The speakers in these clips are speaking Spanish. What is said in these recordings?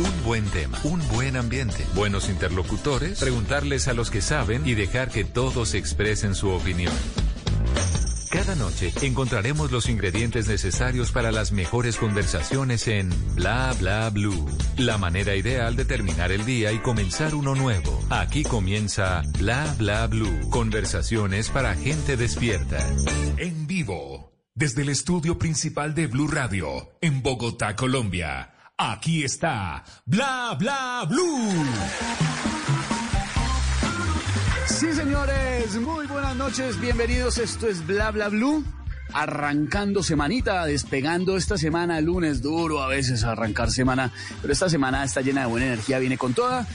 Un buen tema, un buen ambiente, buenos interlocutores, preguntarles a los que saben y dejar que todos expresen su opinión. Cada noche encontraremos los ingredientes necesarios para las mejores conversaciones en Bla Bla Blue. La manera ideal de terminar el día y comenzar uno nuevo. Aquí comienza Bla Bla Blue. Conversaciones para gente despierta. En vivo, desde el estudio principal de Blue Radio, en Bogotá, Colombia. Aquí está Bla Bla Blue. Sí, señores, muy buenas noches, bienvenidos. Esto es Bla Bla Blue. Arrancando semanita, despegando esta semana, lunes duro a veces arrancar semana, pero esta semana está llena de buena energía, viene con toda.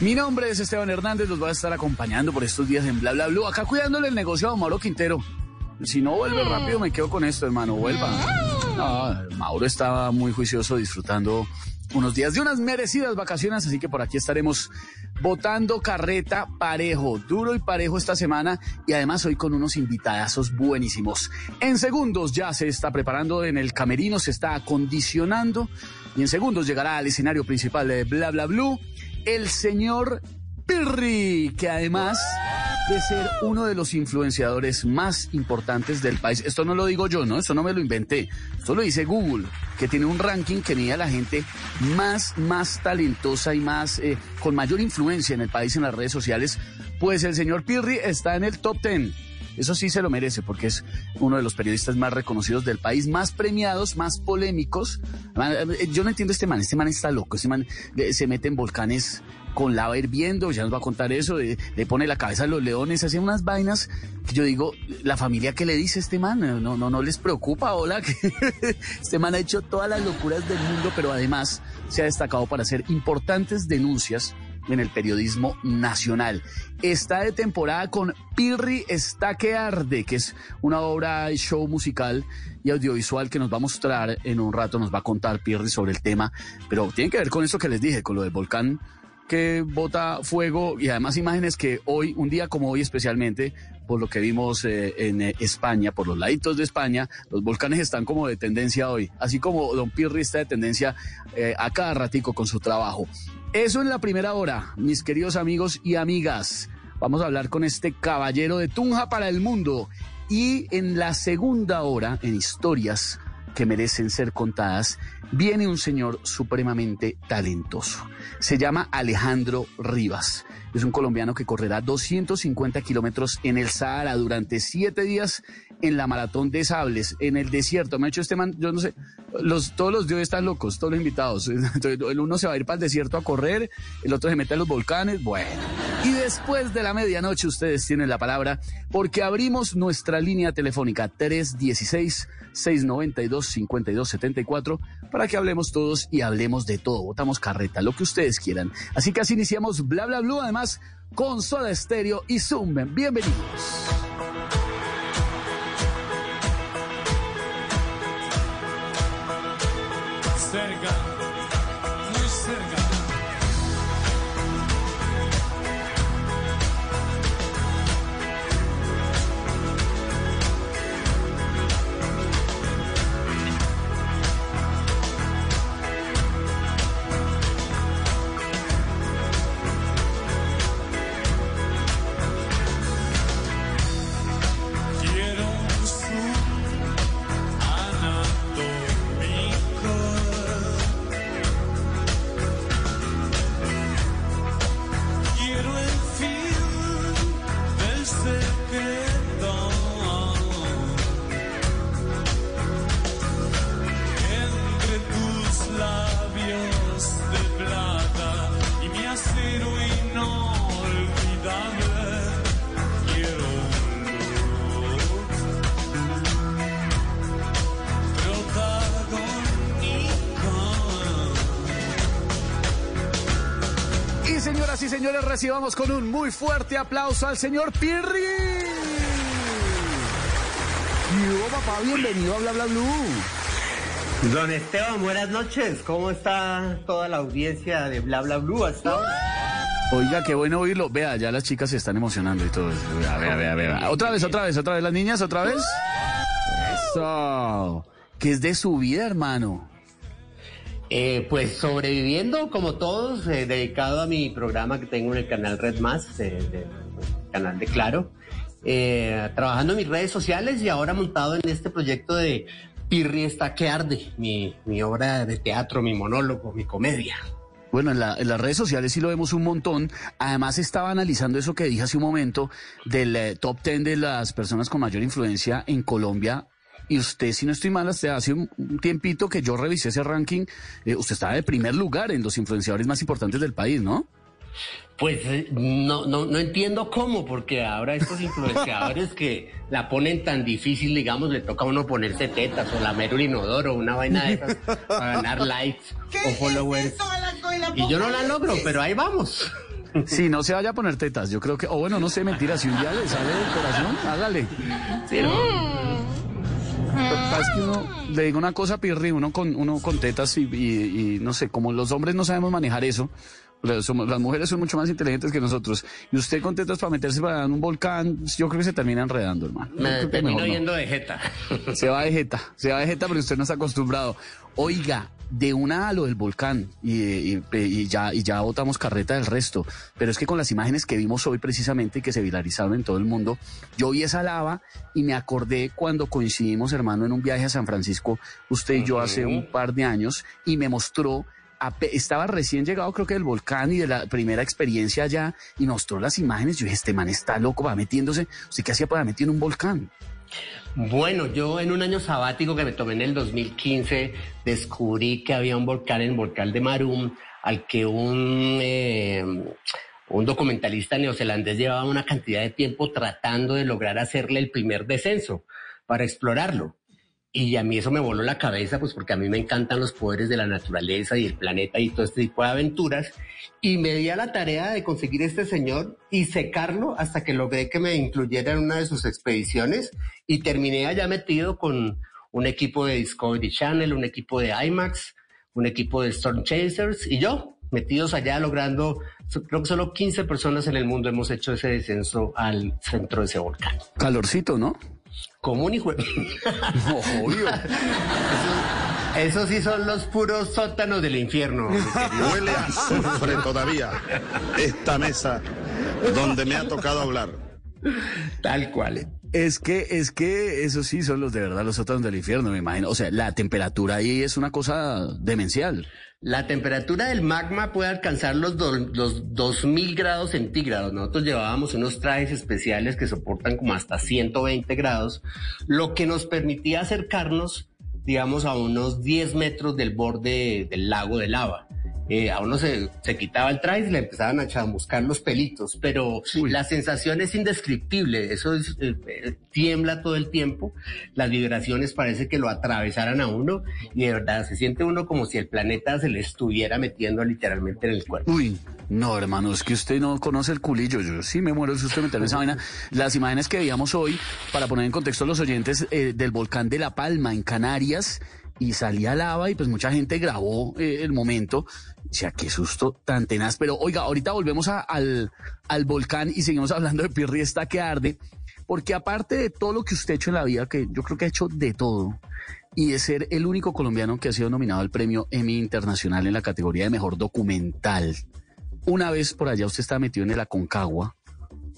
Mi nombre es Esteban Hernández, los voy a estar acompañando por estos días en Bla Bla Blue, acá cuidándole el negocio a Mauro Quintero. Si no vuelve rápido me quedo con esto, hermano, vuelva. No, Mauro estaba muy juicioso disfrutando unos días de unas merecidas vacaciones, así que por aquí estaremos votando carreta parejo, duro y parejo esta semana y además hoy con unos invitadazos buenísimos. En segundos ya se está preparando en el camerino, se está acondicionando y en segundos llegará al escenario principal de Bla Bla Blue el señor Pirri, que además de ser uno de los influenciadores más importantes del país. Esto no lo digo yo, ¿no? Esto no me lo inventé. Esto lo dice Google, que tiene un ranking que mide a la gente más, más talentosa y más, eh, con mayor influencia en el país en las redes sociales. Pues el señor Pirri está en el top 10. Eso sí se lo merece porque es uno de los periodistas más reconocidos del país, más premiados, más polémicos. Yo no entiendo este man, este man está loco, este man eh, se mete en volcanes con lava hirviendo, ya nos va a contar eso, le, pone la cabeza a los leones, hace unas vainas que yo digo, la familia que le dice este man, no, no, no les preocupa, hola, que este man ha hecho todas las locuras del mundo, pero además se ha destacado para hacer importantes denuncias en el periodismo nacional. Está de temporada con Pirri está que arde, que es una obra show musical y audiovisual que nos va a mostrar en un rato, nos va a contar Pirri sobre el tema, pero tiene que ver con eso que les dije, con lo del volcán que bota fuego y además imágenes que hoy, un día como hoy especialmente, por lo que vimos eh, en eh, España, por los laditos de España, los volcanes están como de tendencia hoy, así como Don Pirri está de tendencia eh, a cada ratico con su trabajo. Eso en la primera hora, mis queridos amigos y amigas. Vamos a hablar con este caballero de Tunja para el mundo. Y en la segunda hora, en historias que merecen ser contadas, viene un señor supremamente talentoso. Se llama Alejandro Rivas. Es un colombiano que correrá 250 kilómetros en el Sahara durante siete días en la maratón de sables, en el desierto. Me ha hecho este man, yo no sé, los, todos los dioses están locos, todos los invitados. el uno se va a ir para el desierto a correr, el otro se mete a los volcanes. Bueno, y después de la medianoche ustedes tienen la palabra porque abrimos nuestra línea telefónica 316 692 5274 para que hablemos todos y hablemos de todo. Votamos carreta, lo que ustedes quieran. Así que así iniciamos Bla Bla Blue, además con Soda Stereo y Zoom. Bienvenidos. Señores, recibamos con un muy fuerte aplauso al señor Pirri. Y papá, bienvenido a Bla Bla Blue. Don Esteban, buenas noches. ¿Cómo está toda la audiencia de Bla Bla Blue hasta ahora? Oiga, qué bueno oírlo. Vea, ya las chicas se están emocionando y todo. Vea, vea, vea, vea. Otra vez, otra vez, otra vez. Las niñas, otra vez. Eso. Que es de su vida, hermano. Eh, pues sobreviviendo como todos, eh, dedicado a mi programa que tengo en el canal Red Más, el canal de Claro, eh, trabajando en mis redes sociales y ahora montado en este proyecto de Pirri está que arde, mi, mi obra de teatro, mi monólogo, mi comedia. Bueno, en, las redes sociales sí lo vemos un montón. Además estaba analizando eso que dije hace un momento del top 10 de las personas con mayor influencia en Colombia y usted, si no estoy mal, hasta hace un tiempito que yo revisé ese ranking, eh, usted estaba de primer lugar en los influenciadores más importantes del país, ¿no? Pues eh, no, no, no entiendo cómo, porque ahora estos influenciadores que la ponen tan difícil, digamos, le toca a uno ponerse tetas o lamer un inodoro, una vaina de esas para ganar likes o followers. Y yo no la logro, pero ahí vamos. Sí, no se vaya a poner tetas. Yo creo que, o bueno, no sé, mentira, si un día le sale del corazón, hágale. Sí, ¿no? Es que uno, le digo una cosa, Pirri, uno con, uno con tetas y, no sé, como los hombres no sabemos manejar eso, las mujeres son mucho más inteligentes que nosotros. Y usted con tetas para meterse para un volcán, yo creo que se termina enredando, hermano. Me termino yendo de jeta. Se va de jeta, se va de jeta, pero usted no está acostumbrado. Oiga, de una a lo del volcán y, ya, y ya botamos carreta del resto. Pero es que con las imágenes que vimos hoy precisamente y que se viralizaron en todo el mundo, yo vi esa lava y me acordé cuando coincidimos, hermano, en un viaje a San Francisco, usted y yo hace un par de años, y me mostró estaba recién llegado creo que del volcán y de la primera experiencia allá y mostró las imágenes. Yo dije, este man está loco, va metiéndose. ¿Usted qué hacía para meter en un volcán? Bueno, yo en un año sabático que me tomé en el 2015 descubrí que había un volcán en el volcán de Marum al que un, eh, un documentalista neozelandés llevaba una cantidad de tiempo tratando de lograr hacerle el primer descenso para explorarlo. Y a mí eso me voló la cabeza, pues porque a mí me encantan los poderes de la naturaleza y el planeta y todo este tipo de aventuras. Y me di a la tarea de conseguir este señor y secarlo hasta que logré que me incluyera en una de sus expediciones y terminé allá metido con un equipo de Discovery Channel, un equipo de IMAX, un equipo de Storm Chasers y yo, metidos allá logrando, creo que solo 15 personas en el mundo hemos hecho ese descenso al centro de ese volcán. Calorcito, ¿no? Como un hijo. obvio. Esos sí son los puros sótanos del infierno. Huele a azufre todavía esta mesa donde me ha tocado hablar. Tal cual. Es que, es que esos sí son los de verdad los sótanos del infierno, me imagino. O sea, la temperatura ahí es una cosa demencial. La temperatura del magma puede alcanzar los, los 2000 grados centígrados. Nosotros llevábamos unos trajes especiales que soportan como hasta 120 grados, lo que nos permitía acercarnos, digamos, a unos 10 metros del borde del lago de lava. Eh, a uno se, se, quitaba el traje y le empezaban a chamuscar los pelitos, pero la sensación es indescriptible, eso es, eh, eh, tiembla todo el tiempo, las vibraciones parece que lo atravesaran a uno y de verdad se siente uno como si el planeta se le estuviera metiendo literalmente en el cuerpo. Uy, no, hermano, es que usted no conoce el culillo, yo sí me muero si usted meterme esa vaina. Las imágenes que veíamos hoy, para poner en contexto a los oyentes, del volcán de La Palma en Canarias, y salía lava y pues mucha gente grabó el momento o sea, qué susto tan tenaz. Pero oiga, ahorita volvemos al, al volcán y seguimos hablando de Pirri está que arde. Porque aparte de todo lo que usted ha hecho en la vida, que yo creo que ha hecho de todo, y de ser el único colombiano que ha sido nominado al premio Emmy Internacional en la categoría de mejor documental. Una vez por allá usted estaba metido en el Aconcagua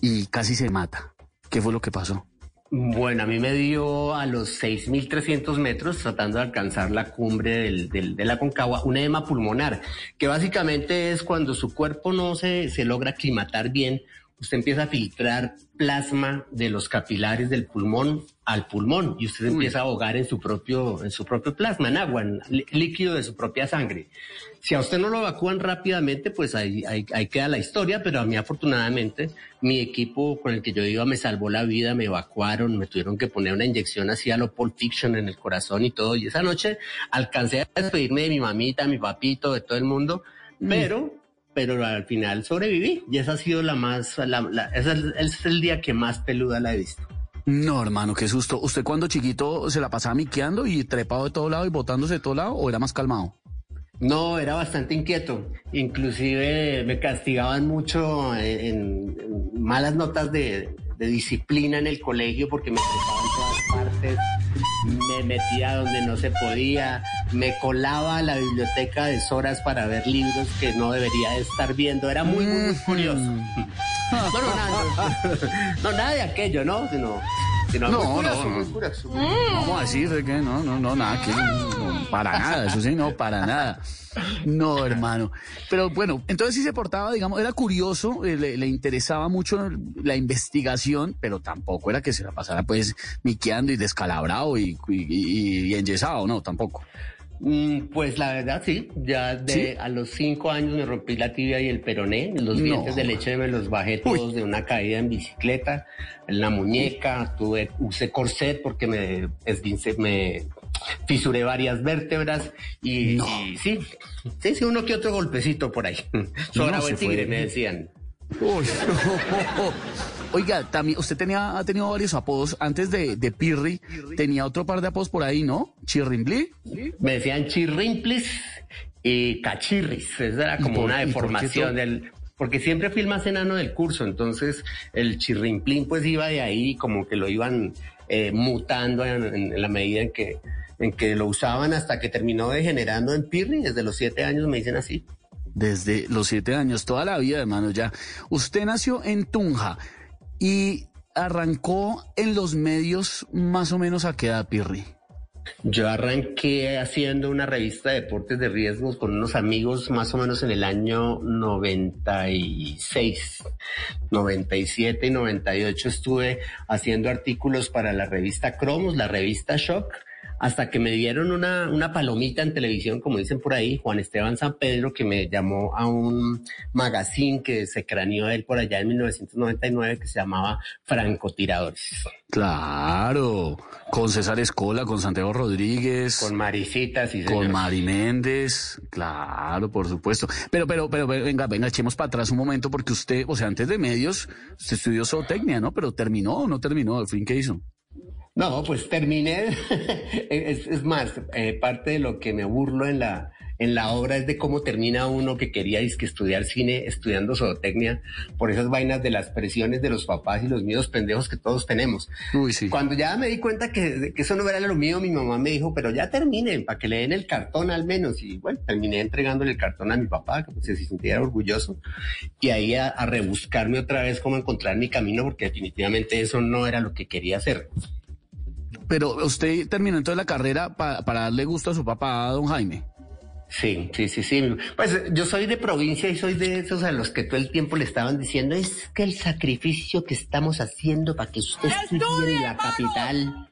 y casi se mata. ¿Qué fue lo que pasó? Bueno, a mí me dio a los 6.300 metros, tratando de alcanzar la cumbre del, del, de la Concagua, un edema pulmonar, que básicamente es cuando su cuerpo no se, se logra aclimatar bien, usted empieza a filtrar plasma de los capilares del pulmón al pulmón y usted empieza a ahogar en su propio, en su propio plasma, en agua, en líquido de su propia sangre. Si a usted no lo evacúan rápidamente, pues ahí, ahí, queda la historia, pero a mí afortunadamente mi equipo con el que yo iba me salvó la vida, me evacuaron, me tuvieron que poner una inyección así a lo Pulp Fiction en el corazón y todo. Y esa noche alcancé a despedirme de mi mamita, mi papito, de todo el mundo, mm. pero pero al final sobreviví y esa ha sido la más, la, ese es el día que más peluda la he visto. No, hermano, qué susto. ¿Usted cuando chiquito se la pasaba miqueando y trepado de todo lado y botándose de todo lado o era más calmado? No, era bastante inquieto. Inclusive me castigaban mucho en, malas notas de, disciplina en el colegio porque me trepaba en todas partes, me metía donde no se podía, me colaba a la biblioteca de horas para ver libros que no debería estar viendo, era muy, muy, curioso. No, no, nada, no, nada de aquello, ¿no? Sino, No, no, no. curioso. Vamos a decir de que no, no, no, nada, que no, para nada, eso sí, no, para nada. No, hermano. Pero bueno, entonces sí se portaba, digamos, era curioso, eh, le, le interesaba mucho la investigación, pero tampoco era que se la pasara pues miqueando y descalabrado y, y, y- y enyesado, no, tampoco. Mm, Pues la verdad sí, ya de ¿Sí? a los cinco años me rompí la tibia y el peroné, los No. dientes de leche me los bajé todos de una caída en bicicleta, en la muñeca, tuve, usé corset porque me esguince, me fisuré varias vértebras y, No. y sí, sí, sí, uno que otro golpecito por ahí. Sobrado se el tigre, me decían. Uy. Oiga, también usted tenía, ha tenido varios apodos antes de, de Pirri, tenía otro par de apodos por ahí, ¿no? Chirrimbli. Me decían chirrimplis y cachirris. Esa era ¿Y como por- una deformación del. Porque siempre fui el más enano del curso, entonces el chirrimplín pues iba de ahí, como que lo iban eh, mutando en, en la medida en que, en que lo usaban hasta que terminó degenerando en Pirri. Desde los siete años me dicen así. Desde los siete años, toda la vida, hermano, ya. Usted nació en Tunja y arrancó en los medios más o menos a qué edad, Pirri. Yo arranqué haciendo una revista de deportes de riesgos con unos amigos más o menos en el año 96, 97 y 98 estuve haciendo artículos para la revista Cromos, la revista Shock, hasta que me dieron una, una palomita en televisión, como dicen por ahí, Juan Esteban San Pedro, que me llamó a un magazine que se craneó él por allá en 1999 que se llamaba Francotiradores. Claro, con César Escola, con Santiago Rodríguez, Con con, maricitas y señores. Mari Méndez, claro, por supuesto. Pero, pero, pero, pero, venga, venga, echemos para atrás un momento porque usted, o sea, antes de medios, usted estudió zootecnia, ¿no? Pero terminó o no terminó, al fin, ¿qué hizo? No, pues terminé. es, es más, eh, parte de lo que me burlo en la, en la obra es de cómo termina uno que quería que estudiar cine estudiando zootecnia por esas vainas de las presiones de los papás y los miedos pendejos que todos tenemos. Uy, sí. Cuando ya me di cuenta que, que eso no era lo mío, mi mamá me dijo, pero ya terminen, para que le den el cartón al menos. Y bueno, terminé entregándole el cartón a mi papá, que pues, se sintiera orgulloso. Y ahí a, a rebuscarme otra vez cómo encontrar mi camino, porque definitivamente eso no era lo que quería hacer. Pero usted terminó entonces la carrera pa- para darle gusto a su papá, a don Jaime. Sí, sí, sí, sí. Pues yo soy de provincia y soy de esos a los que todo el tiempo le estaban diciendo, es que el sacrificio que estamos haciendo para que usted estudie en la capital.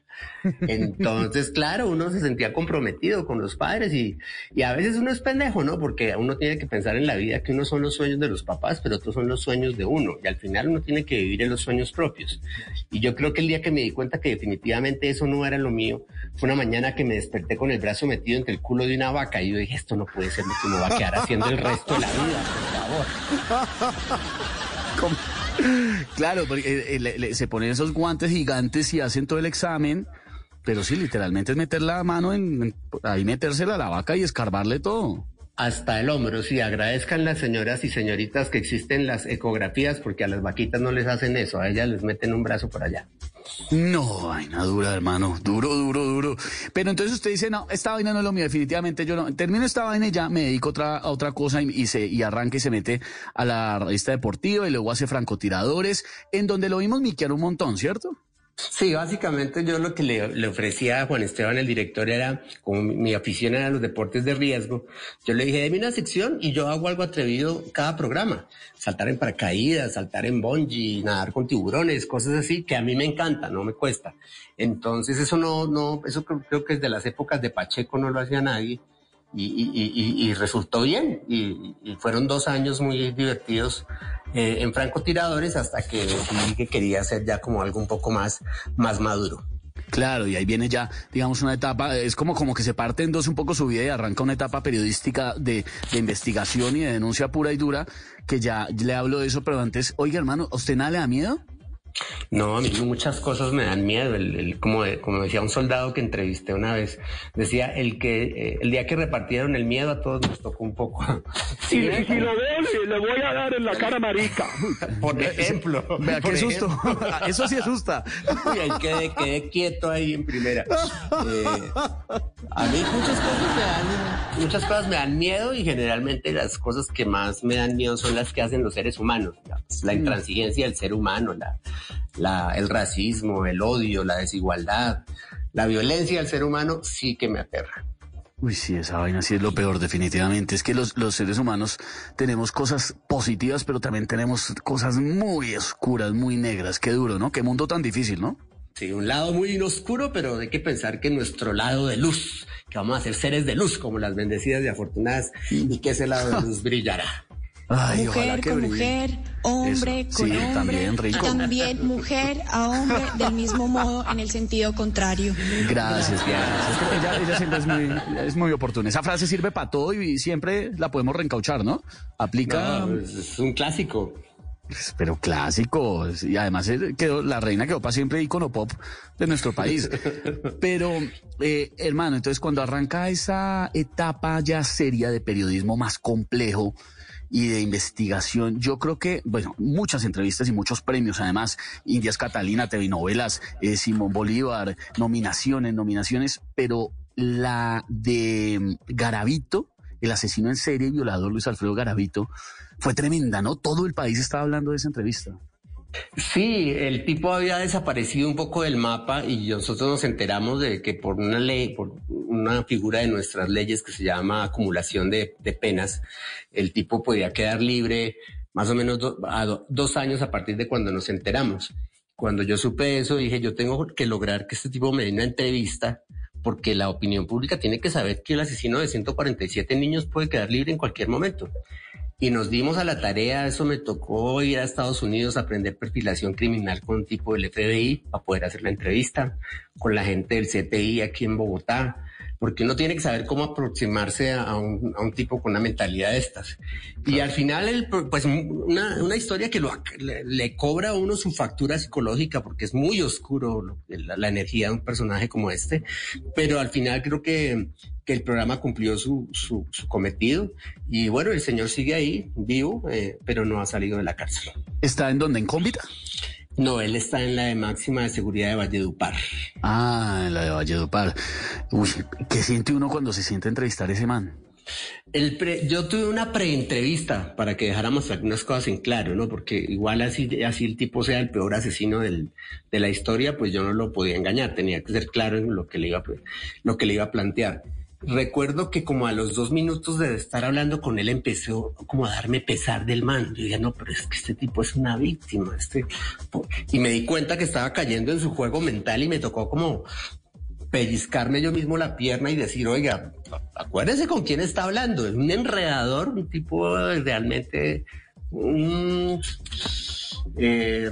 Entonces, claro, uno se sentía comprometido con los padres y, y a veces uno es pendejo, ¿no? Porque uno tiene que pensar en la vida que uno son los sueños de los papás, pero otros son los sueños de uno. Y al final uno tiene que vivir en los sueños propios. Y yo creo que el día que me di cuenta que definitivamente eso no era lo mío, fue una mañana que me desperté con el brazo metido entre el culo de una vaca y yo dije, esto no puede ser lo que me va a quedar haciendo el resto de la vida, por favor. Claro, porque eh, eh, se ponen esos guantes gigantes y hacen todo el examen, pero sí, literalmente es meter la mano en, en- ahí metérsela a la vaca y escarbarle todo. Hasta el hombro, sí, agradezcan las señoras y señoritas que existen las ecografías porque a las vaquitas no les hacen eso, a ellas les meten un brazo por allá. No, vaina dura, hermano, duro, duro, duro. Pero entonces usted dice, no, esta vaina no es lo mío, definitivamente yo no. Termino esta vaina y ya me dedico otra, a otra cosa y, y se, y arranca y se mete a la revista deportiva y luego hace francotiradores, en donde lo vimos miquear un montón, ¿cierto? Sí, básicamente yo lo que le, ofrecía a Juan Esteban, el director, era, como mi, afición era los deportes de riesgo, yo le dije, deme una sección y yo hago algo atrevido cada programa. Saltar en paracaídas, saltar en bungee, nadar con tiburones, cosas así, que a mí me encanta, no me cuesta. Entonces eso no, no, eso creo, que desde las épocas de Pacheco no lo hacía nadie. Y, resultó bien. Y fueron dos años muy divertidos eh, en francotiradores hasta que decidí que quería hacer ya como algo un poco más, más maduro. Claro, y ahí viene ya, digamos, una etapa, es como, como que se parte en dos un poco su vida y arranca una etapa periodística de, de investigación y de denuncia pura y dura, que ya le hablo de eso, pero antes, oiga hermano, ¿a usted nada le da miedo? No, a mí muchas cosas me dan miedo. El, como, como decía un soldado que entrevisté una vez, decía el que eh, el día que repartieron el miedo a todos nos tocó un poco. Si, si, lo veo, le voy a dar en la cara marica. Por ejemplo. Vea, qué susto. Eso sí asusta. Uy, ahí quedé, quedé, quieto ahí en primera. Eh, a mí muchas cosas me dan, muchas cosas me dan miedo y generalmente las cosas que más me dan miedo son las que hacen los seres humanos. La intransigencia del ser humano, la, la, el racismo, el odio, la desigualdad, la violencia del ser humano sí que me aterra. Uy, sí, esa vaina sí es lo peor, definitivamente. Es que los, los seres humanos tenemos cosas positivas, pero también tenemos cosas muy oscuras, muy negras. Qué duro, ¿no? Qué mundo tan difícil, ¿no? Sí, un lado muy oscuro, pero hay que pensar que nuestro lado de luz, que vamos a ser seres de luz, como las bendecidas y afortunadas, y que ese lado de luz brillará mujer con mujer, hombre con hombre, también, también mujer a hombre del mismo modo en el sentido contrario. Gracias, gracias. Ella, siempre es muy, es muy oportuna. Esa frase sirve para todo y siempre la podemos reencauchar, ¿no? Aplica. es un clásico. Pues, pero clásico, y además quedó, la reina quedó para siempre icono pop de nuestro país. Pero, eh, hermano, entonces cuando arranca esa etapa ya seria de periodismo más complejo, y de investigación. Yo creo que, bueno, muchas entrevistas y muchos premios, además, Indias Catalina, TV novelas, eh, Simón Bolívar, nominaciones, nominaciones, pero la de Garavito, el asesino en serie y violador Luis Alfredo Garavito, fue tremenda, ¿no? Todo el país estaba hablando de esa entrevista. Sí, el tipo había desaparecido un poco del mapa y nosotros nos enteramos de que por una ley, por una figura de nuestras leyes que se llama acumulación de, penas, el tipo podía quedar libre más o menos dos años a partir de cuando nos enteramos. Cuando yo supe eso, dije, yo tengo que lograr que este tipo me dé una entrevista porque la opinión pública tiene que saber que el asesino de 147 niños puede quedar libre en cualquier momento y nos dimos a la tarea, eso me tocó ir a Estados Unidos a aprender perfilación criminal con un tipo del FBI para poder hacer la entrevista, con la gente del CTI aquí en Bogotá, porque uno tiene que saber cómo aproximarse a un, a un tipo con una mentalidad de estas. Y al final, pues una, una, historia que lo, le, cobra a uno su factura psicológica, porque es muy oscuro la, la, energía de un personaje como este, pero al final creo que, que el programa cumplió su, su, su, cometido y bueno, el señor sigue ahí, vivo, eh, pero no ha salido de la cárcel. ¿Está en dónde? ¿En Cómbita? No, él está en la de máxima de seguridad de Valledupar. Ah, en la de Valledupar. Uy, ¿qué siente uno cuando se siente entrevistar a ese man? El yo tuve una preentrevista para que dejáramos algunas cosas en claro, ¿no? Porque igual así, así el tipo sea el peor asesino del, de la historia, pues yo no lo podía engañar, tenía que ser claro en lo que le iba, lo que le iba a plantear recuerdo que como a los dos minutos de estar hablando con él empezó como a darme pesar del man. Yo dije, no, pero es que este tipo es una víctima. Este... Y me di cuenta que estaba cayendo en su juego mental y me tocó como pellizcarme yo mismo la pierna y decir, oiga, acuérdese con quién está hablando. Es un enredador, un tipo realmente... Eh,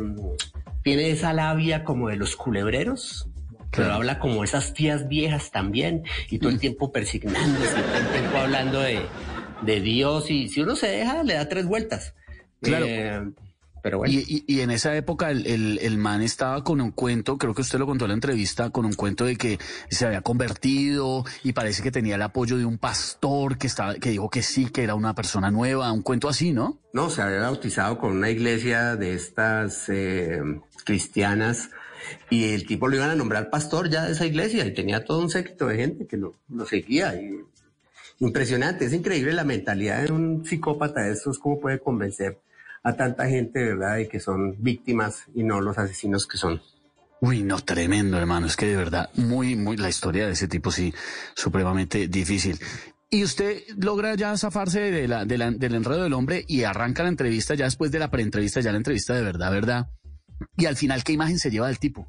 tiene esa labia como de los culebreros pero habla como esas tías viejas también, y todo el mm. tiempo persignándose, todo el tiempo hablando de, de, Dios, y si uno se deja, le da tres vueltas. Claro. Eh, pero bueno. Y, y, en esa época el, el, el, man estaba con un cuento, creo que usted lo contó en la entrevista, con un cuento de que se había convertido y parece que tenía el apoyo de un pastor que estaba, que dijo que sí, que era una persona nueva, un cuento así, ¿no? No, se había bautizado con una iglesia de estas eh, cristianas y el tipo lo iban a nombrar pastor ya de esa iglesia y tenía todo un séquito de gente que lo, seguía. Impresionante, es increíble la mentalidad de un psicópata de estos, cómo puede convencer a tanta gente, ¿verdad?, de que son víctimas y no los asesinos que son. Uy, no, tremendo, hermano. Es que de verdad, muy, muy, la historia de ese tipo sí, supremamente difícil. Y usted logra ya zafarse de la, del enredo del hombre y arranca la entrevista ya después de la preentrevista, ya la entrevista de verdad, ¿verdad? Y al final, ¿qué imagen se lleva del tipo?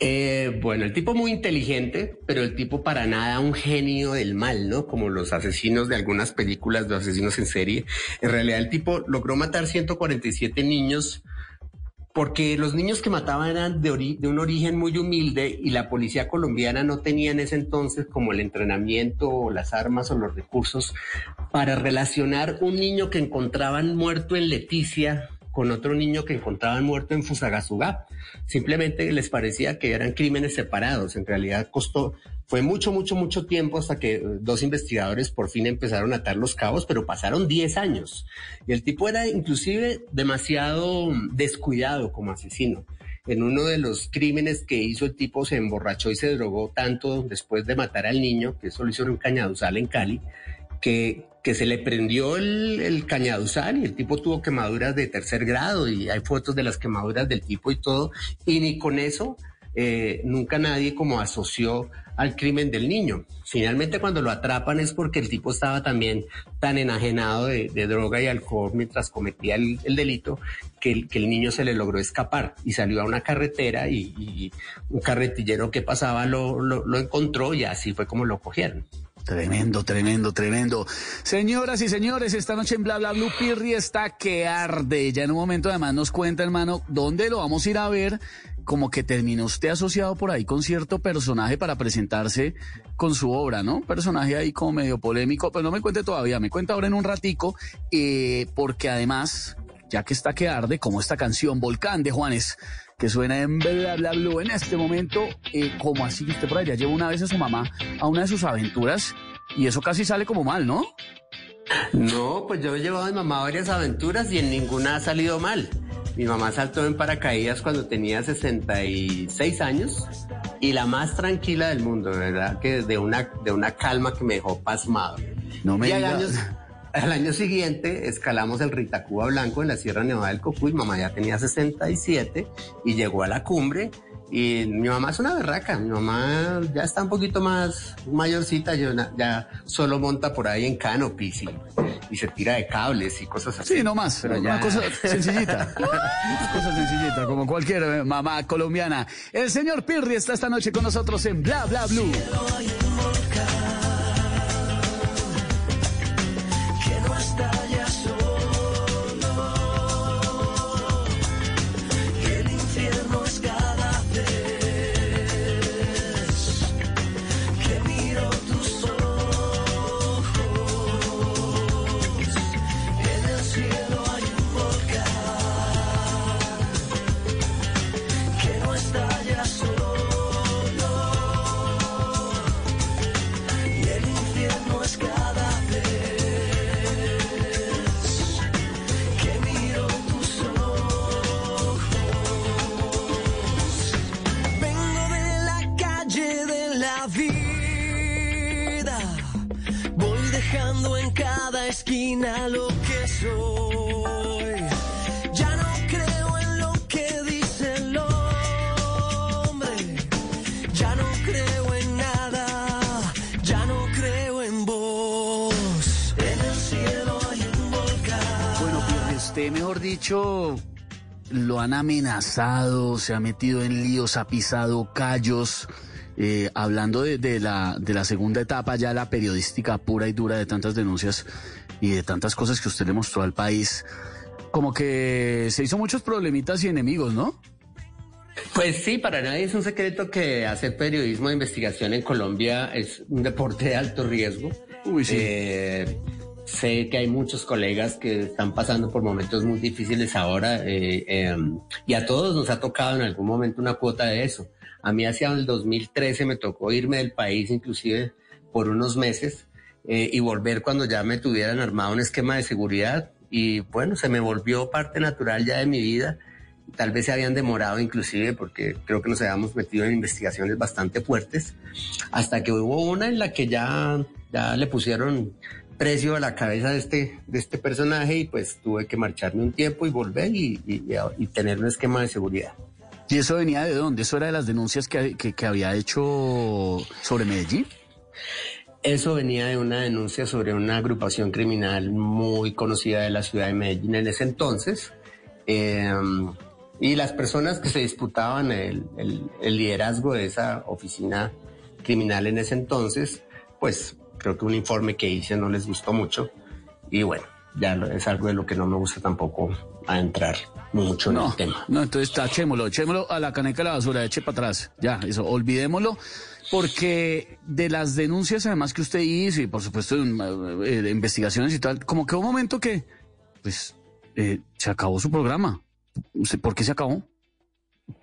Eh, bueno, el tipo muy inteligente, pero el tipo para nada un genio del mal, ¿no? Como los asesinos de algunas películas de asesinos en serie. En realidad el tipo logró matar 147 niños porque los niños que mataban eran de, de, un origen muy humilde y la policía colombiana no tenía en ese entonces como el entrenamiento o las armas o los recursos para relacionar un niño que encontraban muerto en Leticia con otro niño que encontraban muerto en Fusagasugá. Simplemente les parecía que eran crímenes separados. En realidad costó, fue mucho, mucho, mucho tiempo hasta que dos investigadores por fin empezaron a atar los cabos, pero pasaron 10 años. Y el tipo era inclusive demasiado descuidado como asesino. En uno de los crímenes que hizo el tipo se emborrachó y se drogó tanto después de matar al niño, que eso lo hizo en un cañaduzal en Cali, que, se le prendió el, cañaduzal y el tipo tuvo quemaduras de tercer grado y hay fotos de las quemaduras del tipo y todo. Y ni con eso eh, nunca nadie como asoció al crimen del niño. Finalmente cuando lo atrapan es porque el tipo estaba también tan enajenado de, droga y alcohol mientras cometía el, el delito que el, que el, niño se le logró escapar y salió a una carretera y, un carretillero que pasaba lo, lo encontró y así fue como lo cogieron. Tremendo, tremendo, tremendo. Señoras y señores, esta noche en Bla Bla Blue Pirri está que arde. Ya en un momento además nos cuenta, hermano, dónde lo vamos a ir a ver. Como que terminó usted asociado por ahí con cierto personaje para presentarse con su obra, ¿no? Personaje ahí como medio polémico, pero no me cuente todavía, me cuenta ahora en un ratico, eh, porque además, ya que está que arde, como esta canción Volcán de Juanes, que suena en Bla Bla Blue en este momento, eh, como así que usted por allá lleva una vez a su mamá a una de sus aventuras y eso casi sale como mal, ¿no? No, pues yo he llevado a mi mamá a varias aventuras y en ninguna ha salido mal. Mi mamá saltó en paracaídas cuando tenía 66 años y la más tranquila del mundo, ¿verdad? Que de una, de una calma que me dejó pasmado. No me y al diga... año, al año siguiente escalamos el Ritacuba Blanco en la Sierra Nevada del Cocuy. Mamá ya tenía 67 y llegó a la cumbre. Y mi mamá es una berraca. Mi mamá ya está un poquito más mayorcita. Yo ya solo monta por ahí en canopies y, y se tira de cables y cosas así. Sí, no más. Pero una ya... cosa sencillita. una cosa sencillita, como cualquier mamá colombiana. El señor Pirri está esta noche con nosotros en Bla Bla Blue. Esquina lo que soy. Ya no creo en lo que dice el hombre. Ya no creo en nada. Ya no creo en vos. En el cielo hay un volcán. Bueno, Pierre, usted, mejor dicho, lo han amenazado, se ha metido en líos, ha pisado callos. Eh, hablando de, de, la, de la segunda etapa, ya la periodística pura y dura de tantas denuncias y de tantas cosas que usted le mostró al país, como que se hizo muchos problemitas y enemigos, ¿no? Pues sí, para nadie es un secreto que hacer periodismo de investigación en Colombia es un deporte de alto riesgo. Uy, sí. Eh, sé que hay muchos colegas que están pasando por momentos muy difíciles ahora eh, eh, y a todos nos ha tocado en algún momento una cuota de eso. A mí hacia el 2013 me tocó irme del país inclusive por unos meses eh, y volver cuando ya me tuvieran armado un esquema de seguridad y bueno, se me volvió parte natural ya de mi vida. Tal vez se habían demorado inclusive porque creo que nos habíamos metido en investigaciones bastante fuertes hasta que hubo una en la que ya, ya le pusieron precio a la cabeza de este, de este personaje y pues tuve que marcharme un tiempo y volver y, tener un esquema de seguridad. ¿Y eso venía de dónde? ¿Eso era de las denuncias que, que, había hecho sobre Medellín? Eso venía de una denuncia sobre una agrupación criminal muy conocida de la ciudad de Medellín en ese entonces. Eh, y las personas que se disputaban el, el, el, liderazgo de esa oficina criminal en ese entonces, pues creo que un informe que hice no les gustó mucho. Y bueno, ya es algo de lo que no me gusta tampoco a entrar mucho no, en el tema. No, entonces echémoslo, echémoslo a la caneca de la basura, eche para atrás. Ya, eso, olvidémoslo. Porque de las denuncias además que usted hizo y por supuesto de, de investigaciones y tal, como que un momento que, pues, eh, se acabó su programa. ¿Por qué se acabó?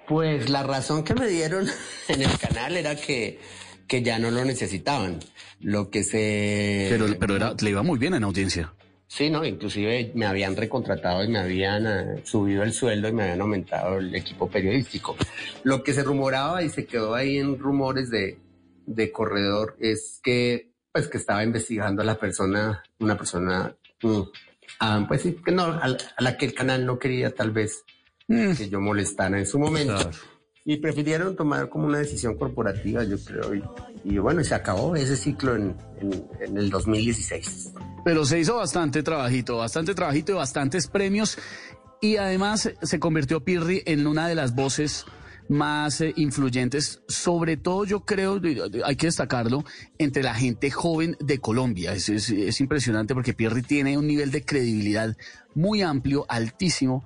Pues la razón que me dieron en el canal era que, que ya no lo necesitaban. Lo que se... Pero, pero era, le iba muy bien en audiencia. Sí, no, inclusive me habían recontratado y me habían eh, subido el sueldo y me habían aumentado el equipo periodístico. Lo que se rumoraba y se quedó ahí en rumores de, de corredor es que pues que estaba investigando a la persona, una persona, mm, ah, pues sí, que no, a, la que el canal no quería tal vez mm. que yo molestara en su momento. Y prefirieron tomar como una decisión corporativa, yo creo. Y, bueno, se acabó ese ciclo en, en el 2016. Pero se hizo bastante trabajito, bastante trabajito y bastantes premios. Y además se convirtió Pirri en una de las voces más eh, influyentes, sobre todo yo creo, hay que destacarlo, entre la gente joven de Colombia. Es, es, impresionante porque Pierre tiene un nivel de credibilidad muy amplio, altísimo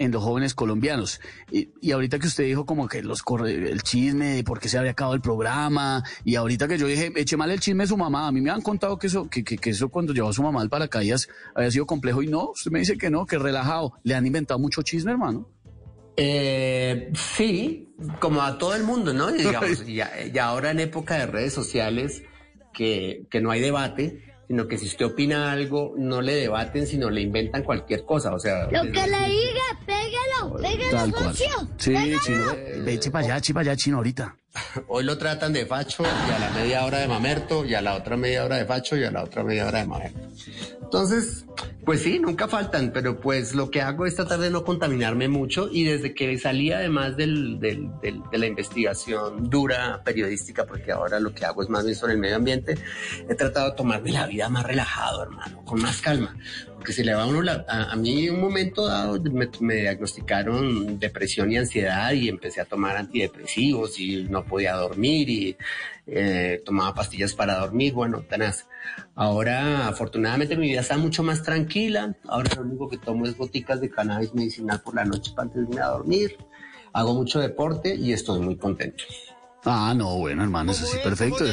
en los jóvenes colombianos. Y, ahorita que usted dijo como que los corre, el chisme de por qué se había acabado el programa, y ahorita que yo dije, eche mal el chisme de su mamá, a mí me han contado que eso, que, que, eso cuando llevó a su mamá al paracaídas había sido complejo, y no, usted me dice que no, que relajado. Le han inventado mucho chisme, hermano. Eh, sí, como a todo el mundo, ¿no? Y, ahora en época de redes sociales, que, que no hay debate, sino que si usted opina algo, no le debaten, sino le inventan cualquier cosa, o sea... Lo que le diga, pégalo, pégalo, socio. Sí, chino, ve, eche para allá, eche para allá, chino, ahorita. Hoy lo tratan de facho y a la media hora de mamerto y a la otra media hora de facho y a la otra media hora de mamerto. Entonces, pues sí, nunca faltan, pero pues lo que hago es tratar de no contaminarme mucho y desde que salí además del, del, de la investigación dura periodística, porque ahora lo que hago es más bien sobre el medio ambiente, he tratado de tomarme la vida más relajado, hermano, con más calma. Porque si le va a uno, la, a, mí un momento dado me, diagnosticaron depresión y ansiedad y empecé a tomar antidepresivos y no podía dormir y eh, tomaba pastillas para dormir, bueno, tenaz. Ahora, afortunadamente, mi vida está mucho más tranquila. Ahora lo único que tomo es goticas de cannabis medicinal por la noche para antes de irme a dormir. Hago mucho deporte y estoy muy contento. Ah, no, bueno, hermano, eso sí, perfecto.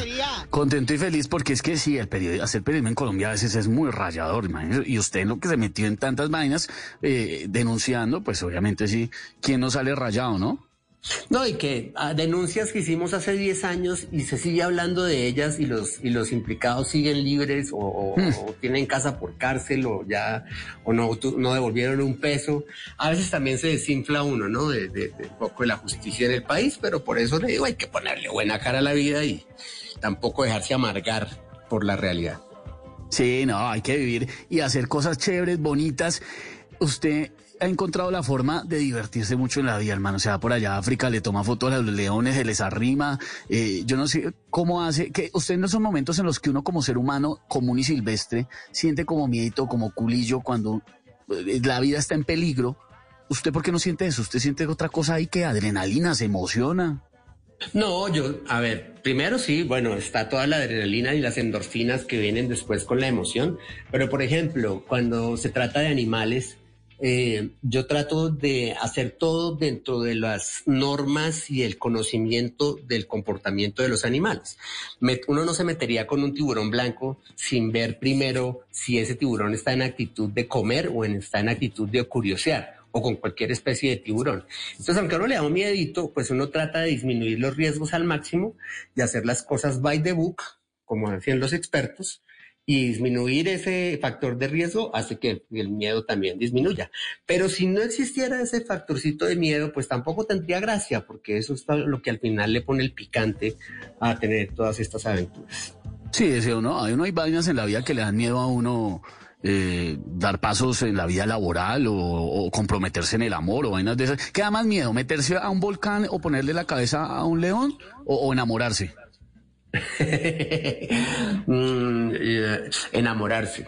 Contento y feliz porque es que sí, el periodismo, hacer periodismo en Colombia a veces es muy rayador, imagínese. Y usted en lo que se metió en tantas vainas eh, denunciando, pues obviamente sí, ¿quién no sale rayado, no? No, y que a ah, denuncias que hicimos hace 10 años y se sigue hablando de ellas y los, y los implicados siguen libres o, hmm. tienen casa por cárcel o ya, o no, no devolvieron un peso. A veces también se desinfla uno, ¿no? De, de, poco de la justicia en el país, pero por eso le digo, hay que ponerle buena cara a la vida y tampoco dejarse amargar por la realidad. Sí, no, hay que vivir y hacer cosas chéveres, bonitas. Usted ha encontrado la forma de divertirse mucho en la vida, hermano. Se va por allá a África, le toma fotos a los leones, se les arrima. Eh, yo no sé cómo hace, que usted en esos momentos en los que uno como ser humano común y silvestre siente como miedo, como culillo cuando eh, la vida está en peligro. ¿Usted por qué no siente eso? ¿Usted siente otra cosa ahí que adrenalina, se emociona? No, yo, a ver, primero sí, bueno, está toda la adrenalina y las endorfinas que vienen después con la emoción, pero por ejemplo, cuando se trata de animales, eh, yo trato de hacer todo dentro de las normas y el conocimiento del comportamiento de los animales. uno no se metería con un tiburón blanco sin ver primero si ese tiburón está en actitud de comer o está en actitud de curiosear o con cualquier especie de tiburón. Entonces, aunque uno le da un miedito, pues uno trata de disminuir los riesgos al máximo y hacer las cosas by the book, como decían los expertos, y disminuir ese factor de riesgo hace que el miedo también disminuya. Pero si no existiera ese factorcito de miedo, pues tampoco tendría gracia, porque eso es lo que al final le pone el picante a tener todas estas aventuras. Sí, ese uno, hay, uno hay vainas en la vida que le dan miedo a uno. Eh, dar pasos en la vida laboral o, comprometerse en el amor o vainas de esas. ¿Qué da más miedo? ¿Meterse a un volcán o ponerle la cabeza a un león o enamorarse? Mm, enamorarse.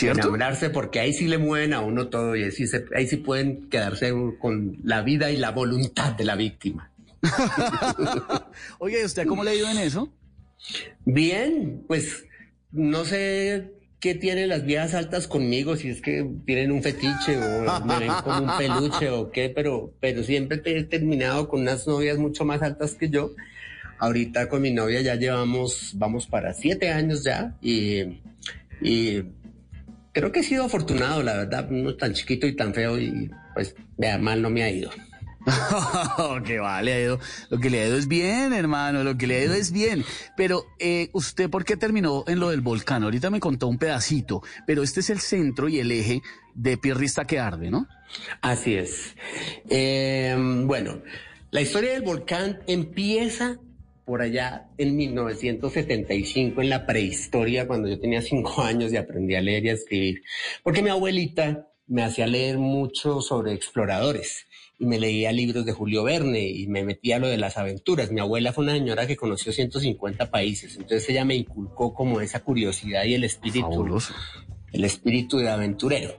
Enamorarse porque ahí sí le mueven a uno todo y ahí sí, ahí sí pueden quedarse con la vida y la voluntad de la víctima. Oye, ¿usted cómo le ha ido en eso? Bien, pues no sé qué tienen las vías altas conmigo, si es que tienen un fetiche o me ven como un peluche o qué, pero, pero siempre he terminado con unas novias mucho más altas que yo Ahorita con mi novia ya llevamos, vamos para siete años ya y, creo que he sido afortunado, la verdad, no tan chiquito y tan feo y pues vea, mal no me ha ido. que vale, Lo que le ha ido es bien, hermano, lo que le ha ido es bien. Pero, eh, ¿usted por qué terminó en lo del volcán? Ahorita me contó un pedacito, pero este es el centro y el eje de Pierrista que arde, ¿no? Así es. Eh, bueno, la historia del volcán empieza por allá en 1975, en la prehistoria, cuando yo tenía cinco años y aprendí a leer y a escribir, porque mi abuelita me hacía leer mucho sobre exploradores y me leía libros de Julio Verne y me metía a lo de las aventuras. Mi abuela fue una señora que conoció 150 países, entonces ella me inculcó como esa curiosidad y el espíritu, el espíritu de aventurero.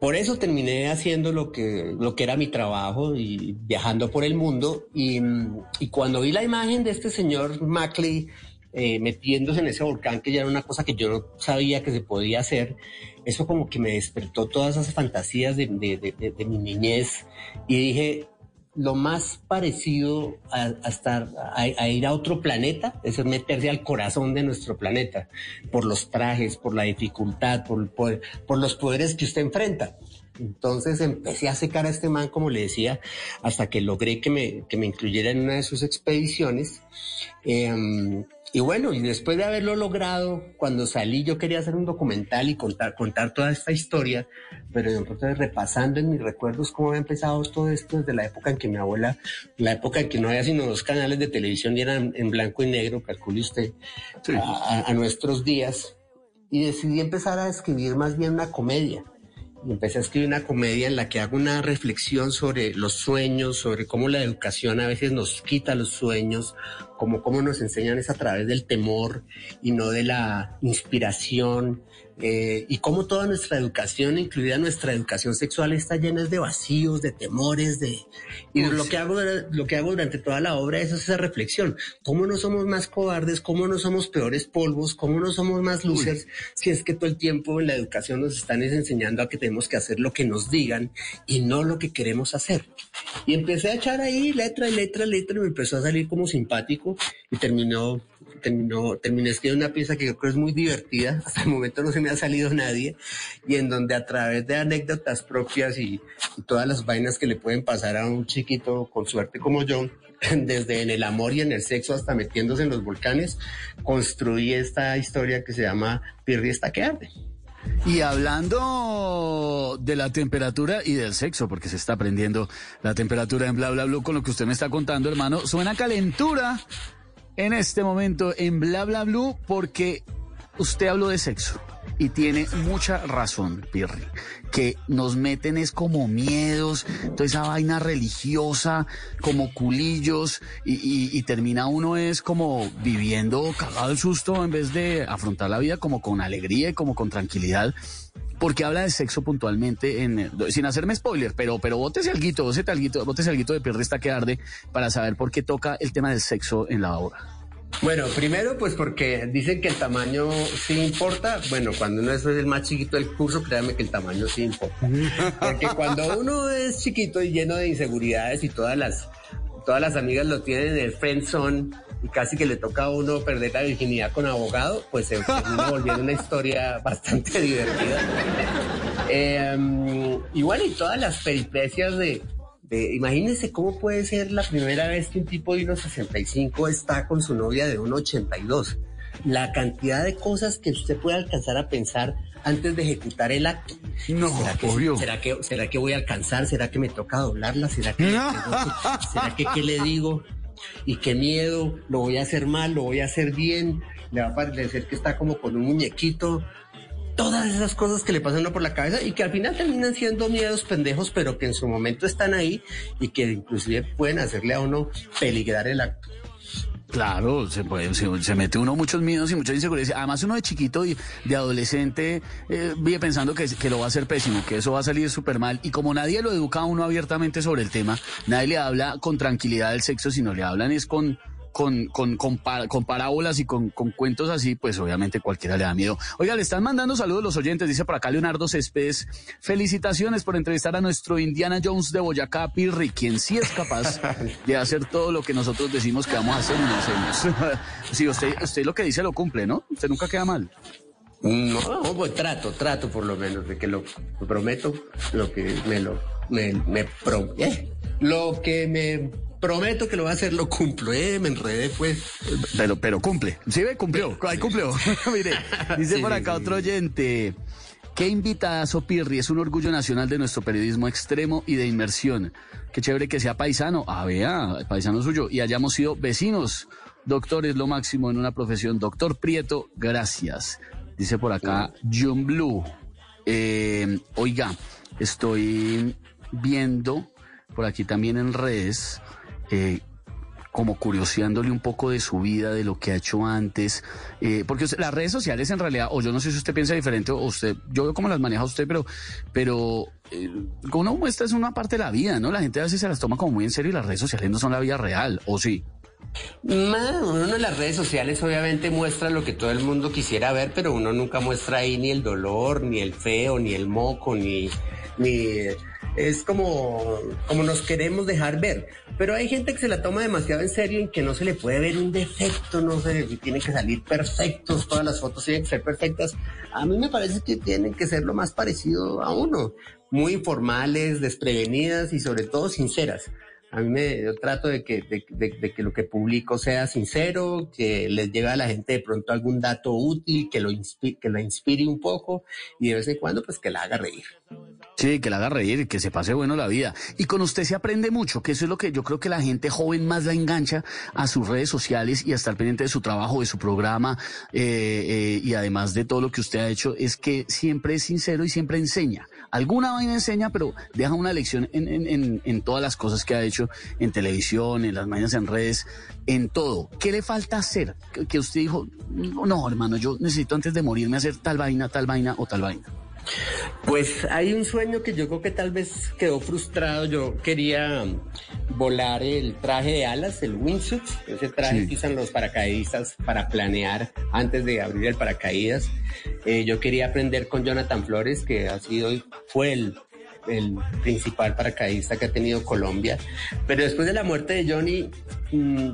Por eso terminé haciendo lo que, lo que era mi trabajo y viajando por el mundo. Y, y cuando vi la imagen de este señor Macley eh, metiéndose en ese volcán, que ya era una cosa que yo no sabía que se podía hacer, eso como que me despertó todas esas fantasías de, mi niñez y dije, lo más parecido a, estar, a, ir a otro planeta es meterse al corazón de nuestro planeta, por los trajes, por la dificultad, por, por los poderes que usted enfrenta. Entonces empecé a secar a este man, como le decía, hasta que logré que me, que me incluyera en una de sus expediciones. Em, y bueno, y después de haberlo logrado, cuando salí yo quería hacer un documental y contar, contar toda esta historia, pero entonces repasando en mis recuerdos cómo había empezado todo esto desde la época en que mi abuela, la época en que no había sino dos canales de televisión y eran en blanco y negro, calcule usted, a nuestros días, y decidí empezar a escribir más bien una comedia empecé a escribir una comedia en la que hago una reflexión sobre los sueños, sobre cómo la educación a veces nos quita los sueños, como cómo nos enseñan es a través del temor y no de la inspiración, eh, y cómo toda nuestra educación, incluida nuestra educación sexual, está llena de vacíos, de temores, de... Y lo que, hago, lo que hago durante toda la obra es esa reflexión. ¿Cómo no somos más cobardes? ¿Cómo no somos peores polvos? ¿Cómo no somos más losers? Si es que todo el tiempo en la educación nos están enseñando a que tenemos que hacer lo que nos digan y no lo que queremos hacer. Y empecé a echar ahí letra y letra, letra, y me empezó a salir como simpático y terminó terminó, terminé escribiendo una pieza que yo creo es muy divertida, hasta el momento no se me ha salido nadie, y en donde a través de anécdotas propias y, todas las vainas que le pueden pasar a un chiquito con suerte como yo, desde en el amor y en el sexo hasta metiéndose en los volcanes, construí esta historia que se llama Pirri está que arde. Y hablando de la temperatura y del sexo, porque se está aprendiendo la temperatura en bla bla bla con lo que usted me está contando, hermano, suena calentura en este momento en Bla Bla Blue porque usted habló de sexo y tiene mucha razón, Pirri, que nos meten es como miedos, toda esa vaina religiosa, como culillos, y, termina uno es como viviendo cagado el susto en vez de afrontar la vida como con alegría y como con tranquilidad. Porque habla de sexo puntualmente, en, sin hacerme spoiler, pero, pero bótese alguito, bótese alguito, bótese alguito de Pirri está que arde para saber por qué toca el tema del sexo en la obra. Bueno, primero pues porque dicen que el tamaño sí importa. Bueno, cuando uno es el más chiquito del curso, créanme que el tamaño sí importa. Porque cuando uno es chiquito y lleno de inseguridades y todas las, todas las amigas lo tienen en el friend zone y casi que le toca a uno perder la virginidad con abogado, pues se termina volviendo una historia bastante divertida. Em, y bueno, y todas las peripecias de, imagínense cómo puede ser la primera vez que un tipo de 1,65 está con su novia de 1,82. La cantidad de cosas que usted puede alcanzar a pensar antes de ejecutar el acto. No, ¿Será que, ¿será que, ¿Será que voy a alcanzar? ¿Será que me toca doblarla? ¿Será que, ¿será que qué le digo? Y qué miedo, lo voy a hacer mal, lo voy a hacer bien, le va a parecer que está como con un muñequito, todas esas cosas que le pasan por la cabeza y que al final terminan siendo miedos pendejos, pero que en su momento están ahí y que inclusive pueden hacerle a uno peligrar el acto. Claro, se, puede, se, mete uno muchos miedos y muchas inseguridades. Además, uno de chiquito y de adolescente eh, vive pensando que, que, lo va a hacer pésimo, que eso va a salir súper mal. Y como nadie lo educa a uno abiertamente sobre el tema, nadie le habla con tranquilidad del sexo, sino le hablan es con con, con, con, parábolas y con, cuentos así, pues obviamente cualquiera le da miedo. Oiga, le están mandando saludos los oyentes, dice por acá Leonardo Céspedes. Felicitaciones por entrevistar a nuestro Indiana Jones de Boyacá, Pirri, quien sí es capaz de hacer todo lo que nosotros decimos que vamos a hacer y no hacemos. sí, usted, usted lo que dice lo cumple, ¿no? Usted nunca queda mal. No, pues trato, trato por lo menos de que lo, prometo, lo que me lo me, me eh, lo que me prometo que lo va a hacer, lo cumplo, eh, me enredé pues. Pero, pero cumple, sí ve, cumplió, ahí cumplió. Mire, dice por acá otro oyente. Qué invitazo, Pirri. Es un orgullo nacional de nuestro periodismo extremo y de inmersión. Qué chévere que sea paisano. Ah, vea, paisano suyo. Y hayamos sido vecinos. Doctor es lo máximo en una profesión. Doctor Prieto, gracias. Dice por acá John Blue. Eh, oiga, estoy viendo por aquí también en redes eh, como curioseándole un poco de su vida, de lo que ha hecho antes, eh, porque las redes sociales en realidad, o yo no sé si usted piensa diferente, o usted, yo veo cómo las maneja usted, pero, pero eh, uno muestra es una parte de la vida, ¿no? La gente a veces se las toma como muy en serio y las redes sociales no son la vida real, ¿o sí? uno en las redes sociales obviamente muestra lo que todo el mundo quisiera ver, pero uno nunca muestra ahí ni el dolor, ni el feo, ni el moco, ni, ni es como, como nos queremos dejar ver. Pero hay gente que se la toma demasiado en serio en que no se le puede ver un defecto, no sé, tienen que salir perfectos, todas las fotos tienen que ser perfectas. A mí me parece que tienen que ser lo más parecido a uno, muy formales, desprevenidas y sobre todo sinceras. A mí me yo trato de que, de, que lo que publico sea sincero, que les llegue a la gente de pronto algún dato útil, que lo que la inspire un poco y de vez en cuando pues que la haga reír. Sí, que la haga reír, que se pase bueno la vida. Y con usted se aprende mucho, que eso es lo que yo creo que la gente joven más la engancha a sus redes sociales y a estar pendiente de su trabajo, de su programa eh, eh, y además de todo lo que usted ha hecho, es que siempre es sincero y siempre enseña. Alguna vaina enseña, pero deja una lección en, todas las cosas que ha hecho en televisión, en las mañanas en redes, en todo. ¿Qué le falta hacer? Que usted dijo, no, hermano, yo necesito antes de morirme hacer tal vaina, tal vaina o tal vaina. Pues hay un sueño que yo creo que tal vez quedó frustrado. Yo quería volar el traje de alas, el wingsuit, ese traje que usan los paracaidistas para planear antes de abrir el paracaídas. Eh, yo quería aprender con Jonathan Flores, que ha sido, fue el el principal paracaidista que ha tenido Colombia. Pero después de la muerte de Johnny, mm,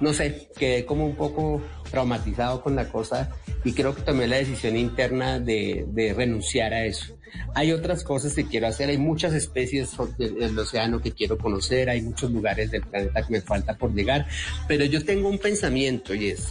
no sé, quedé como un poco traumatizado con la cosa y creo que tomé la decisión interna de, de renunciar a eso. Hay otras cosas que quiero hacer, hay muchas especies del océano que quiero conocer, hay muchos lugares del planeta que me falta por llegar, pero yo tengo un pensamiento y es,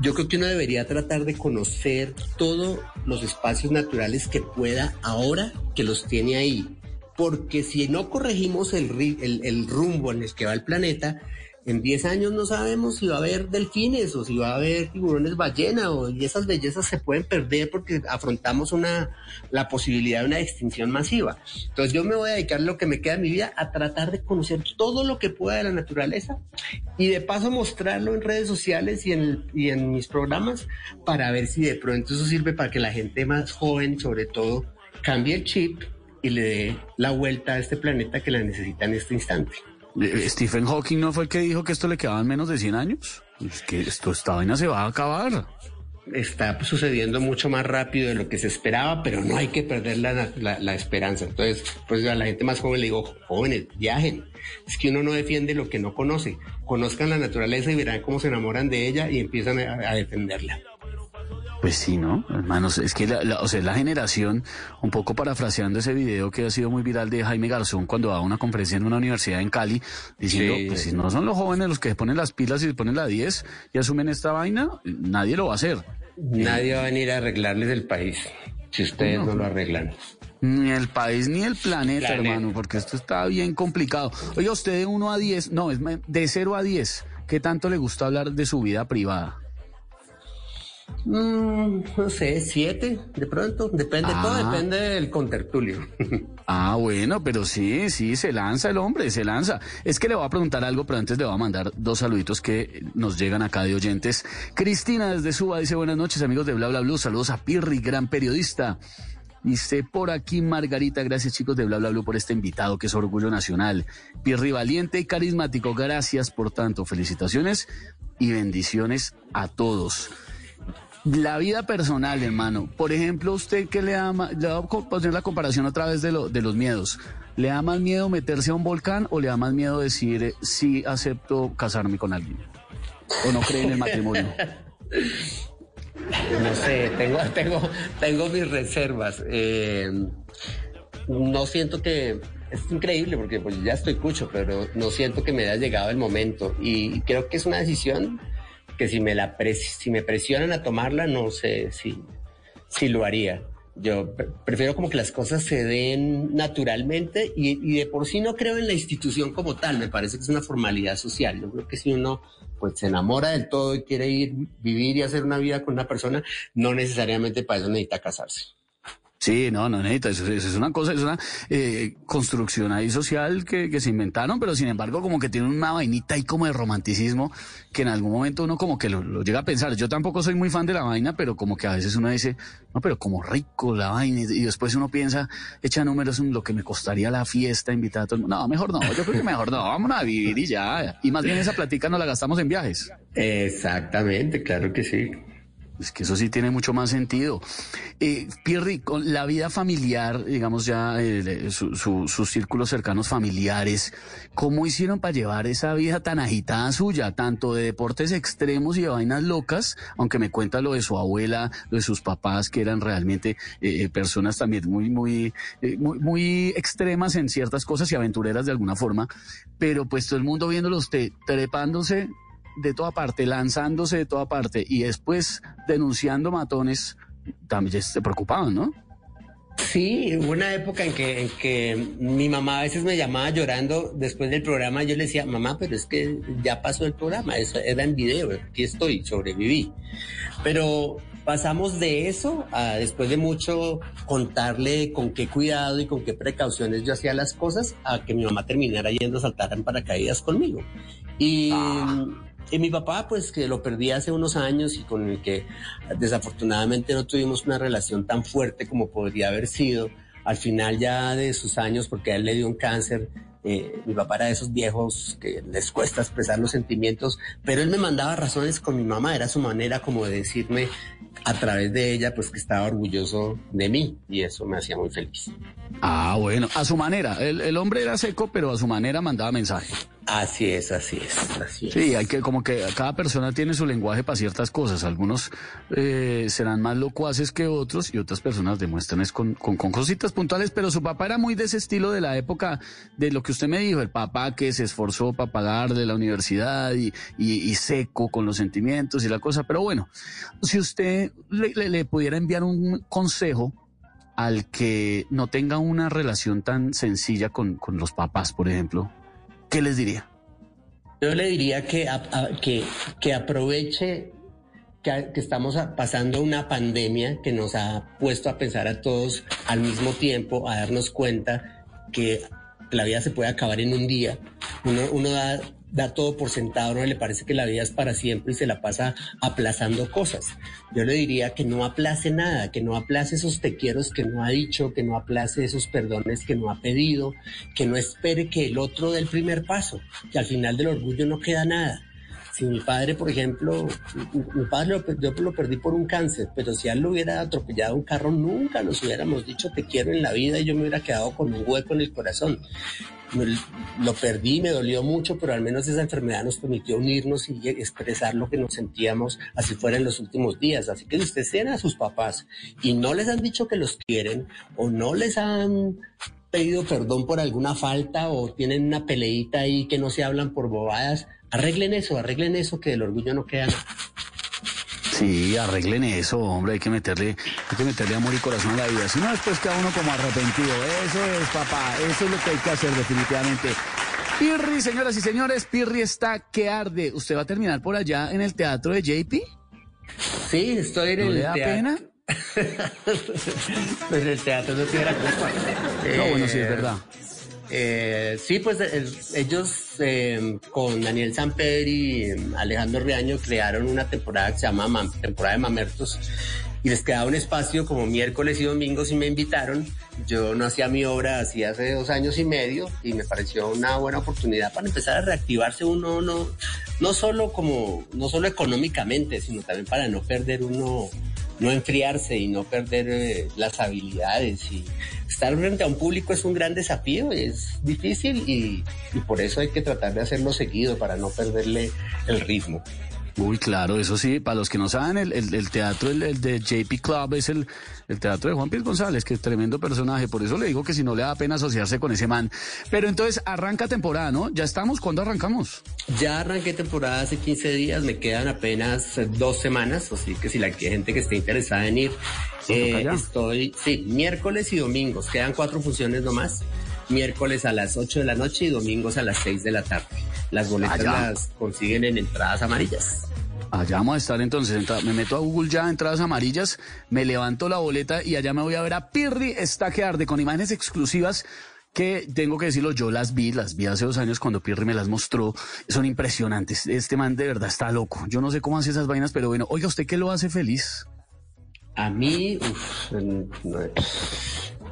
yo creo que uno debería tratar de conocer todos los espacios naturales que pueda ahora que los tiene ahí. Porque si no corregimos el, el, el rumbo en el que va el planeta, en 10 años no sabemos si va a haber delfines o si va a haber tiburones ballena o, y esas bellezas se pueden perder porque afrontamos una, la posibilidad de una extinción masiva. Entonces yo me voy a dedicar lo que me queda de mi vida a tratar de conocer todo lo que pueda de la naturaleza y de paso mostrarlo en redes sociales y en, y en mis programas para ver si de pronto eso sirve para que la gente más joven sobre todo cambie el chip y le dé la vuelta a este planeta que la necesita en este instante. Eh, Stephen Hawking no fue el que dijo que esto le quedaban menos de 100 años. Es que esto, esta vaina se va a acabar. Está sucediendo mucho más rápido de lo que se esperaba, pero no hay que perder la, la, esperanza. Entonces, pues a la gente más joven le digo, jóvenes, viajen. Es que uno no defiende lo que no conoce. Conozcan la naturaleza y verán cómo se enamoran de ella y empiezan a defenderla. Pues sí, ¿no? Hermanos, es que la, o sea, la generación, un poco parafraseando ese video que ha sido muy viral de Jaime Garzón cuando da una conferencia en una universidad en Cali, diciendo, pues si no son los jóvenes los que se ponen las pilas y se ponen la 10 y asumen esta vaina, nadie lo va a hacer. Nadie va a venir a arreglarles el país si ustedes no, lo arreglan. Ni el país ni el planeta, hermano, porque esto está bien complicado. Oye, usted de 1 a 10, no, es de 0 a 10, ¿qué tanto le gusta hablar de su vida privada? Mm, no sé, siete, de pronto. Depende, todo ah. depende del contertulio. ah, bueno, pero sí, sí, se lanza el hombre, se lanza. Es que le voy a preguntar algo, pero antes le voy a mandar dos saluditos que nos llegan acá de oyentes. Cristina desde Suba dice buenas noches, amigos de Bla Bla Blue. Saludos a Pirri, gran periodista. Dice por aquí Margarita, gracias chicos de Bla Bla Blue por este invitado que es Orgullo Nacional. Pirri valiente y carismático, gracias por tanto. Felicitaciones y bendiciones a todos. La vida personal, hermano. Por ejemplo, usted que le más, le voy a poner la comparación otra vez de, lo, de los miedos. ¿Le da más miedo meterse a un volcán o le da más miedo decir sí acepto casarme con alguien? ¿O no cree en el matrimonio? no sé, tengo, tengo, tengo mis reservas. Eh, no siento que es increíble porque pues ya estoy cucho, pero no siento que me haya llegado el momento y creo que es una decisión que si me la si me presionan a tomarla no sé si si lo haría. Yo prefiero como que las cosas se den naturalmente y, y, de por sí no creo en la institución como tal, me parece que es una formalidad social. Yo creo que si uno pues se enamora del todo y quiere ir, vivir y hacer una vida con una persona, no necesariamente para eso necesita casarse. Sí, no, no necesita, eso, es una cosa, es una eh, construcción ahí social que, que, se inventaron, pero sin embargo como que tiene una vainita ahí como de romanticismo que en algún momento uno como que lo, lo, llega a pensar. Yo tampoco soy muy fan de la vaina, pero como que a veces uno dice, no, pero como rico la vaina, y después uno piensa, echa números en lo que me costaría la fiesta, invitar a todo el mundo. No, mejor no, yo creo que mejor no, vamos a vivir y ya. Y más bien esa platica no la gastamos en viajes. Exactamente, claro que sí. Es que eso sí tiene mucho más sentido. Eh, Pierri, con la vida familiar, digamos ya eh, sus círculos cercanos familiares, ¿cómo hicieron para llevar esa vida tan agitada suya, tanto de deportes extremos y de vainas locas? Aunque me cuenta lo de su abuela, lo de sus papás, que eran realmente eh, personas también muy, muy, eh, muy, muy extremas en ciertas cosas y aventureras de alguna forma, pero pues todo el mundo viéndolo usted trepándose de toda parte, lanzándose de toda parte y después denunciando matones, también se preocupaban, ¿no? Sí, hubo una época en que, en que mi mamá a veces me llamaba llorando después del programa. Yo le decía, mamá, pero es que ya pasó el programa, eso era en video, aquí estoy, sobreviví. Pero pasamos de eso a después de mucho contarle con qué cuidado y con qué precauciones yo hacía las cosas, a que mi mamá terminara yendo a saltar en paracaídas conmigo. Y. Ah. Y mi papá, pues que lo perdí hace unos años y con el que desafortunadamente no tuvimos una relación tan fuerte como podría haber sido, al final ya de sus años, porque a él le dio un cáncer, eh, mi papá era de esos viejos que les cuesta expresar los sentimientos, pero él me mandaba razones con mi mamá, era su manera como de decirme a través de ella, pues que estaba orgulloso de mí y eso me hacía muy feliz. Ah, bueno, a su manera, el, el hombre era seco, pero a su manera mandaba mensaje. Así es, así es, así es. Sí, hay que, como que cada persona tiene su lenguaje para ciertas cosas. Algunos eh, serán más locuaces que otros y otras personas demuestran es con, con, con, cositas puntuales, pero su papá era muy de ese estilo de la época de lo que usted me dijo, el papá que se esforzó para pagar de la universidad y, y, y seco con los sentimientos y la cosa. Pero bueno, si usted le, le, le pudiera enviar un consejo al que no tenga una relación tan sencilla con, con los papás, por ejemplo, ¿qué les diría? Yo le diría que, a, a, que, que aproveche que, que, estamos pasando una pandemia que nos ha puesto a pensar a todos al mismo tiempo, a darnos cuenta que la vida se puede acabar en un día. Uno, uno da, da todo por sentado, no le parece que la vida es para siempre y se la pasa aplazando cosas. Yo le diría que no aplace nada, que no aplace esos te quiero que no ha dicho, que no aplace esos perdones que no ha pedido, que no espere que el otro dé el primer paso, que al final del orgullo no queda nada. Si mi padre, por ejemplo, mi padre yo lo perdí por un cáncer, pero si él lo hubiera atropellado un carro, nunca nos hubiéramos dicho te quiero en la vida y yo me hubiera quedado con un hueco en el corazón lo perdí, me dolió mucho, pero al menos esa enfermedad nos permitió unirnos y expresar lo que nos sentíamos, así fuera en los últimos días. Así que si ustedes tienen a sus papás y no les han dicho que los quieren o no les han pedido perdón por alguna falta o tienen una peleita ahí que no se hablan por bobadas, arreglen eso, arreglen eso que del orgullo no queda. Sí, arreglen eso, hombre, hay que meterle, hay que meterle amor y corazón a la vida. Si no, después queda uno como arrepentido. Eso es, papá, eso es lo que hay que hacer definitivamente. Pirri, señoras y señores, Pirri está que arde. ¿Usted va a terminar por allá en el teatro de JP? Sí, estoy en ¿No el le da teatro. pena? pues el teatro no tiene la culpa. No, bueno, sí, es verdad. Eh, sí, pues el, ellos eh, con Daniel Samper y Alejandro Riaño crearon una temporada que se llama Mam, temporada de Mamertos y les quedaba un espacio como miércoles y domingos y me invitaron. Yo no hacía mi obra hacía hace dos años y medio y me pareció una buena oportunidad para empezar a reactivarse uno, no, no solo como, no solo económicamente, sino también para no perder uno no enfriarse y no perder eh, las habilidades y estar frente a un público es un gran desafío, es difícil y, y, por eso hay que tratar de hacerlo seguido para no perderle el ritmo. Uy, claro, eso sí, para los que no saben, el, el, teatro, el, de JP Club es el, el teatro de Juan Piz González, que es tremendo personaje, por eso le digo que si no le da pena asociarse con ese man. Pero entonces arranca temporada, ¿no? ¿Ya estamos? ¿Cuándo arrancamos? Ya arranqué temporada hace 15 días, me quedan apenas dos semanas, así que si la gente que esté interesada en ir, eh, estoy, sí, miércoles y domingos, quedan cuatro funciones nomás miércoles a las 8 de la noche y domingos a las 6 de la tarde. Las boletas las consiguen en entradas amarillas. Allá vamos a estar entonces, me meto a Google ya, entradas amarillas, me levanto la boleta y allá me voy a ver a Pirri está que arde con imágenes exclusivas que tengo que decirlo, yo las vi, las vi hace dos años cuando Pirri me las mostró, son impresionantes. Este man de verdad está loco. Yo no sé cómo hace esas vainas, pero bueno, oiga, ¿usted qué lo hace feliz? A mí,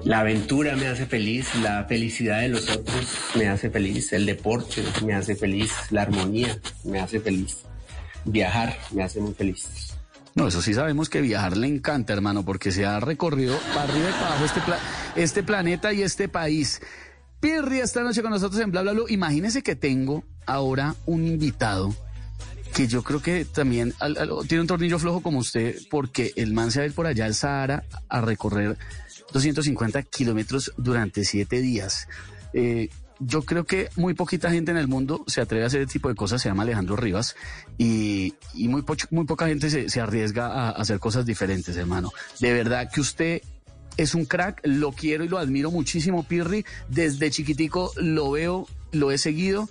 la aventura me hace feliz, la felicidad de los otros me hace feliz, el deporte me hace feliz, la armonía me hace feliz, viajar me hace muy feliz. No, eso sí sabemos que viajar le encanta, hermano, porque se ha recorrido para arriba y para abajo este, este planeta y este país. Pirri esta noche con nosotros en Bla Bla. Imagínese que tengo ahora un invitado que yo creo que también tiene un tornillo flojo como usted, porque el man se va a ir por allá al Sahara a recorrer 250 kilómetros durante siete días. Eh, yo creo que muy poquita gente en el mundo se atreve a hacer ese tipo de cosas, se llama Alejandro Rivas, y, muy, muy poca gente se, arriesga a, hacer cosas diferentes, hermano. De verdad que usted es un crack, lo quiero y lo admiro muchísimo, Pirri. Desde chiquitico lo veo, lo he seguido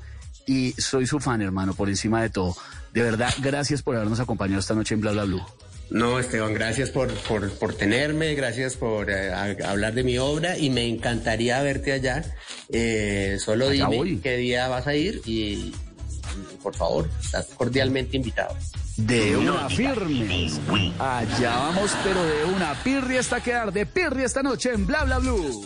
y soy su fan, hermano, por encima de todo. De verdad, gracias por habernos acompañado esta noche en Bla Bla Blue. No, Esteban, gracias por, por, tenerme, gracias por eh, hablar de mi obra y me encantaría verte allá. Eh, solo dime qué día vas a ir y, por favor, estás cordialmente invitado. De una firme. Allá vamos, pero de una pirri hasta quedar de pirri esta noche en Bla Bla Blue.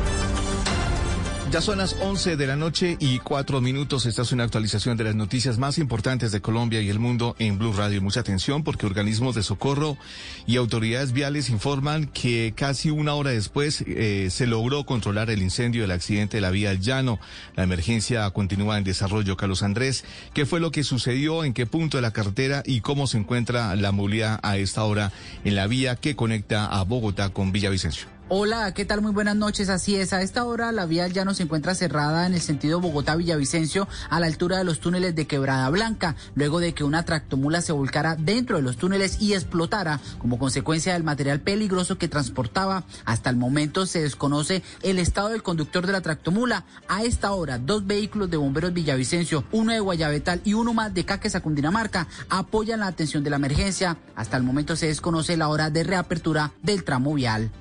Ya son las 11 de la noche y cuatro minutos. Esta es una actualización de las noticias más importantes de Colombia y el mundo en Blue Radio. Mucha atención porque organismos de socorro y autoridades viales informan que casi una hora después eh, se logró controlar el incendio del accidente de la vía llano. La emergencia continúa en desarrollo. Carlos Andrés, ¿qué fue lo que sucedió? ¿En qué punto de la carretera y cómo se encuentra la movilidad a esta hora en la vía que conecta a Bogotá con Villavicencio? Hola, ¿qué tal? Muy buenas noches. Así es, a esta hora la vía ya no se encuentra cerrada en el sentido Bogotá-Villavicencio a la altura de los túneles de Quebrada Blanca, luego de que una tractomula se volcara dentro de los túneles y explotara como consecuencia del material peligroso que transportaba. Hasta el momento se desconoce el estado del conductor de la tractomula. A esta hora, dos vehículos de bomberos Villavicencio, uno de Guayabetal y uno más de Caques Cundinamarca, apoyan la atención de la emergencia. Hasta el momento se desconoce la hora de reapertura del tramo vial.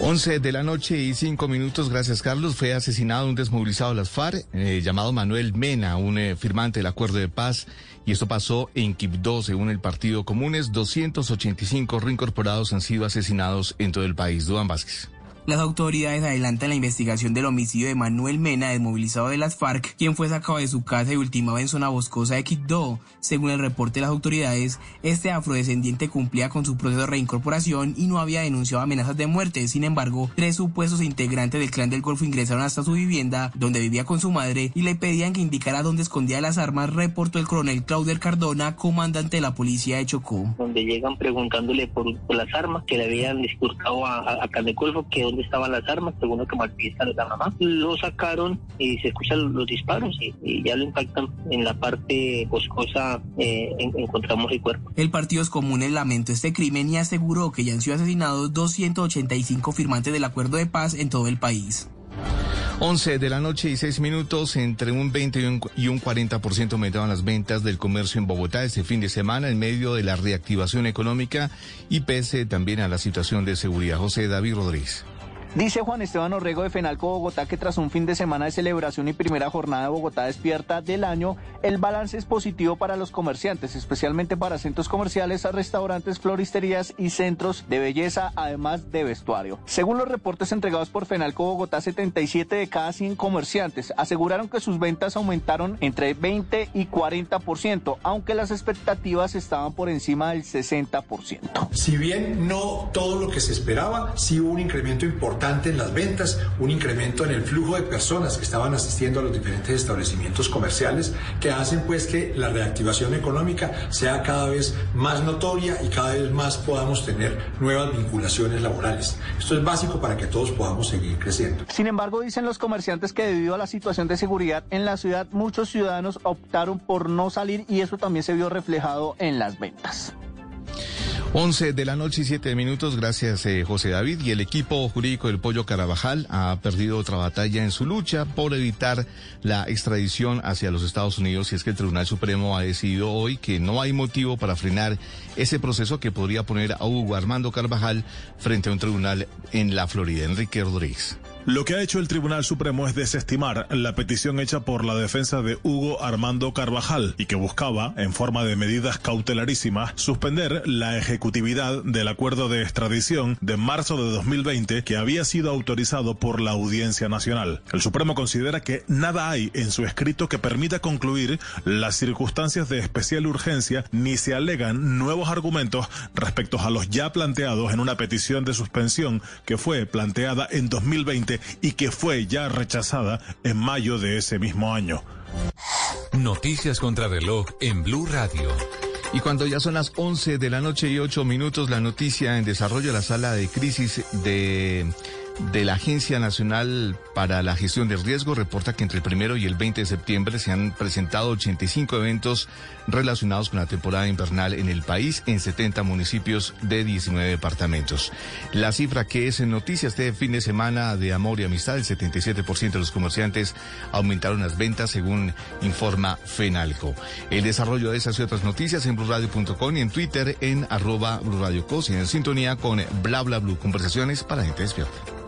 11 de la noche y 5 minutos, gracias Carlos. Fue asesinado un desmovilizado de las FARC eh, llamado Manuel Mena, un eh, firmante del acuerdo de paz. Y esto pasó en Quibdó, según el Partido Comunes. 285 reincorporados han sido asesinados en todo el país. Duan Vázquez. Las autoridades adelantan la investigación del homicidio de Manuel Mena, desmovilizado de las FARC, quien fue sacado de su casa y ultimado en zona boscosa de Quito. Según el reporte de las autoridades, este afrodescendiente cumplía con su proceso de reincorporación y no había denunciado amenazas de muerte. Sin embargo, tres supuestos integrantes del clan del Golfo ingresaron hasta su vivienda, donde vivía con su madre, y le pedían que indicara dónde escondía las armas, reportó el coronel Clauder Cardona, comandante de la policía de Chocó. Donde llegan preguntándole por, las armas que le habían discursado a, a, del Golfo, que dónde estaban las armas, según lo que manifiesta la mamá. Lo sacaron y se escuchan los disparos y, ya lo impactan en la parte boscosa, eh, encontramos el cuerpo. El Partido Comunes lamentó este crimen y aseguró que ya han sido asesinados 285 firmantes del acuerdo de paz en todo el país. 11 de la noche y 6 minutos, entre un 20 y un, 40% aumentaban las ventas del comercio en Bogotá este fin de semana en medio de la reactivación económica y pese también a la situación de seguridad. José David Rodríguez. Dice Juan Esteban Orrego de Fenalco Bogotá que tras un fin de semana de celebración y primera jornada de Bogotá despierta del año, el balance es positivo para los comerciantes, especialmente para centros comerciales, restaurantes, floristerías y centros de belleza, además de vestuario. Según los reportes entregados por Fenalco Bogotá, 77 de cada 100 comerciantes aseguraron que sus ventas aumentaron entre 20 y 40%, aunque las expectativas estaban por encima del 60%. Si bien no todo lo que se esperaba, sí hubo un incremento importante en las ventas, un incremento en el flujo de personas que estaban asistiendo a los diferentes establecimientos comerciales que hacen pues que la reactivación económica sea cada vez más notoria y cada vez más podamos tener nuevas vinculaciones laborales. Esto es básico para que todos podamos seguir creciendo. Sin embargo, dicen los comerciantes que debido a la situación de seguridad en la ciudad, muchos ciudadanos optaron por no salir y eso también se vio reflejado en las ventas. 11 de la noche y 7 minutos, gracias eh, José David. Y el equipo jurídico del Pollo Carabajal ha perdido otra batalla en su lucha por evitar la extradición hacia los Estados Unidos. Y es que el Tribunal Supremo ha decidido hoy que no hay motivo para frenar ese proceso que podría poner a Hugo Armando Carvajal frente a un tribunal en la Florida. Enrique Rodríguez. Lo que ha hecho el Tribunal Supremo es desestimar la petición hecha por la defensa de Hugo Armando Carvajal y que buscaba, en forma de medidas cautelarísimas, suspender la ejecutividad del acuerdo de extradición de marzo de 2020 que había sido autorizado por la Audiencia Nacional. El Supremo considera que nada hay en su escrito que permita concluir las circunstancias de especial urgencia ni se alegan nuevos argumentos respecto a los ya planteados en una petición de suspensión que fue planteada en 2020 y que fue ya rechazada en mayo de ese mismo año. Noticias contra reloj en Blue Radio. Y cuando ya son las 11 de la noche y 8 minutos, la noticia en desarrollo, la sala de crisis de de la Agencia Nacional para la Gestión de Riesgo reporta que entre el primero y el 20 de septiembre se han presentado 85 eventos relacionados con la temporada invernal en el país en 70 municipios de 19 departamentos. La cifra que es en noticias de fin de semana de amor y amistad, el 77% de los comerciantes aumentaron las ventas según informa Fenalco. El desarrollo de esas y otras noticias en blurradio.com y en Twitter en arroba blurradiocos y en sintonía con bla bla conversaciones para gente despierta.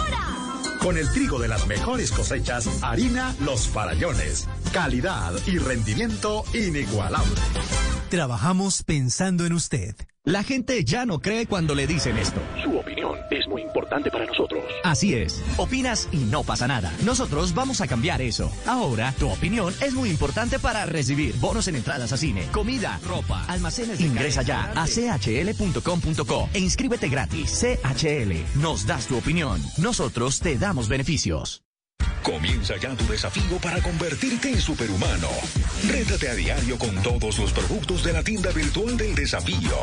Con el trigo de las mejores cosechas, harina Los Farallones. Calidad y rendimiento inigualable. Trabajamos pensando en usted. La gente ya no cree cuando le dicen esto. Su opinión es importante para nosotros. Así es. Opinas y no pasa nada. Nosotros vamos a cambiar eso. Ahora, tu opinión es muy importante para recibir bonos en entradas a cine, comida, ropa, almacenes. Ingresa ya a chl.com.co e inscríbete gratis. CHL. Nos das tu opinión. Nosotros te damos beneficios. Comienza ya tu desafío para convertirte en superhumano. Rétate a diario con todos los productos de la tienda virtual del desafío.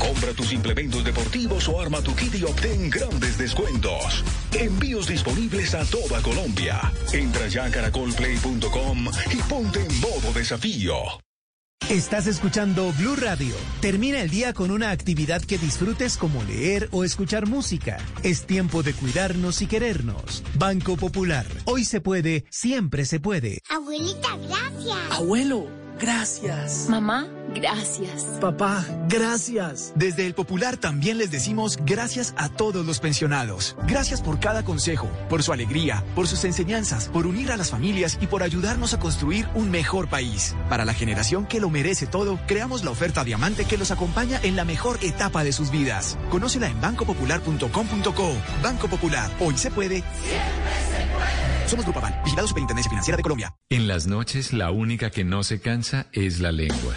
Compra tus implementos deportivos o arma tu kit y obtén grandes descuentos. Envíos disponibles a toda Colombia. Entra ya a caracolplay.com y ponte en modo desafío. Estás escuchando Blue Radio. Termina el día con una actividad que disfrutes como leer o escuchar música. Es tiempo de cuidarnos y querernos. Banco Popular. Hoy se puede, siempre se puede. Abuelita, gracias. Abuelo, gracias. Mamá. Gracias. Papá, gracias. Desde el Popular también les decimos gracias a todos los pensionados. Gracias por cada consejo, por su alegría, por sus enseñanzas, por unir a las familias y por ayudarnos a construir un mejor país. Para la generación que lo merece todo, creamos la oferta Diamante que los acompaña en la mejor etapa de sus vidas. Conócela en bancopopular.com.co. Banco Popular, hoy se puede. Siempre se puede. Somos Grupo Aval, vigilado Superintendencia Financiera de Colombia. En las noches, la única que no se cansa es la lengua.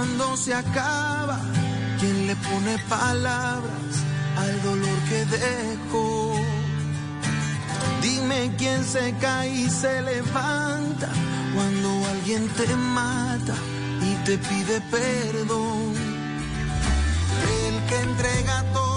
Cuando se acaba? ¿Quién le pone palabras al dolor que dejó? Dime quién se cae y se levanta cuando alguien te mata y te pide perdón. El que entrega todo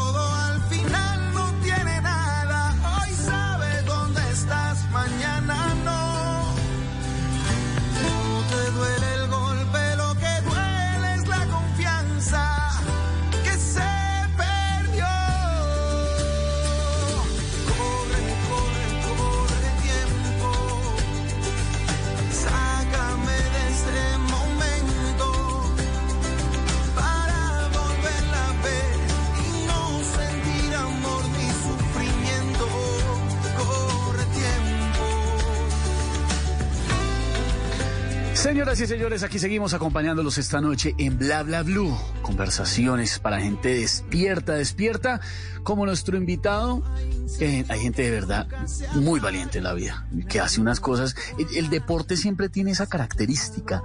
Señoras y señores, aquí seguimos acompañándolos esta noche en Bla Bla Blue. Conversaciones para gente despierta, despierta, como nuestro invitado. Eh, hay gente de verdad muy valiente en la vida, que hace unas cosas. El, el deporte siempre tiene esa característica,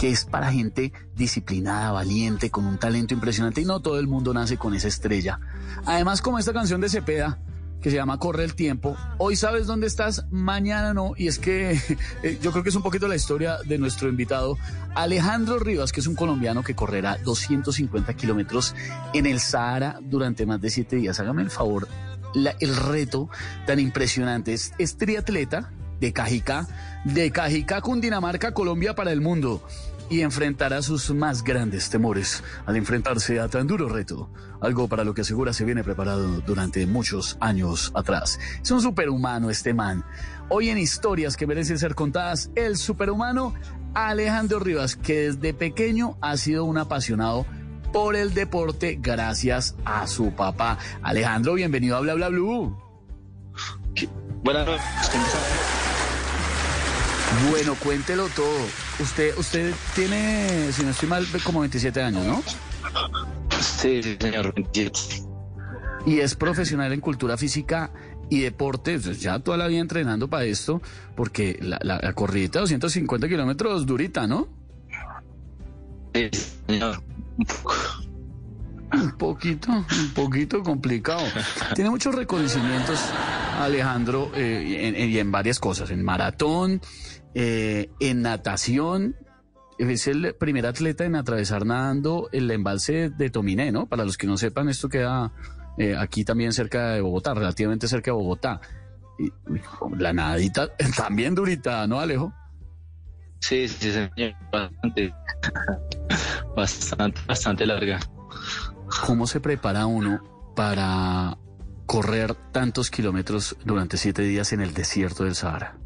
que es para gente disciplinada, valiente, con un talento impresionante, y no todo el mundo nace con esa estrella. Además, como esta canción de Cepeda, que se llama Corre el Tiempo. Hoy sabes dónde estás, mañana no. Y es que eh, yo creo que es un poquito la historia de nuestro invitado Alejandro Rivas, que es un colombiano que correrá 250 kilómetros en el Sahara durante más de siete días. Hágame el favor, el reto tan impresionante. Es, es triatleta de Cajicá, de Cajicá, Cundinamarca, Colombia para el mundo. Y enfrentará sus más grandes temores al enfrentarse a tan duro reto, algo para lo que asegura se viene preparado durante muchos años atrás. Es un superhumano este man. Hoy en historias que merecen ser contadas, el superhumano Alejandro Rivas, que desde pequeño ha sido un apasionado por el deporte gracias a su papá. Alejandro, bienvenido a Bla Bla Blue. Buenas noches. Bueno, cuéntelo todo. Usted, usted tiene, si no estoy mal, como 27 años, ¿no? Sí, señor. 27. Y es profesional en cultura física y deporte, pues, ya toda la vida entrenando para esto, porque la, la, la corridita de 250 kilómetros durita, ¿no? Sí, señor. Un poquito, un poquito complicado. Tiene muchos reconocimientos, Alejandro, eh, en- en- y en varias cosas, en maratón, eh, en natación. Es el primer atleta en atravesar nadando el embalse de Tominé, ¿no? Para los que no sepan, esto queda eh, aquí también cerca de Bogotá, relativamente cerca de Bogotá. Y, la nadita también durita, ¿no, Alejo? Sí, sí, señor. Bastante. Bastante, bastante larga. ¿Cómo se prepara uno para correr tantos kilómetros durante siete días en el desierto del Sahara?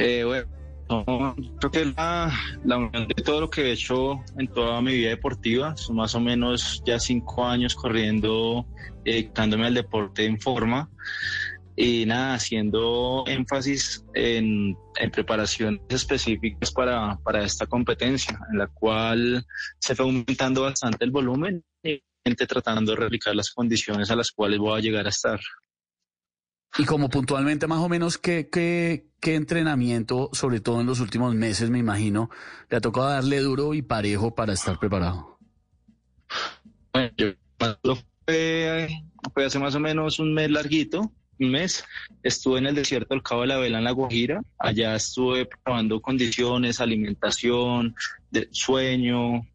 Eh, bueno, no, creo que la, la unión de todo lo que he hecho en toda mi vida deportiva, son más o menos ya cinco años corriendo, eh, dedicándome al deporte en forma y nada, haciendo énfasis en, en preparaciones específicas para, para esta competencia, en la cual se fue aumentando bastante el volumen y tratando de replicar las condiciones a las cuales voy a llegar a estar. Y como puntualmente, más o menos, ¿qué, qué, qué entrenamiento, sobre todo en los últimos meses, me imagino, le ha tocado darle duro y parejo para estar preparado? Bueno, yo fue, fue hace más o menos un mes larguito, un mes, estuve en el desierto del Cabo de la Vela en La Guajira. Allá estuve probando condiciones, alimentación, de sueño,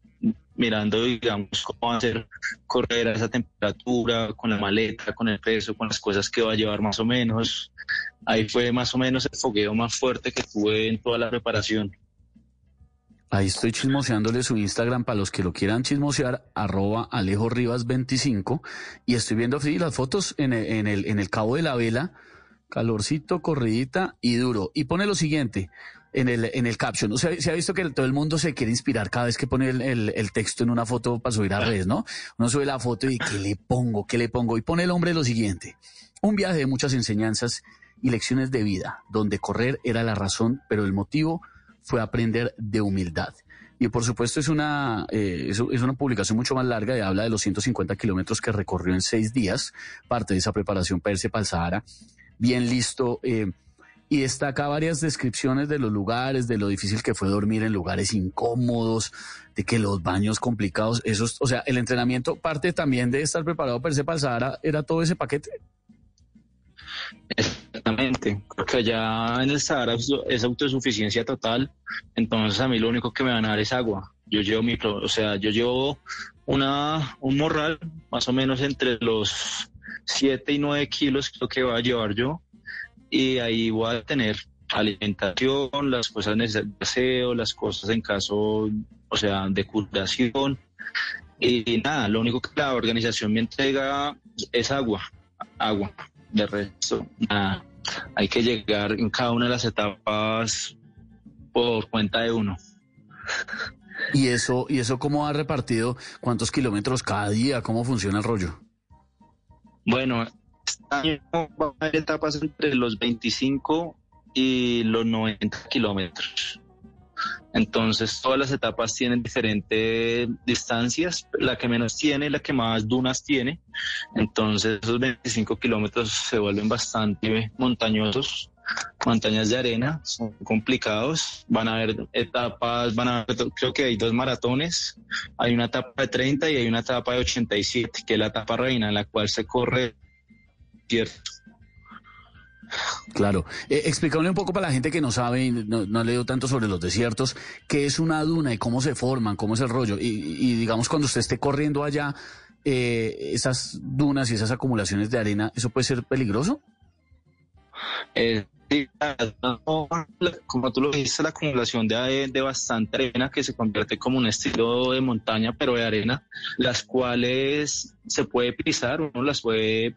mirando, digamos, cómo hacer correr a esa temperatura, con la maleta, con el peso, con las cosas que va a llevar más o menos. Ahí fue más o menos el fogueo más fuerte que tuve en toda la preparación. Ahí estoy chismoseándole su Instagram para los que lo quieran chismosear, arroba Alejo Rivas 25. Y estoy viendo sí, las fotos en el Cabo de la Vela, calorcito, corridita y duro. Y pone lo siguiente en el, en el caption. O sea, se ha visto que todo el mundo se quiere inspirar cada vez que pone el, el, texto en una foto para subir a redes, ¿no? Uno sube la foto y ¿qué le pongo? ¿Qué le pongo? Y pone el hombre lo siguiente. Un viaje de muchas enseñanzas y lecciones de vida, donde correr era la razón, pero el motivo fue aprender de humildad. Y por supuesto es una, eh, es, una publicación mucho más larga y habla de los 150 kilómetros que recorrió en seis días, parte de esa preparación para irse para el Sahara, bien listo. Eh, y destaca varias descripciones de los lugares, de lo difícil que fue dormir en lugares incómodos, de que los baños complicados, esos, o sea, el entrenamiento, parte también de estar preparado para el Sahara, era todo ese paquete. Exactamente, porque allá en el Sahara es autosuficiencia total, entonces a mí lo único que me van a dar es agua. Yo llevo mi, o sea, yo llevo una, un morral más o menos entre los 7 y 9 kilos creo que va a llevar yo y ahí voy a tener alimentación, las cosas necesarias de aseo, las cosas en caso, o sea, de curación y nada, lo único que la organización me entrega es agua, agua de resto, nada. Hay que llegar en cada una de las etapas por cuenta de uno. ¿Y eso, y eso cómo ha repartido? ¿Cuántos kilómetros cada día? ¿Cómo funciona el rollo? Bueno, va a haber etapas entre los 25 y los 90 kilómetros. Entonces, todas las etapas tienen diferentes distancias, la que menos tiene, la que más dunas tiene. Entonces, esos 25 kilómetros se vuelven bastante montañosos, montañas de arena, son complicados. Van a haber etapas, van a haber, creo que hay dos maratones. Hay una etapa de 30 y hay una etapa de 87, que es la etapa reina, en la cual se corre cierto Claro. Eh, un poco para la gente que no sabe y no, ha leído tanto sobre los desiertos, qué es una duna y cómo se forman, cómo es el rollo. Y, digamos, cuando usted esté corriendo allá, eh, esas dunas y esas acumulaciones de arena, ¿eso puede ser peligroso? Eh, como tú lo dijiste, la acumulación de, de bastante arena que se convierte como un estilo de montaña, pero de arena, las cuales se puede pisar, uno las puede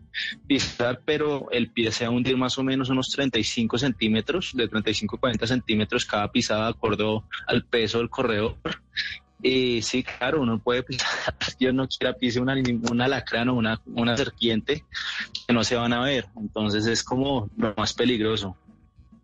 pisar, pero el pie se va a hundir más o menos unos 35 centímetros, de 35 a 40 centímetros cada pisada, de acuerdo al peso del corredor. Y sí, claro, uno puede pisar, Dios no quiera pise una, una alacrán o una, una serpiente que no se van a ver. Entonces es como lo más peligroso.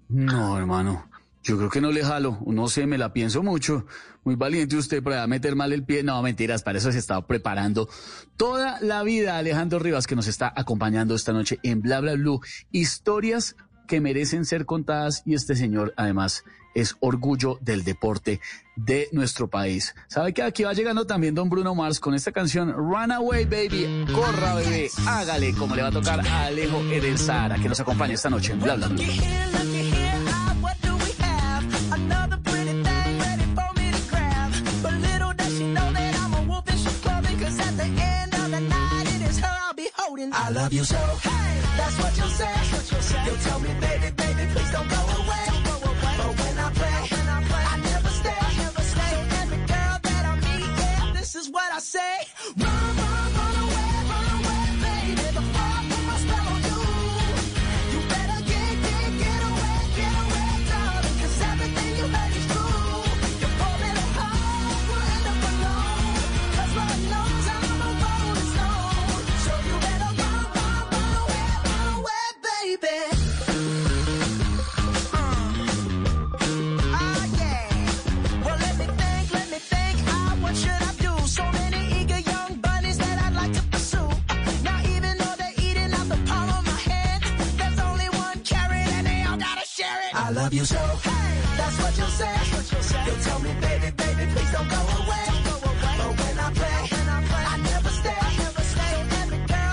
No, hermano. Yo creo que no le jalo. No sé, me la pienso mucho. Muy valiente usted para meter mal el pie. No, mentiras, para eso se estado preparando toda la vida. Alejandro Rivas, que nos está acompañando esta noche en Bla Bla Blue. Historias que merecen ser contadas y este señor, además, es orgullo del deporte de nuestro país. ¿Sabe que aquí va llegando también don Bruno Mars con esta canción Runaway Baby? Corra bebé, hágale como le va a tocar a Alejo Sara que nos acompaña esta noche Bla Bla Bla. I love you so. Hey, that's what you say. You tell me, baby, baby, please don't go away. But when I play, I never stay. Every girl that I meet, yeah, this is what I say.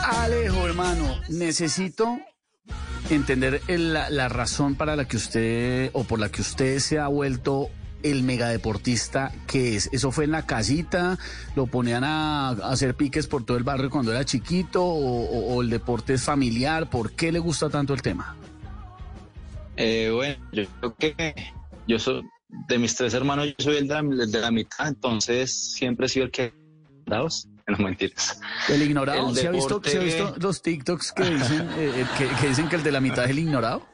Alejo, hermano, necesito entender la, razón para la que usted o por la que usted se ha vuelto el megadeportista que es. ¿Eso fue en la casita? ¿Lo ponían a, hacer piques por todo el barrio cuando era chiquito? ¿O, o- o el deporte es familiar? ¿Por qué le gusta tanto el tema? Eh, bueno, yo creo que yo soy de mis tres hermanos, yo soy el de la, el de la mitad, entonces siempre he sido el que daos, no mentiras. ¿El ignorado? El ¿Se, ha visto, deporte- se ha visto los TikToks que dicen, eh, eh, que, que dicen que el de la mitad es el ignorado?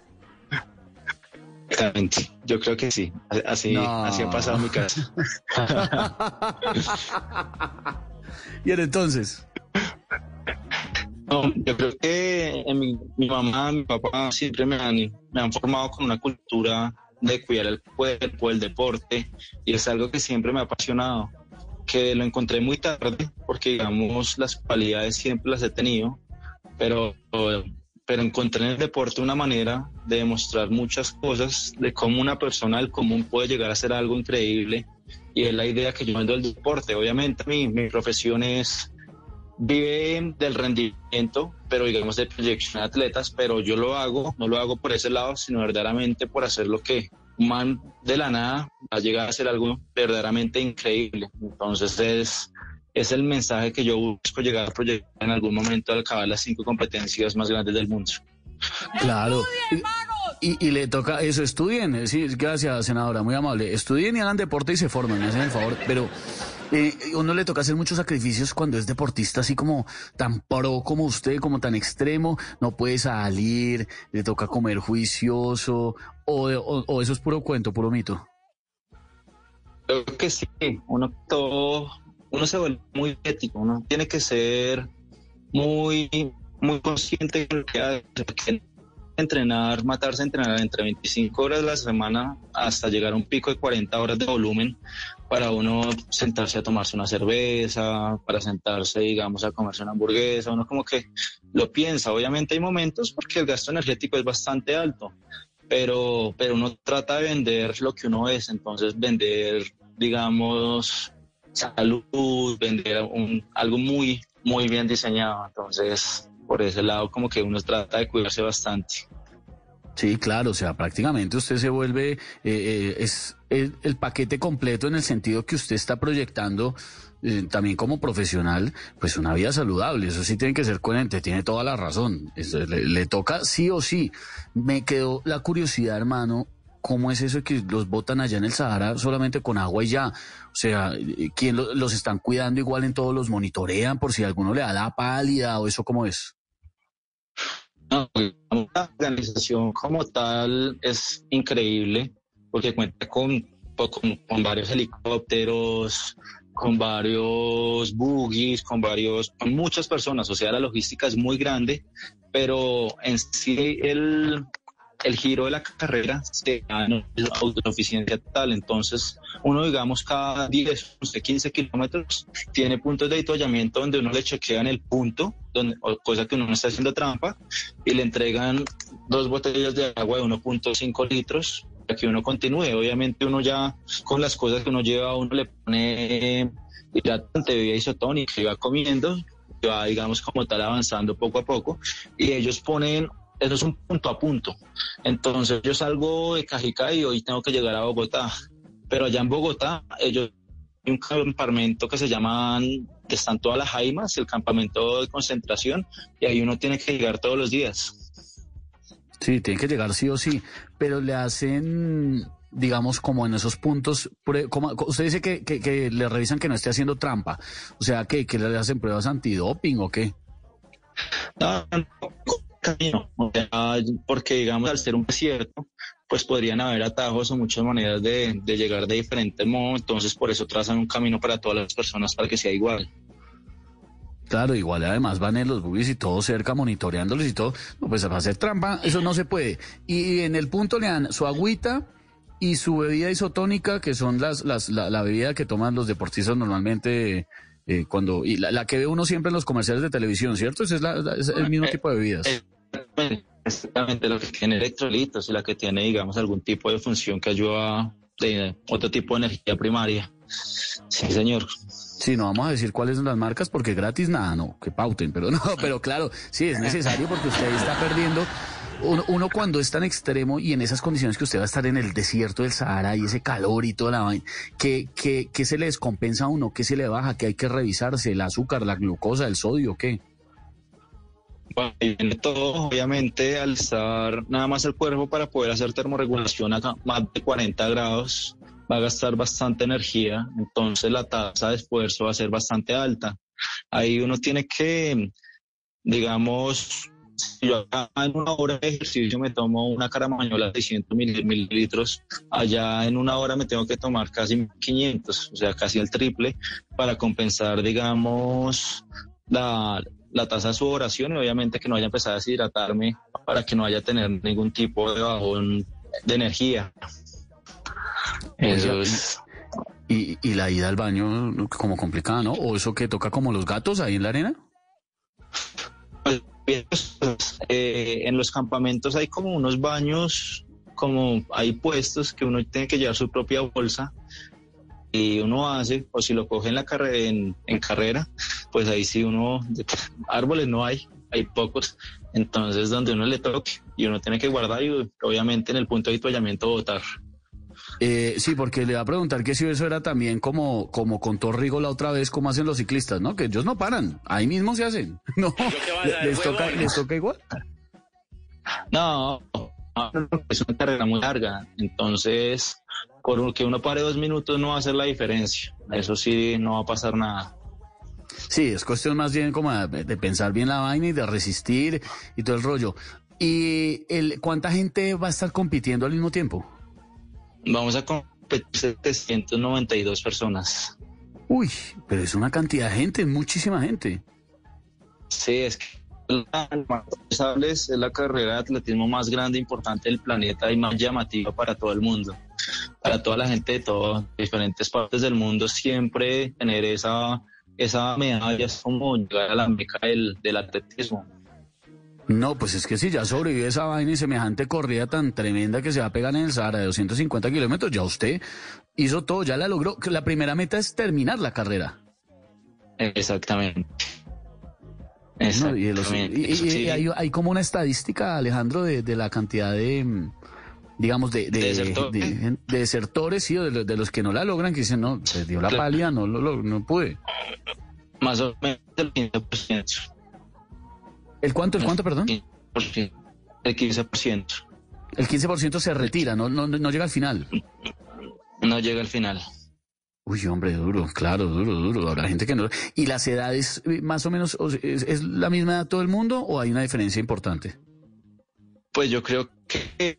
Exactamente, yo creo que sí, así, No. así ha pasado en mi casa. y entonces. No, yo creo que en mi, mi mamá, mi papá siempre me han, me han formado con una cultura de cuidar el cuerpo, el deporte, y es algo que siempre me ha apasionado, que lo encontré muy tarde, porque digamos las cualidades siempre las he tenido, pero, pero encontré en el deporte una manera de demostrar muchas cosas, de cómo una persona del común puede llegar a hacer algo increíble, y es la idea que yo vendo del deporte. Obviamente mi, mi profesión es vive del rendimiento, pero digamos de proyección de atletas, pero yo lo hago, no lo hago por ese lado, sino verdaderamente por hacer lo que man de la nada va a llegar a hacer algo verdaderamente increíble. Entonces es, es el mensaje que yo busco llegar a proyectar en algún momento al acabar las cinco competencias más grandes del mundo. Claro. Y, y le toca eso, estudien, eh, sí, gracias senadora, muy amable, estudien y hagan deporte y se forman, me hacen el favor, pero eh, uno le toca hacer muchos sacrificios cuando es deportista así como tan pro como usted, como tan extremo, no puede salir, le toca comer juicioso, o, o- o eso es puro cuento, puro mito. Creo que sí, uno todo, uno se vuelve muy ético, uno tiene que ser muy, muy consciente de lo que hace, entrenar, matarse entrenar entre 25 horas a la semana hasta llegar a un pico de 40 horas de volumen para uno sentarse a tomarse una cerveza, para sentarse, digamos, a comerse una hamburguesa, uno como que lo piensa. Obviamente hay momentos porque el gasto energético es bastante alto, pero, pero uno trata de vender lo que uno es, entonces vender, digamos, salud, vender un- algo muy, muy bien diseñado. Entonces, por ese lado, como que uno trata de cuidarse bastante. Sí, claro, o sea, prácticamente usted se vuelve, eh, eh, es el, paquete completo en el sentido que usted está proyectando eh, también como profesional, pues una vida saludable, eso sí tiene que ser coherente, tiene toda la razón, Eso le, le toca sí o sí. Me quedó la curiosidad, hermano, ¿cómo es eso que los botan allá en el Sahara solamente con agua y ya? O sea, eh, ¿quién lo- los están cuidando igual en todos los monitorean por si alguno le da la pálida o eso cómo es? No, la organización como tal es increíble porque cuenta con, con, con varios helicópteros, con varios buggies, con varios, con muchas personas. O sea, la logística es muy grande, pero en sí el, el giro de la carrera se da en autosuficiencia total. Entonces, uno, digamos, cada 10, 11, 15 kilómetros tiene puntos de avituallamiento donde uno le chequea en el punto, donde, cosa que uno no está haciendo trampa, y le entregan dos botellas de agua de 1.5 litros para que uno continúe. Obviamente uno ya con las cosas que uno lleva, uno le pone hidratante, bebida isotónica y va comiendo, y va, digamos, como tal, avanzando poco a poco, y ellos ponen eso es un punto a punto. Entonces yo salgo de Cajicá y hoy tengo que llegar a Bogotá. Pero allá en Bogotá, ellos hay un campamento que se llaman, que están todas las jaimas, el campamento de concentración, y ahí uno tiene que llegar todos los días. Sí, tiene que llegar sí o sí, pero le hacen, digamos, como en esos puntos, como, usted dice que, que, que le revisan que no esté haciendo trampa, o sea, que, que le hacen pruebas antidoping o qué. No, no, camino, o sea, porque digamos al ser un desierto, pues podrían haber atajos o muchas maneras de, de llegar de diferente modo, entonces por eso trazan un camino para todas las personas para que sea igual. Claro, igual además van en los buggies y todo cerca monitoreándolos y todo. No, pues para hacer trampa, eso no se puede. Y en el punto le dan su agüita y su bebida isotónica, que son las, las, la, la bebida que toman los deportistas normalmente eh, cuando, y la, la que ve uno siempre en los comerciales de televisión, ¿cierto? Ese es, la- la- es el mismo tipo de bebidas. Exactamente, lo que tiene electrolitos y la que tiene, digamos, algún tipo de función que ayuda de otro tipo de energía primaria. Sí, señor. Sí, no vamos a decir cuáles son las marcas porque gratis nada, no, que pauten, pero no, pero claro, sí, es necesario porque usted está perdiendo. Uno, cuando es tan extremo y en esas condiciones que usted va a estar en el desierto del Sahara y ese calor y toda la vaina, ¿qué, qué, qué se le descompensa a uno? ¿Qué se le baja? ¿Qué hay que revisarse? ¿El azúcar, la glucosa, el sodio, qué? Bueno, viene todo, obviamente, al estar nada más el cuerpo para poder hacer termorregulación a más de 40 grados, va a gastar bastante energía, entonces la tasa de esfuerzo va a ser bastante alta. Ahí uno tiene que, digamos, si yo acá en una hora de ejercicio me tomo una caramañola de 600 mililitros, allá en una hora me tengo que tomar casi 500, o sea, casi el triple, para compensar, digamos, la, la tasa de sudoración y obviamente que no vaya a empezar a deshidratarme para que no vaya a tener ningún tipo de bajón de energía. Eso es... Y, y la ida al baño como complicada, ¿no? ¿O eso que toca como los gatos ahí en la arena? Pues, eh, en los campamentos hay como unos baños, como hay puestos que uno tiene que llevar su propia bolsa y uno hace, o si lo coge en la carrera, en, carrera, pues ahí sí uno, árboles no hay, hay pocos, entonces donde uno le toque y uno tiene que guardar y obviamente en el punto de avituallamiento votar. Eh, sí, porque le va a preguntar que si eso era también como, como contó Rigo la otra vez, como hacen los ciclistas, ¿no? Que ellos no paran, ahí mismo se hacen. No, les, toca, les toca igual. No, es una carrera muy larga, entonces por que uno pare dos minutos no va a hacer la diferencia. Eso sí, no va a pasar nada. Sí, es cuestión más bien como de, pensar bien la vaina y de resistir y todo el rollo. ¿Y el, cuánta gente va a estar compitiendo al mismo tiempo? Vamos a competir 792 personas. Uy, pero es una cantidad de gente, muchísima gente. Sí, es que es la carrera de atletismo más grande, e importante del planeta y más llamativa para todo el mundo. Para toda la gente de todas diferentes partes del mundo, siempre tener esa, esa medalla es como llegar a la meca del, del atletismo. No, pues es que si ya sobrevive esa vaina y semejante corrida tan tremenda que se va a pegar en el Sahara de 250 kilómetros, ya usted hizo todo, ya la logró. La primera meta es terminar la carrera. Exactamente y, hay, como una estadística, Alejandro, de, la cantidad de, mm, digamos, de, de, desertores, sí, de, los que no la logran, que dicen, no, se dio la palia, no, lo, no pude. Más o menos el 15%. ¿El cuánto, el cuánto, perdón? El 15%. El 15% se retira, no, no, no llega al final. No llega al final. Uy, hombre, duro, claro, duro, duro. Habrá gente que no. ¿Y las edades, eh, más o menos, es, la misma edad todo el mundo o hay una diferencia importante? Pues yo creo que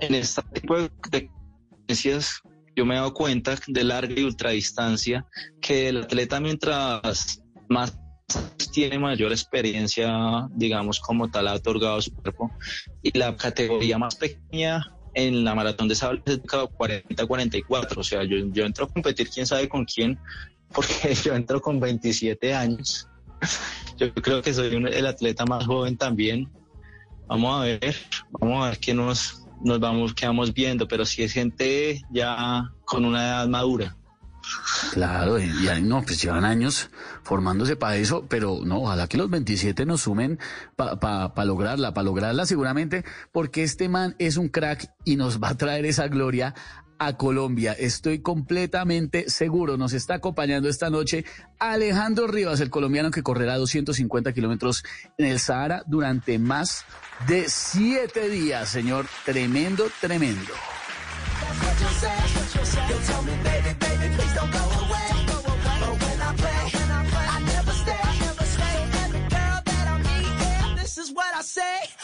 en este tipo de experiencias yo me he dado cuenta de larga y ultradistancia que el atleta mientras más tiene mayor experiencia, digamos, como tal ha otorgado su cuerpo y la categoría más pequeña en la maratón de sable es 40-44, o sea, yo, yo entro a competir quién sabe con quién, porque yo entro con 27 años. Yo creo que soy el atleta más joven también. Vamos a ver, vamos a ver qué nos, nos vamos, quedamos viendo, pero si es gente ya con una edad madura. Claro, y, no, pues llevan años formándose para eso, pero no, ojalá que los 27 nos sumen para lograrla, para lograrla seguramente, porque este man es un crack y nos va a traer esa gloria a Colombia. Estoy completamente seguro. Nos está acompañando esta noche Alejandro Rivas, el colombiano que correrá 250 kilómetros en el Sahara durante más de siete días, señor. Tremendo, tremendo. Say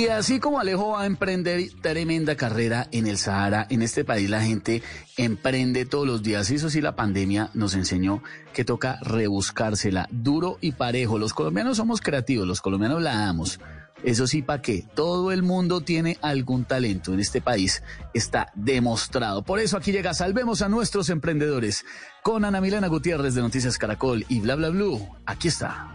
Y así como Alejo va a emprender tremenda carrera en el Sahara, en este país la gente emprende todos los días. Y eso sí, la pandemia nos enseñó que toca rebuscársela duro y parejo. Los colombianos somos creativos, los colombianos la damos. Eso sí, ¿para qué? Todo el mundo tiene algún talento en este país. Está demostrado. Por eso aquí llega Salvemos a nuestros emprendedores. Con Ana Milena Gutiérrez de Noticias Caracol y Bla Bla Blue. Aquí está.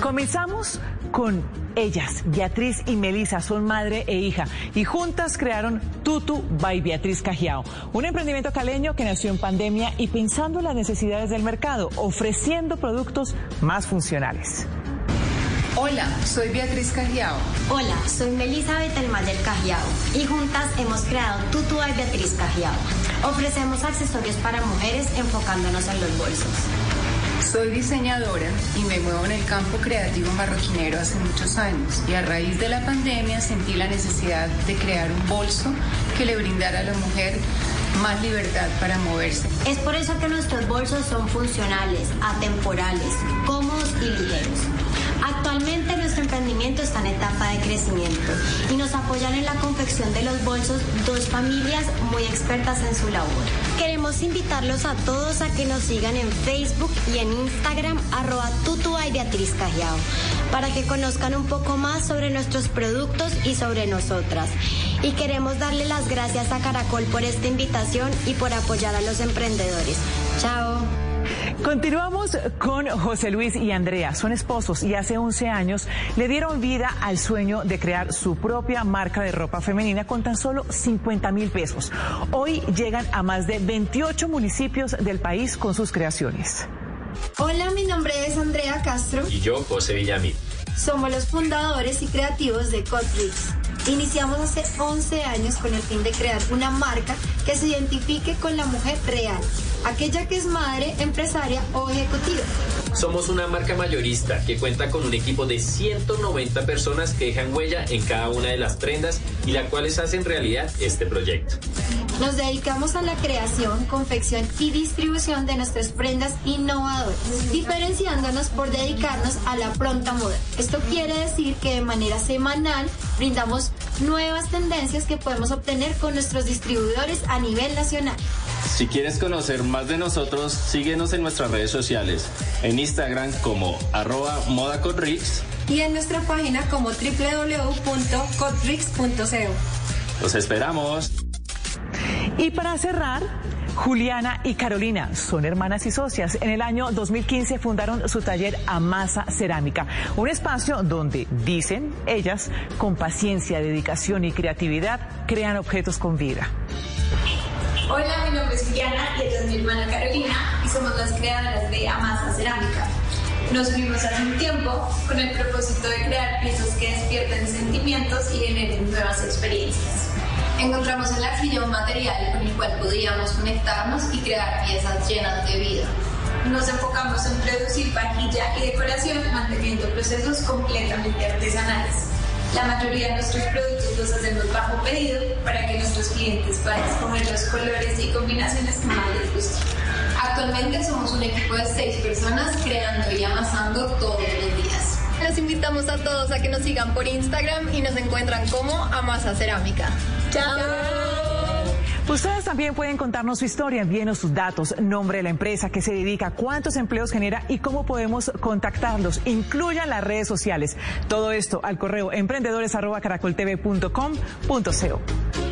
Comenzamos con ellas, Beatriz y Melisa, son madre e hija y juntas crearon Tutu by Beatriz Cajiao, un emprendimiento caleño que nació en pandemia y pensando en las necesidades del mercado, ofreciendo productos más funcionales. Hola, soy Beatriz Cajiao. Hola, soy Melisa Betelmayer Cajiao y juntas hemos creado Tutu by Beatriz Cajiao. Ofrecemos accesorios para mujeres enfocándonos en los bolsos. Soy diseñadora y me muevo en el campo creativo marroquinero hace muchos años y a raíz de la pandemia sentí la necesidad de crear un bolso que le brindara a la mujer más libertad para moverse. Es por eso que nuestros bolsos son funcionales, atemporales, cómodos y ligeros. Actualmente nuestro emprendimiento está en etapa de crecimiento y nos apoyan en la confección de los bolsos dos familias muy expertas en su labor. Queremos invitarlos a todos a que nos sigan en Facebook y en Instagram arroba y Beatriz Cajiao para que conozcan un poco más sobre nuestros productos y sobre nosotras. Y queremos darle las gracias a Caracol por esta invitación y por apoyar a los emprendedores. Chao. Continuamos con José Luis y Andrea. Son esposos y hace 11 años le dieron vida al sueño de crear su propia marca de ropa femenina con tan solo 50 mil pesos. Hoy llegan a más de 28 municipios del país con sus creaciones. Hola, mi nombre es Andrea Castro. Y yo, José Villamil. Somos los fundadores y creativos de Cotrix. Iniciamos hace 11 años con el fin de crear una marca que se identifique con la mujer real aquella que es madre, empresaria o ejecutiva. Somos una marca mayorista que cuenta con un equipo de 190 personas que dejan huella en cada una de las prendas y las cuales hacen realidad este proyecto. Nos dedicamos a la creación, confección y distribución de nuestras prendas innovadoras, diferenciándonos por dedicarnos a la pronta moda. Esto quiere decir que de manera semanal brindamos nuevas tendencias que podemos obtener con nuestros distribuidores a nivel nacional. Si quieres conocer más de nosotros, síguenos en nuestras redes sociales, en Instagram como arroba modacotrix y en nuestra página como www.cotrix.co. Los esperamos. Y para cerrar, Juliana y Carolina son hermanas y socias. En el año 2015 fundaron su taller Amasa Cerámica, un espacio donde, dicen ellas, con paciencia, dedicación y creatividad, crean objetos con vida. Hola, mi nombre es Juliana y ella es mi hermana Carolina y somos las creadoras de Amasa Cerámica. Nos unimos hace un tiempo con el propósito de crear piezas que despierten sentimientos y generen nuevas experiencias. Encontramos en la arcilla un material con el cual podíamos conectarnos y crear piezas llenas de vida. Nos enfocamos en producir vajilla y decoración manteniendo procesos completamente artesanales. La mayoría de nuestros productos los hacemos bajo pedido para que nuestros clientes puedan escoger los colores y combinaciones que más les gusten. Actualmente somos un equipo de seis personas creando y amasando todos los días. Los invitamos a todos a que nos sigan por Instagram y nos encuentran como Amasa Cerámica. ¡Chao! Ustedes también pueden contarnos su historia, envíenos sus datos, nombre de la empresa, qué se dedica, cuántos empleos genera y cómo podemos contactarlos. Incluyan las redes sociales. Todo esto al correo emprendedores.caracoltv.com.co.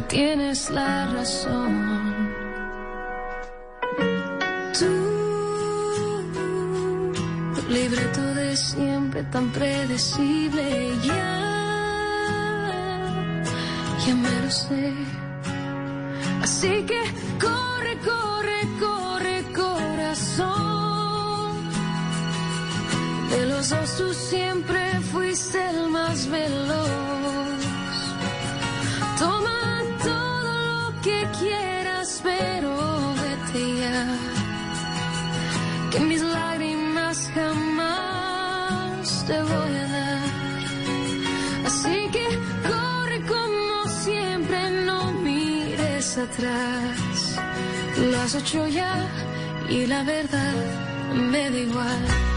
Tienes la razón. Tú, libreto de siempre tan predecible, ya ya me lo sé. Así que corre, corre, corre, corazón. De los dos tú siempre fuiste el más veloz. Que quieras, pero vete ya. Que mis lágrimas jamás te voy a dar. Así que corre como siempre, no mires atrás. Las ocho ya y la verdad me da igual.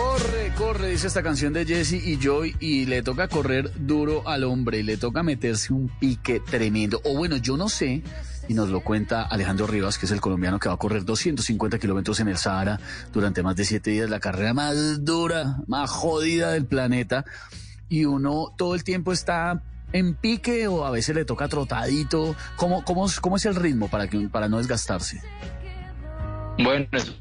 Corre, corre, dice esta canción de Jesse y Joy, y le toca correr duro al hombre, y le toca meterse un pique tremendo. O bueno, yo no sé, y nos lo cuenta Alejandro Rivas, que es el colombiano que va a correr 250 kilómetros en el Sahara durante más de siete días, la carrera más dura, más jodida del planeta, y uno todo el tiempo está en pique o a veces le toca trotadito. ¿Cómo, cómo, cómo es el ritmo para, que, para no desgastarse? Bueno, es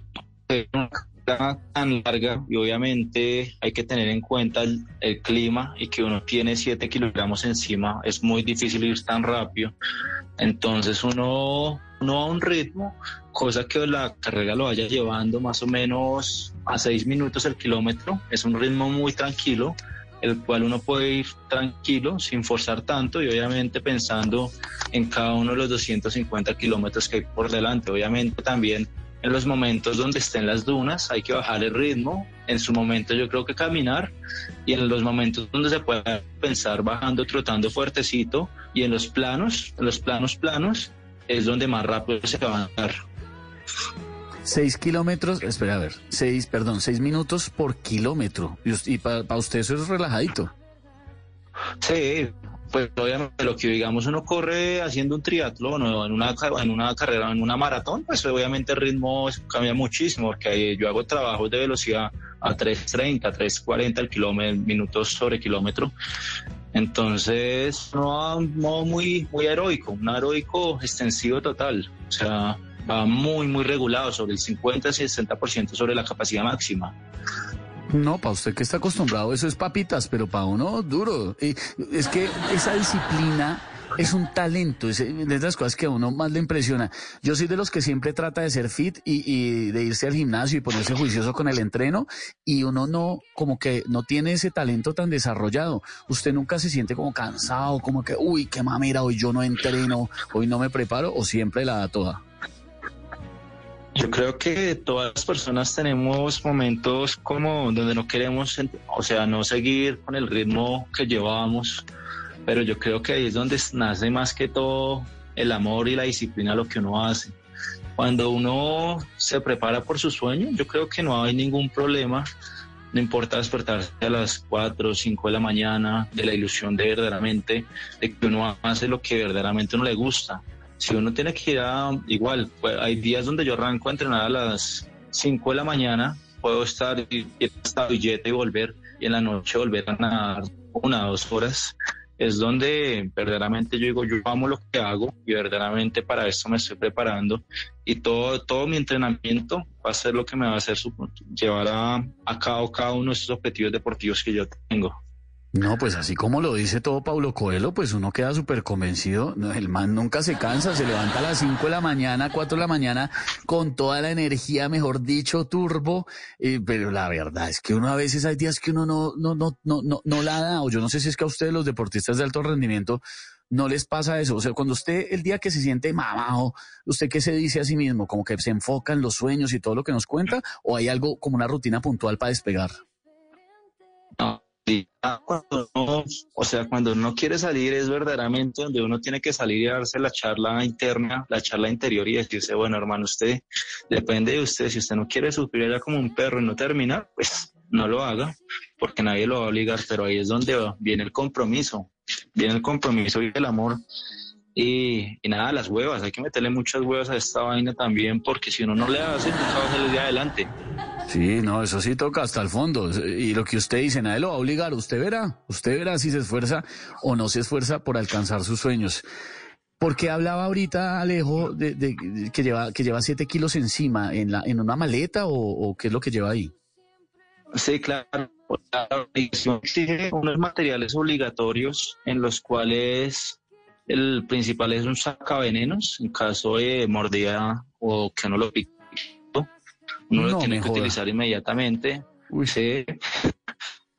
tan larga y obviamente hay que tener en cuenta el, el clima y que uno tiene 7 kilogramos encima, es muy difícil ir tan rápido. Entonces uno, uno a un ritmo, cosa que la carrera lo vaya llevando más o menos a 6 minutos el kilómetro, es un ritmo muy tranquilo el cual uno puede ir tranquilo, sin forzar tanto y obviamente pensando en cada uno de los 250 kilómetros que hay por delante. Obviamente también en los momentos donde estén las dunas hay que bajar el ritmo, en su momento yo creo que caminar y en los momentos donde se pueda pensar bajando, trotando fuertecito y en los planos, en los planos planos es donde más rápido se va a andar. Seis kilómetros, espera a ver, seis, perdón, seis minutos por kilómetro. Y, y para usted eso es relajadito. Sí, pues obviamente lo que digamos uno corre haciendo un triatlón o en una, en una carrera, en una maratón, pues obviamente el ritmo cambia muchísimo, porque yo hago trabajos de velocidad a 3.30, 3.40 el kilómetro, minutos sobre kilómetro. Entonces, no modo muy, muy heroico, un heroico extensivo total. O sea, va muy, muy regulado, sobre el 50-60% sobre la capacidad máxima. No, para usted que está acostumbrado, eso es papitas, pero para uno duro. Y es que esa disciplina es un talento, es de las cosas que a uno más le impresiona. Yo soy de los que siempre trata de ser fit y, y de irse al gimnasio y ponerse juicioso con el entreno y uno no, como que no tiene ese talento tan desarrollado. Usted nunca se siente como cansado, como que, uy, qué mamera, hoy yo no entreno, hoy no me preparo o siempre la da toda. Yo creo que todas las personas tenemos momentos como donde no queremos, o sea, no seguir con el ritmo que llevábamos, pero yo creo que ahí es donde nace más que todo el amor y la disciplina a lo que uno hace. Cuando uno se prepara por su sueño, yo creo que no hay ningún problema. No importa despertarse a las 4 o 5 de la mañana, de la ilusión de verdaderamente, de que uno hace lo que verdaderamente uno le gusta. Si uno tiene que ir a, igual, pues, hay días donde yo arranco a entrenar a las 5 de la mañana, puedo estar hasta Villeta y volver, y en la noche volver a nadar una o dos horas. Es donde verdaderamente yo digo, yo amo lo que hago y verdaderamente para esto me estoy preparando y todo, todo mi entrenamiento va a ser lo que me va a hacer su- llevar a, a cabo cada uno de esos objetivos deportivos que yo tengo. No, pues así como lo dice todo Paulo Coelho, pues uno queda súper convencido. El man nunca se cansa, se levanta a las 5 de la mañana, 4 de la mañana, con toda la energía, mejor dicho, turbo. eh, pero la verdad es que uno a veces hay días que uno no, no, no, no, no, no la da. O yo no sé si es que a ustedes los deportistas de alto rendimiento no les pasa eso. O sea, cuando usted, el día que se siente mamado, ¿usted qué se dice a sí mismo? Como que se enfoca en los sueños y todo lo que nos cuenta, o hay algo como una rutina puntual para despegar. No, cuando uno- o sea, cuando uno quiere salir es verdaderamente donde uno tiene que salir y darse la charla interna, la charla interior y decirse, bueno, hermano, usted depende de usted. Si usted no quiere sufrir allá como un perro y no terminar, pues no lo haga, porque nadie lo va a obligar, pero ahí es donde viene el compromiso, viene el compromiso y el amor. Y, nada, las huevas, hay que meterle muchas huevas a esta vaina también, porque si uno no le hace, nunca va a salir de adelante. Sí, no, eso sí toca hasta el fondo. Y lo que usted dice, nadie lo va a obligar. Usted verá, usted verá si se esfuerza o no se esfuerza por alcanzar sus sueños. ¿Por qué hablaba ahorita Alejo de, que lleva que lleva siete kilos encima en la en una maleta o, qué es lo que lleva ahí? Sí, claro. La exige unos materiales obligatorios en los cuales el principal es un sacavenenos en caso de mordida o que no lo pique. Uno lo tiene que utilizar inmediatamente. Uy. Sí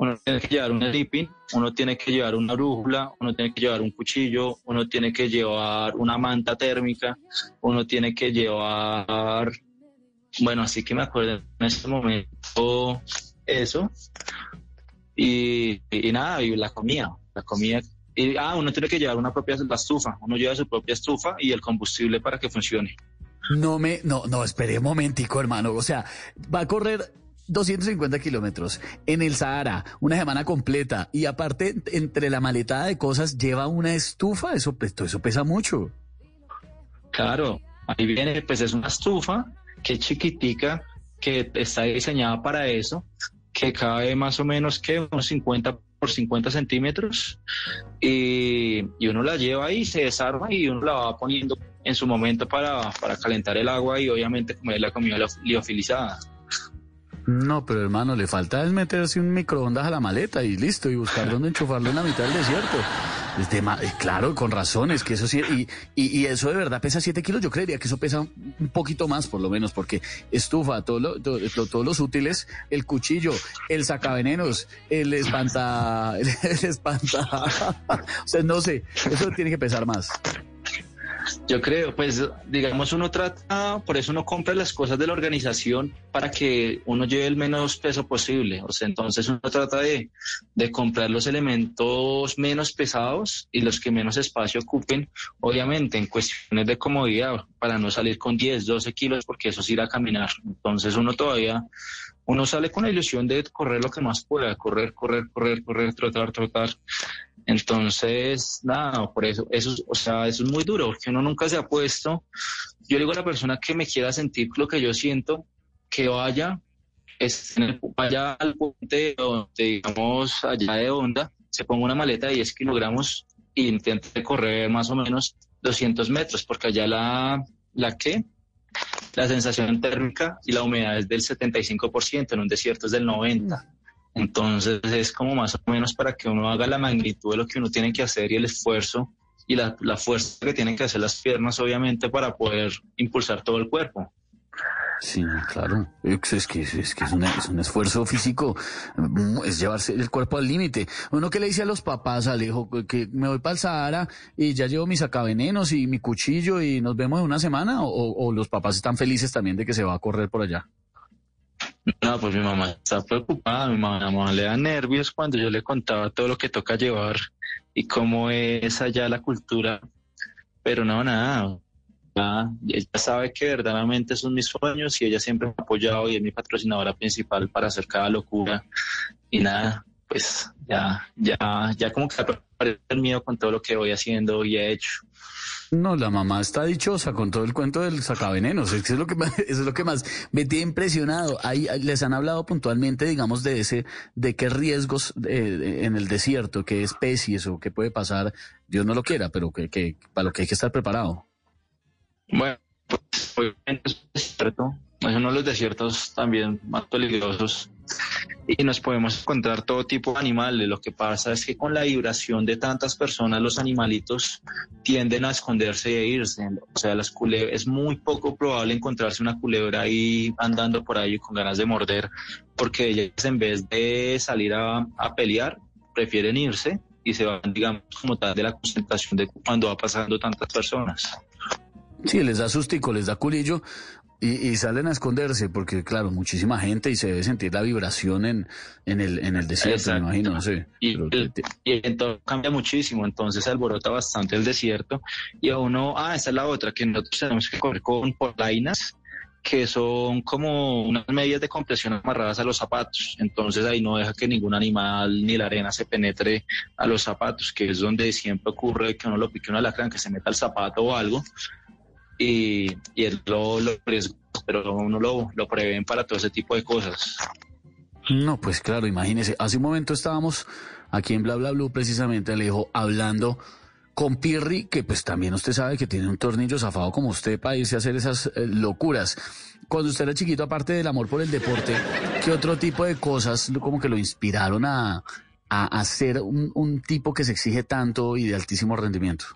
uno tiene que llevar un sleeping, uno tiene que llevar una brújula, uno tiene que llevar un cuchillo, uno tiene que llevar una manta térmica, uno tiene que llevar, bueno, así que me acuerdo en este momento eso. Y, nada, y la comida, la comida. Y, ah, uno tiene que llevar una propia la estufa, uno lleva su propia estufa y el combustible para que funcione. No me, no, no, espere un momentico, hermano. O sea, va a correr 250 kilómetros en el Sahara, una semana completa, y aparte, entre la maletada de cosas, lleva una estufa, eso, eso pesa mucho. Claro, ahí viene, pues es una estufa que es chiquitica, que está diseñada para eso, que cabe más o menos que unos 50 por 50 centímetros, y, uno la lleva ahí, se desarma y uno la va poniendo en su momento para, para calentar el agua y obviamente comer la comida liofilizada. No, pero hermano, le falta es meterse un microondas a la maleta y listo, y buscar dónde enchufarlo en la mitad del desierto. Eh, claro, con razones, que eso sí, y, y, eso de verdad pesa 7 kilos, yo creería que eso pesa un poquito más por lo menos, porque estufa, todo todos los útiles, el cuchillo, el sacavenenos, el espanta, el espanta, o sea, no sé, eso tiene que pesar más. Yo creo, pues digamos uno trata, por eso uno compra las cosas de la organización para que uno lleve el menos peso posible. O sea, entonces uno trata de, de comprar los elementos menos pesados y los que menos espacio ocupen, obviamente en cuestiones de comodidad, para no salir con 10, 12 kilos, porque eso es ir a caminar. Entonces uno todavía uno sale con la ilusión de correr lo que más pueda, correr, correr, correr, correr, trotar, trotar. Entonces, nada, por eso, eso, o sea, eso es muy duro, porque uno nunca se ha puesto. Yo digo a la persona que me quiera sentir lo que yo siento, que vaya, es vaya al puente, digamos, allá de onda, se ponga una maleta de 10 kilogramos e intente correr más o menos 200 metros, porque allá la, la que la sensación térmica y la humedad es del 75%, en un desierto es del 90%. Entonces es como más o menos para que uno haga la magnitud de lo que uno tiene que hacer y el esfuerzo y la, la fuerza que tienen que hacer las piernas, obviamente, para poder impulsar todo el cuerpo. Sí, claro. Es que, es, que es, un esfuerzo físico, mm, es llevarse el cuerpo al límite. Uno que le dice a los papás, Alejo, que me voy para el Sahara y ya llevo mis sacavenenos y mi cuchillo y nos vemos en una semana, o, los papás están felices también de que se va a correr por allá. No, pues mi mamá está preocupada, mi mamá le da nervios cuando yo le contaba todo lo que toca llevar y cómo es allá la cultura, pero no, nada, ella sabe que verdaderamente son mis sueños y ella siempre me ha apoyado y es mi patrocinadora principal para hacer cada locura. Y nada, pues ya, ya, ya como que el miedo con todo lo que voy haciendo y he hecho. No, la mamá está dichosa con todo el cuento del sacavenenos. Eso es lo que es lo que más me tiene impresionado. Ahí les han hablado puntualmente, digamos, de ese, de qué riesgos eh, en el desierto, qué especies o qué puede pasar. Dios no lo quiera, pero que, que para lo que hay que estar preparado. Bueno, obviamente es desierto, es uno de los desiertos también más peligrosos y nos podemos encontrar todo tipo de animales. Lo que pasa es que con la vibración de tantas personas, los animalitos tienden a esconderse e irse. O sea, las es muy poco probable encontrarse una culebra ahí andando por ahí con ganas de morder, porque ellas en vez de salir a, a pelear, prefieren irse y se van, digamos, como tal de la concentración de cuando va pasando tantas personas. Sí, les da sustico, les da culillo y, salen a esconderse porque, claro, muchísima gente y se debe sentir la vibración en, en, el, en el desierto, me imagino, Y, entonces cambia muchísimo, entonces alborota bastante el desierto y a uno, ah, esa es la otra, que nosotros tenemos que correr con polainas que son como unas medias de compresión amarradas a los zapatos. Entonces ahí no deja que ningún animal ni la arena se penetre a los zapatos, que es donde siempre ocurre que uno lo pique un alacrán, que se meta el zapato o algo. Y, y lo, lo pero uno lo, lo prevén para todo ese tipo de cosas. No, pues claro, imagínese. Hace un momento estábamos aquí en Bla Bla Blue precisamente, hablando con Pirri, que pues también usted sabe que tiene un tornillo zafado como usted para irse a hacer esas eh, locuras. Cuando usted era chiquito, aparte del amor por el deporte, ¿qué otro tipo de cosas como que lo inspiraron a, a, ser un, tipo que se exige tanto y de altísimo rendimiento?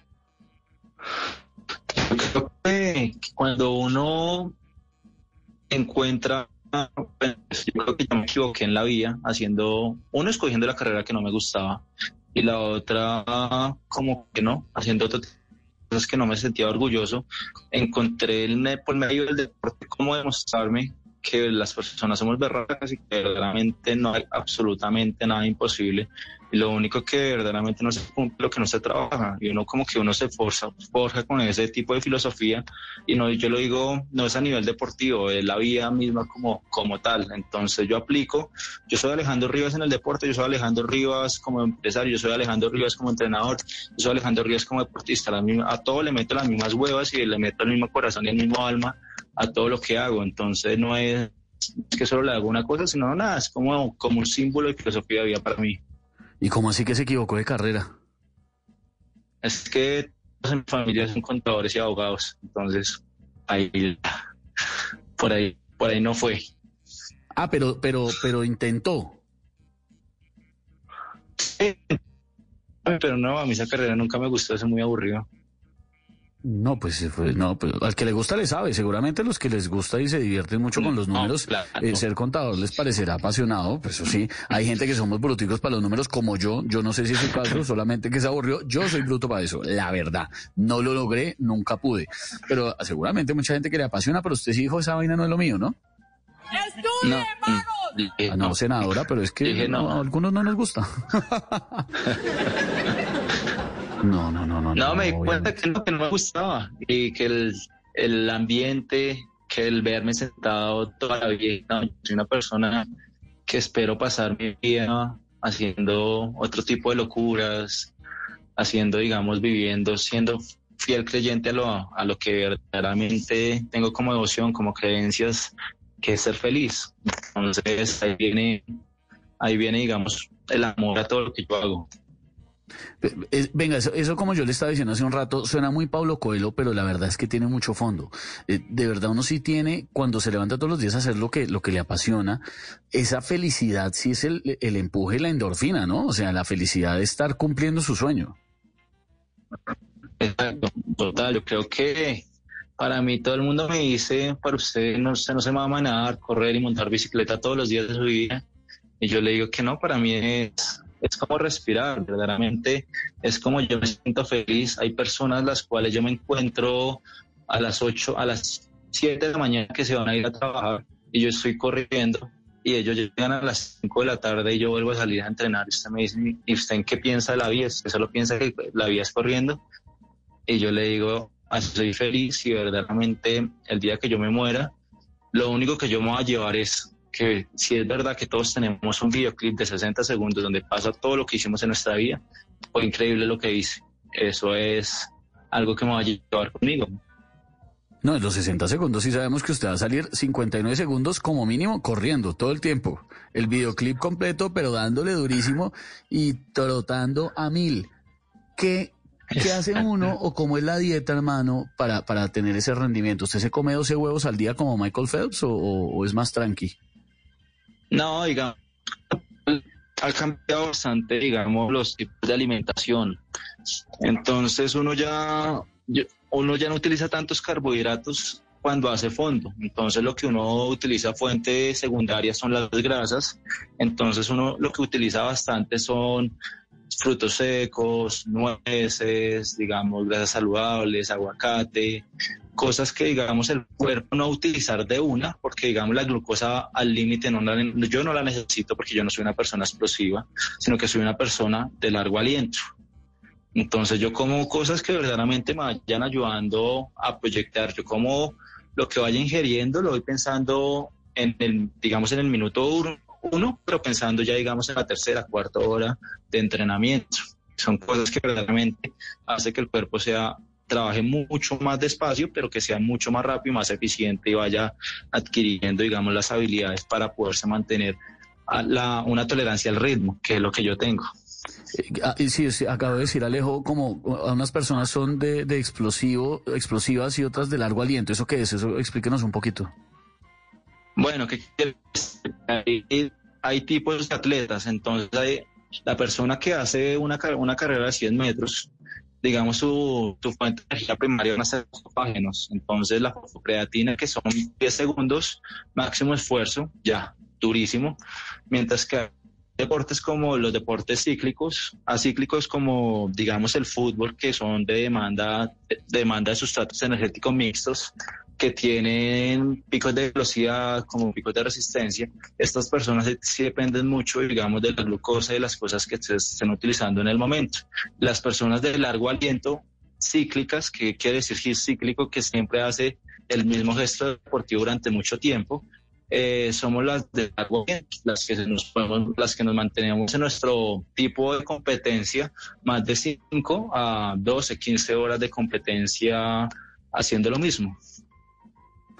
Creo que cuando uno encuentra pues, yo creo que yo me equivoqué en la vía haciendo, uno escogiendo la carrera que no me gustaba y la otra como que no, haciendo otras cosas que no me sentía orgulloso. Encontré el, por medio del deporte cómo demostrarme que las personas somos berracas y que verdaderamente no hay absolutamente nada imposible lo único que verdaderamente no se cumple lo que no se trabaja. Y uno como que uno se forza, forja con ese tipo de filosofía. Y no yo lo digo no es a nivel deportivo es la vida misma como como tal. Entonces yo aplico yo soy Alejandro Rivas en el deporte yo soy Alejandro Rivas como empresario yo soy Alejandro Rivas como entrenador yo soy Alejandro Rivas como deportista. A todo le meto las mismas huevas y le meto el mismo corazón y el mismo alma a todo lo que hago. Entonces no es que solo le hago una cosa sino nada es como como un símbolo de filosofía de vida para mí ¿Y cómo así que se equivocó de carrera? Es que todos en mi familia son contadores y abogados, entonces ahí por ahí por ahí no fue. Ah, pero pero pero intentó. Sí. Pero no, a mí esa carrera nunca me gustó, es muy aburrido. No, pues, pues no, pues, al que le gusta le sabe. Seguramente los que les gusta y se divierten mucho con los números, eh, ser contador les parecerá apasionado. Pues eso sí, hay gente que somos bruticos para los números como yo. Yo no sé si es el caso, solamente que se aburrió. Yo soy bruto para eso, la verdad. No lo logré, nunca pude. Pero seguramente mucha gente que le apasiona, pero usted sí dijo, esa vaina no es lo mío, ¿no? no, ah, no, senadora, pero es que no. a algunos no nos gusta. No, no, no, no. No, me di cuenta que no, me gustaba y que el, el ambiente, que el verme sentado toda la vida, soy una persona que espero pasar mi vida haciendo otro tipo de locuras, haciendo, digamos, viviendo, siendo fiel creyente a lo, a lo que verdaderamente tengo como devoción, como creencias, que es ser feliz. Entonces ahí viene, ahí viene, digamos, el amor a todo lo que yo hago. Venga, eso, como yo le estaba diciendo hace un rato, suena muy Pablo Coelho, pero la verdad es que tiene mucho fondo. Eh, de verdad uno sí tiene, cuando se levanta todos los días a hacer lo que, lo que le apasiona, esa felicidad sí es el, el empuje la endorfina, ¿no? O sea, la felicidad de estar cumpliendo su sueño. Exacto, total, yo creo que para mí todo el mundo me dice, para usted no, usted no se va a manejar, correr y montar bicicleta todos los días de su vida. Y yo le digo que no, para mí es es como respirar, verdaderamente es como yo me siento feliz. Hay personas las cuales yo me encuentro a las 8, a las 7 de la mañana que se van a ir a trabajar y yo estoy corriendo y ellos llegan a las 5 de la tarde y yo vuelvo a salir a entrenar. Usted me dice, ¿y usted en qué piensa de la vida? ¿Usted solo piensa que la vida es corriendo? Y yo le digo, soy feliz y verdaderamente el día que yo me muera, lo único que yo me voy a llevar es que si es verdad que todos tenemos un videoclip de 60 segundos donde pasa todo lo que hicimos en nuestra vida, fue increíble lo que hice. Eso es algo que me va a llevar conmigo. No, en los 60 segundos sí sabemos que usted va a salir 59 segundos como mínimo corriendo todo el tiempo. El videoclip completo, pero dándole durísimo y trotando a mil. ¿Qué, qué hace uno o cómo es la dieta, hermano, para, para tener ese rendimiento? ¿Usted se come 12 huevos al día como Michael Phelps o, o es más tranqui? No, digamos, ha cambiado bastante, digamos, los tipos de alimentación. Entonces uno ya, uno ya no utiliza tantos carbohidratos cuando hace fondo. Entonces lo que uno utiliza fuente secundaria son las grasas. Entonces uno lo que utiliza bastante son frutos secos, nueces, digamos, grasas saludables, aguacate, cosas que digamos el cuerpo no va a utilizar de una, porque digamos la glucosa al límite no yo no la necesito porque yo no soy una persona explosiva, sino que soy una persona de largo aliento. Entonces yo como cosas que verdaderamente me vayan ayudando a proyectar, yo como lo que vaya ingiriendo lo voy pensando en el, digamos, en el minuto uno, pero pensando ya, digamos, en la tercera, cuarta hora de entrenamiento. Son cosas que verdaderamente hace que el cuerpo sea trabaje mucho más despacio, pero que sea mucho más rápido más eficiente y vaya adquiriendo, digamos, las habilidades para poderse mantener la, una tolerancia al ritmo, que es lo que yo tengo. Eh, ah, sí, sí, acabo de decir Alejo, como unas personas son de, de, explosivo, explosivas y otras de largo aliento. ¿Eso qué es? Eso explíquenos un poquito. Bueno, que hay, hay tipos de atletas, entonces hay, la persona que hace una, una carrera de 100 metros, digamos, su, su fuente de energía primaria van a ser los Entonces, la creatina, que son 10 segundos, máximo esfuerzo, ya, durísimo. Mientras que deportes como los deportes cíclicos, acíclicos como digamos el fútbol, que son de demanda, de demanda de sustratos energéticos mixtos, que tienen picos de velocidad como picos de resistencia, estas personas sí dependen mucho, digamos, de la glucosa y de las cosas que se estén utilizando en el momento. Las personas de largo aliento cíclicas, que quiere decir cíclico, que siempre hace el mismo gesto deportivo durante mucho tiempo, eh, somos las de las que nos las que nos mantenemos en nuestro tipo de competencia, más de 5 a 12, 15 horas de competencia haciendo lo mismo.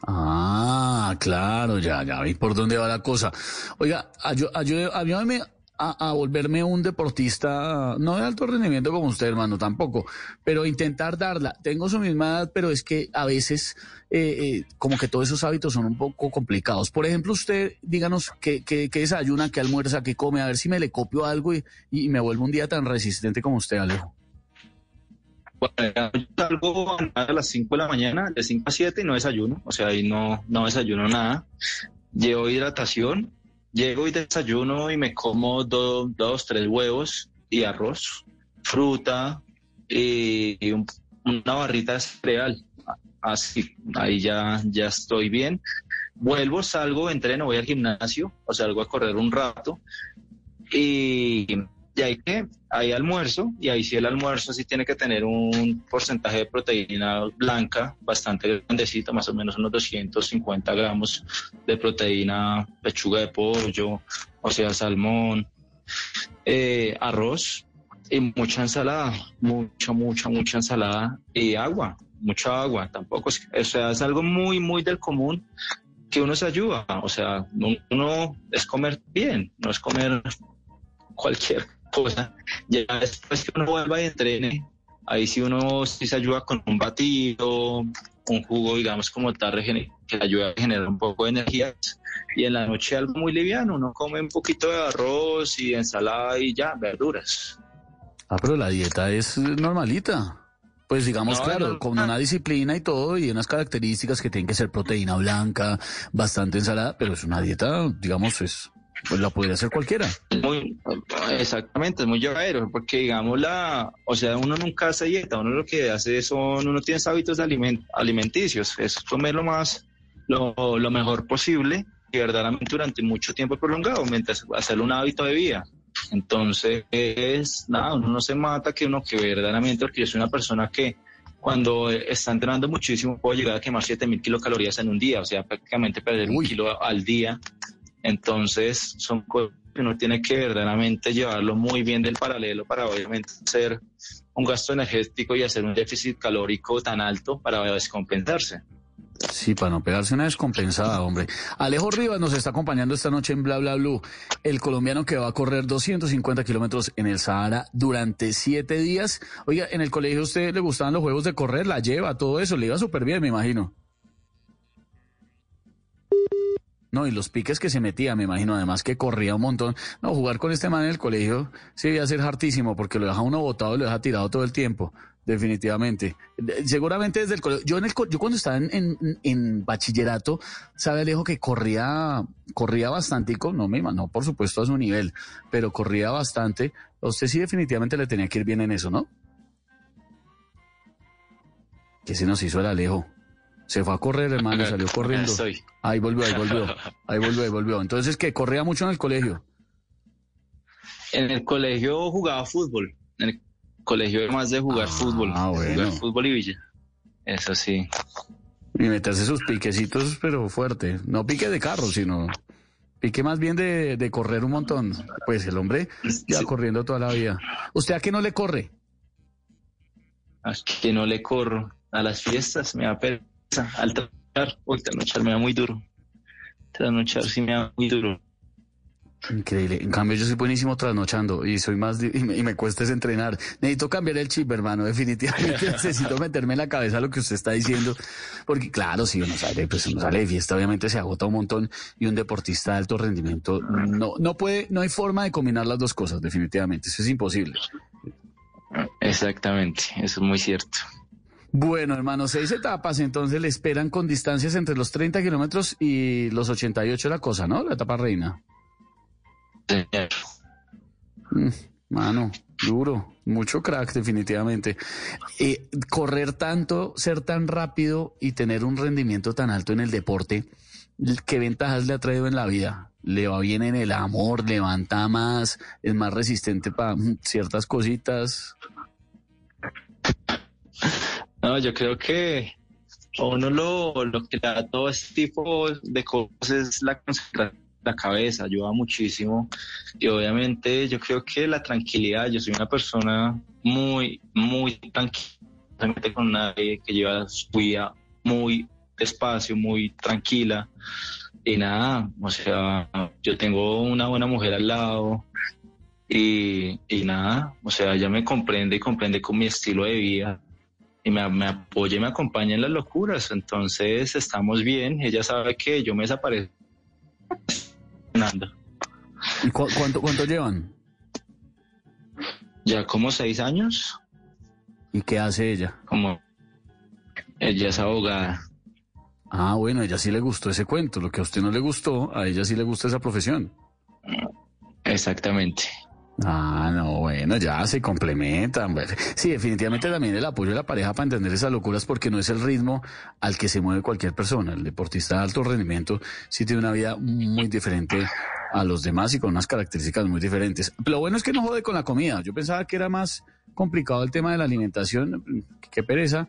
Ah, claro, ya, ya vi por dónde va la cosa. Oiga, ayúdame a, a, volverme un deportista, no de alto rendimiento como usted, hermano, tampoco, pero intentar darla. Tengo su misma edad, pero es que a veces eh, eh, como que todos esos hábitos son un poco complicados. Por ejemplo, usted, díganos qué, qué, qué desayuna, qué almuerza, qué come, a ver si me le copio algo y, y me vuelvo un día tan resistente como usted, Alejo. Salgo a las 5 de la mañana, de 5 a 7 y no desayuno, o sea, ahí no, no desayuno nada. Llevo hidratación, llego y desayuno y me como dos, tres huevos y arroz, fruta y, una barrita de cereal. Así, ahí ya, ya estoy bien. Vuelvo, salgo, entreno, voy al gimnasio o salgo a correr un rato y y ahí que hay almuerzo y ahí sí el almuerzo sí tiene que tener un porcentaje de proteína blanca bastante grandecito, más o menos unos 250 gramos de proteína, pechuga de pollo, o sea, salmón, eh, arroz y mucha ensalada, mucha, mucha, mucha ensalada y agua, mucha agua, tampoco, es, o sea, es algo muy, muy del común que uno se ayuda, o sea, uno es comer bien, no es comer cualquier cosa. Ya después que uno vuelva y entrene, ahí sí uno sí se ayuda con un batido, un jugo, digamos, como tal, que ayuda a generar un poco de energía. Y en la noche algo muy liviano, uno come un poquito de arroz y ensalada y ya, verduras. Ah, pero la dieta es normalita. Pues digamos, claro, con una disciplina y todo, y unas características que tienen que ser proteína blanca, bastante ensalada, pero es una dieta, digamos, es pues la podría hacer cualquiera. Muy, exactamente, es muy llevadero, porque digamos la, o sea, uno nunca hace dieta, uno lo que hace son, uno tiene hábitos alimenticios, es comer lo más, lo, lo mejor posible y verdaderamente durante mucho tiempo prolongado, mientras hacerlo un hábito de vida. Entonces, es, nada, uno no se mata que uno que verdaderamente, porque yo soy una persona que cuando está entrenando muchísimo puedo llegar a quemar 7000 kilocalorías en un día, o sea, prácticamente perder un kilo al día entonces, son cosas que uno tiene que verdaderamente llevarlo muy bien del paralelo para obviamente hacer un gasto energético y hacer un déficit calórico tan alto para descompensarse. Sí, para no pegarse una descompensada, hombre. Alejo Rivas nos está acompañando esta noche en Bla Bla Blue, el colombiano que va a correr 250 kilómetros en el Sahara durante siete días. Oiga, en el colegio a usted le gustaban los juegos de correr, la lleva, todo eso, le iba súper bien, me imagino. No, y los piques que se metía, me imagino, además que corría un montón. No, jugar con este man en el colegio sí debía ser hartísimo porque lo deja uno botado, lo deja tirado todo el tiempo. Definitivamente. Seguramente desde el colegio. Yo, en el, yo cuando estaba en, en, bachillerato, sabe Alejo que corría, corría bastante, no me no por supuesto a su nivel, pero corría bastante. A usted sí definitivamente le tenía que ir bien en eso, ¿no? Que se nos hizo el Alejo. Se fue a correr, hermano, salió corriendo. Ahí volvió, ahí volvió. Ahí volvió, ahí volvió. Entonces, que corría mucho en el colegio. En el colegio jugaba fútbol. En el colegio más de jugar ah, fútbol. Jugar fútbol y villa. Eso sí. Y meterse sus piquecitos, pero fuerte. No pique de carro, sino pique más bien de, correr un montón. Pues el hombre ya corriendo toda la vida. ¿Usted a qué no le corre? A que no le corro. A las fiestas me da pereza. Al trasnochar, uy, trasnochar me da muy duro. Trasnochar sí me da muy duro. Increíble. En cambio, yo soy buenísimo trasnochando y soy más y me, cuesta es entrenar. Necesito cambiar el chip, hermano. Definitivamente necesito meterme en la cabeza lo que usted está diciendo. Porque, claro, si uno sale, pues uno sale de fiesta, obviamente se agota un montón y un deportista de alto rendimiento no, no puede, no hay forma de combinar las dos cosas, definitivamente. Eso es imposible. Exactamente, eso es muy cierto. Bueno, hermano, seis etapas, entonces le esperan con distancias entre los 30 kilómetros y los 88 la cosa, ¿no? La etapa reina. Mm, mano, duro, mucho crack definitivamente. Eh, correr tanto, ser tan rápido y tener un rendimiento tan alto en el deporte, ¿qué ventajas le ha traído en la vida? ¿Le va bien en el amor? ¿Levanta más? ¿Es más resistente para ciertas cositas? No, yo creo que uno lo, lo que da todo este tipo de cosas es la concentración la cabeza, ayuda muchísimo. Y obviamente yo creo que la tranquilidad, yo soy una persona muy, muy tranquila, con nadie que lleva su vida muy despacio, muy tranquila. Y nada, o sea, yo tengo una buena mujer al lado y, y nada, o sea, ella me comprende y comprende con mi estilo de vida y me, me, apoya y me acompaña en las locuras. Entonces estamos bien. Ella sabe que yo me desaparezco ¿Y cuánto, cuánto llevan? Ya como seis años. ¿Y qué hace ella? Como ella es abogada. Ah, bueno, a ella sí le gustó ese cuento. Lo que a usted no le gustó, a ella sí le gusta esa profesión. Exactamente. Ah, no, bueno, ya se complementan. Sí, definitivamente también el apoyo de la pareja para entender esas locuras porque no es el ritmo al que se mueve cualquier persona. El deportista de alto rendimiento sí tiene una vida muy diferente a los demás y con unas características muy diferentes. Lo bueno es que no jode con la comida. Yo pensaba que era más complicado el tema de la alimentación. Qué pereza.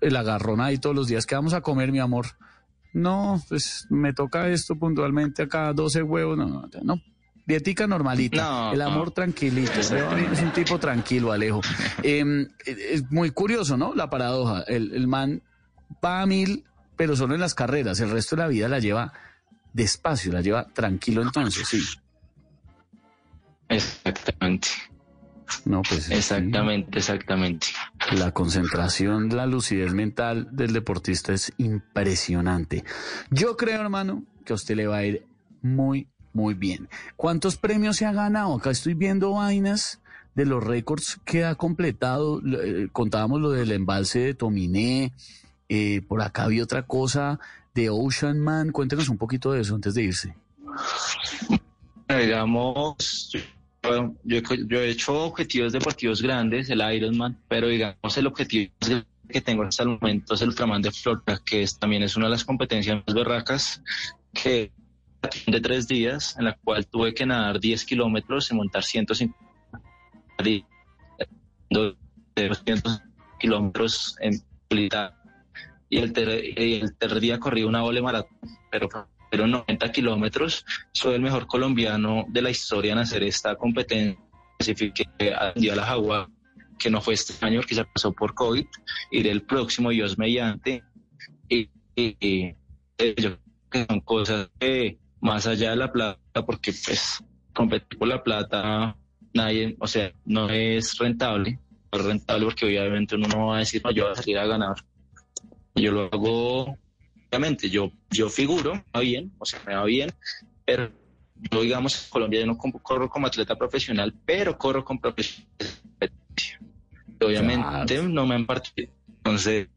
El agarrón ahí todos los días que vamos a comer, mi amor. No, pues me toca esto puntualmente acá, 12 huevos. No, no, no Dietica normalita. el amor tranquilito. Es un tipo tranquilo, Alejo. Em, es muy curioso, ¿no? La paradoja. El, man va a mil, pero solo en las carreras. El resto de la vida la lleva despacio, la lleva tranquilo entonces, sí. Exactamente. No, pues. Exactamente, exactamente. La concentración, la lucidez mental del deportista es impresionante. Yo creo, hermano, que a usted le va a ir muy, muy bien. ¿Cuántos premios se ha ganado? Acá estoy viendo vainas de los récords que ha completado. Eh, contábamos lo del embalse de Tominé. Eh, por acá había otra cosa de Ocean Man. Cuéntenos un poquito de eso antes de irse. Digamos, yo, he hecho objetivos deportivos grandes, el Ironman, pero digamos el objetivo que tengo hasta el momento es el Ultraman de Florida, que es, también es una de las competencias más berracas que de tres días en la cual tuve que nadar 10 kilómetros y montar 150 kilómetros en y el, el tercer día corrí una ola maratón, pero pero 90 kilómetros. Soy el mejor colombiano de la historia en hacer esta competencia. Clasifiqué a la Jaguar, que no fue este año, que se pasó por COVID. Iré el próximo, Dios mediante. Y, y, y yo que son cosas que más allá de la plata, porque pues competir por la plata, nadie, o sea, no es rentable, no es rentable porque obviamente uno no va a decir, no, yo voy a salir a ganar. Yo lo hago, obviamente, yo, yo figuro, me va bien, o sea, me va bien, pero yo, digamos, en Colombia yo no corro como atleta profesional, pero corro con profesional. Obviamente no me han partido, entonces,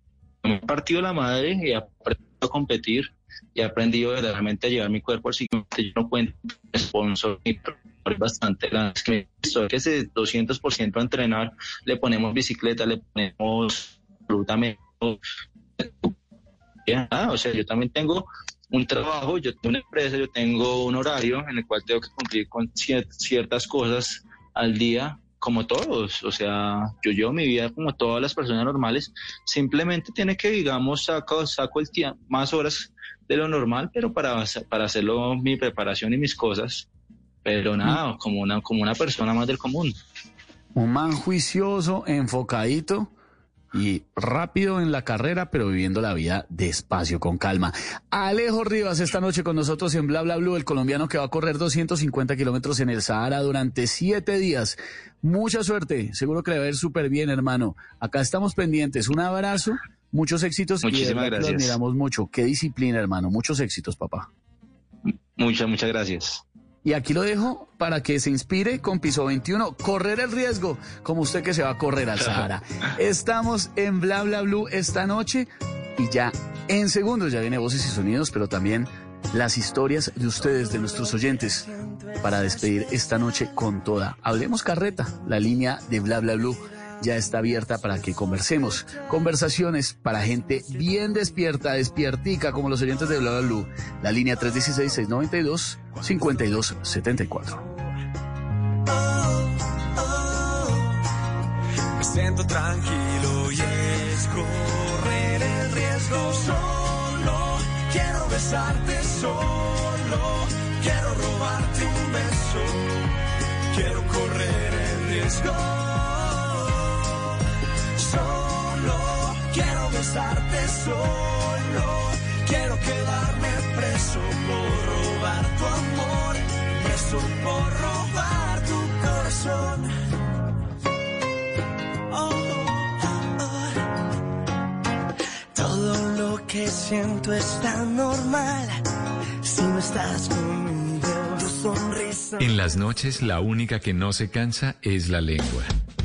me la madre y he aprendido a competir y he aprendido verdaderamente a llevar mi cuerpo al siguiente. Yo no cuento sponsor ni bastante que que ese 200% a entrenar, le ponemos bicicleta, le ponemos absolutamente. Ah, o sea, yo también tengo un trabajo, yo tengo una empresa, yo tengo un horario en el cual tengo que cumplir con ciertas cosas al día como todos, o sea, yo llevo mi vida como todas las personas normales, simplemente tiene que, digamos, saco, saco el tiempo, más horas de lo normal, pero para, para hacerlo mi preparación y mis cosas, pero nada, como una, como una persona más del común. Un man juicioso, enfocadito y rápido en la carrera, pero viviendo la vida despacio, con calma. Alejo Rivas esta noche con nosotros en Bla Bla Blue, el colombiano que va a correr 250 kilómetros en el Sahara durante siete días. Mucha suerte, seguro que le va a ir súper bien, hermano. Acá estamos pendientes. Un abrazo, muchos éxitos Muchísimas y gracias. lo admiramos mucho. Qué disciplina, hermano. Muchos éxitos, papá. Muchas, muchas gracias. Y aquí lo dejo para que se inspire con piso 21, correr el riesgo, como usted que se va a correr al Sahara. Estamos en Bla Bla Blue esta noche y ya en segundos ya viene voces y sonidos, pero también las historias de ustedes, de nuestros oyentes, para despedir esta noche con toda. Hablemos carreta, la línea de Bla Bla Blue ya está abierta para que conversemos. Conversaciones para gente bien despierta, despiertica, como los oyentes de Bla Blue. La línea 316-692-5274. Me siento tranquilo y es correr el riesgo solo. Quiero besarte solo. Quiero robarte un beso. Quiero correr el riesgo besarte solo. Quiero quedarme preso por robar tu amor. Preso por robar tu corazón. Oh, oh. Todo lo que siento es tan normal. Si no estás conmigo, tu sonrisa. En las noches la única que no se cansa es la lengua.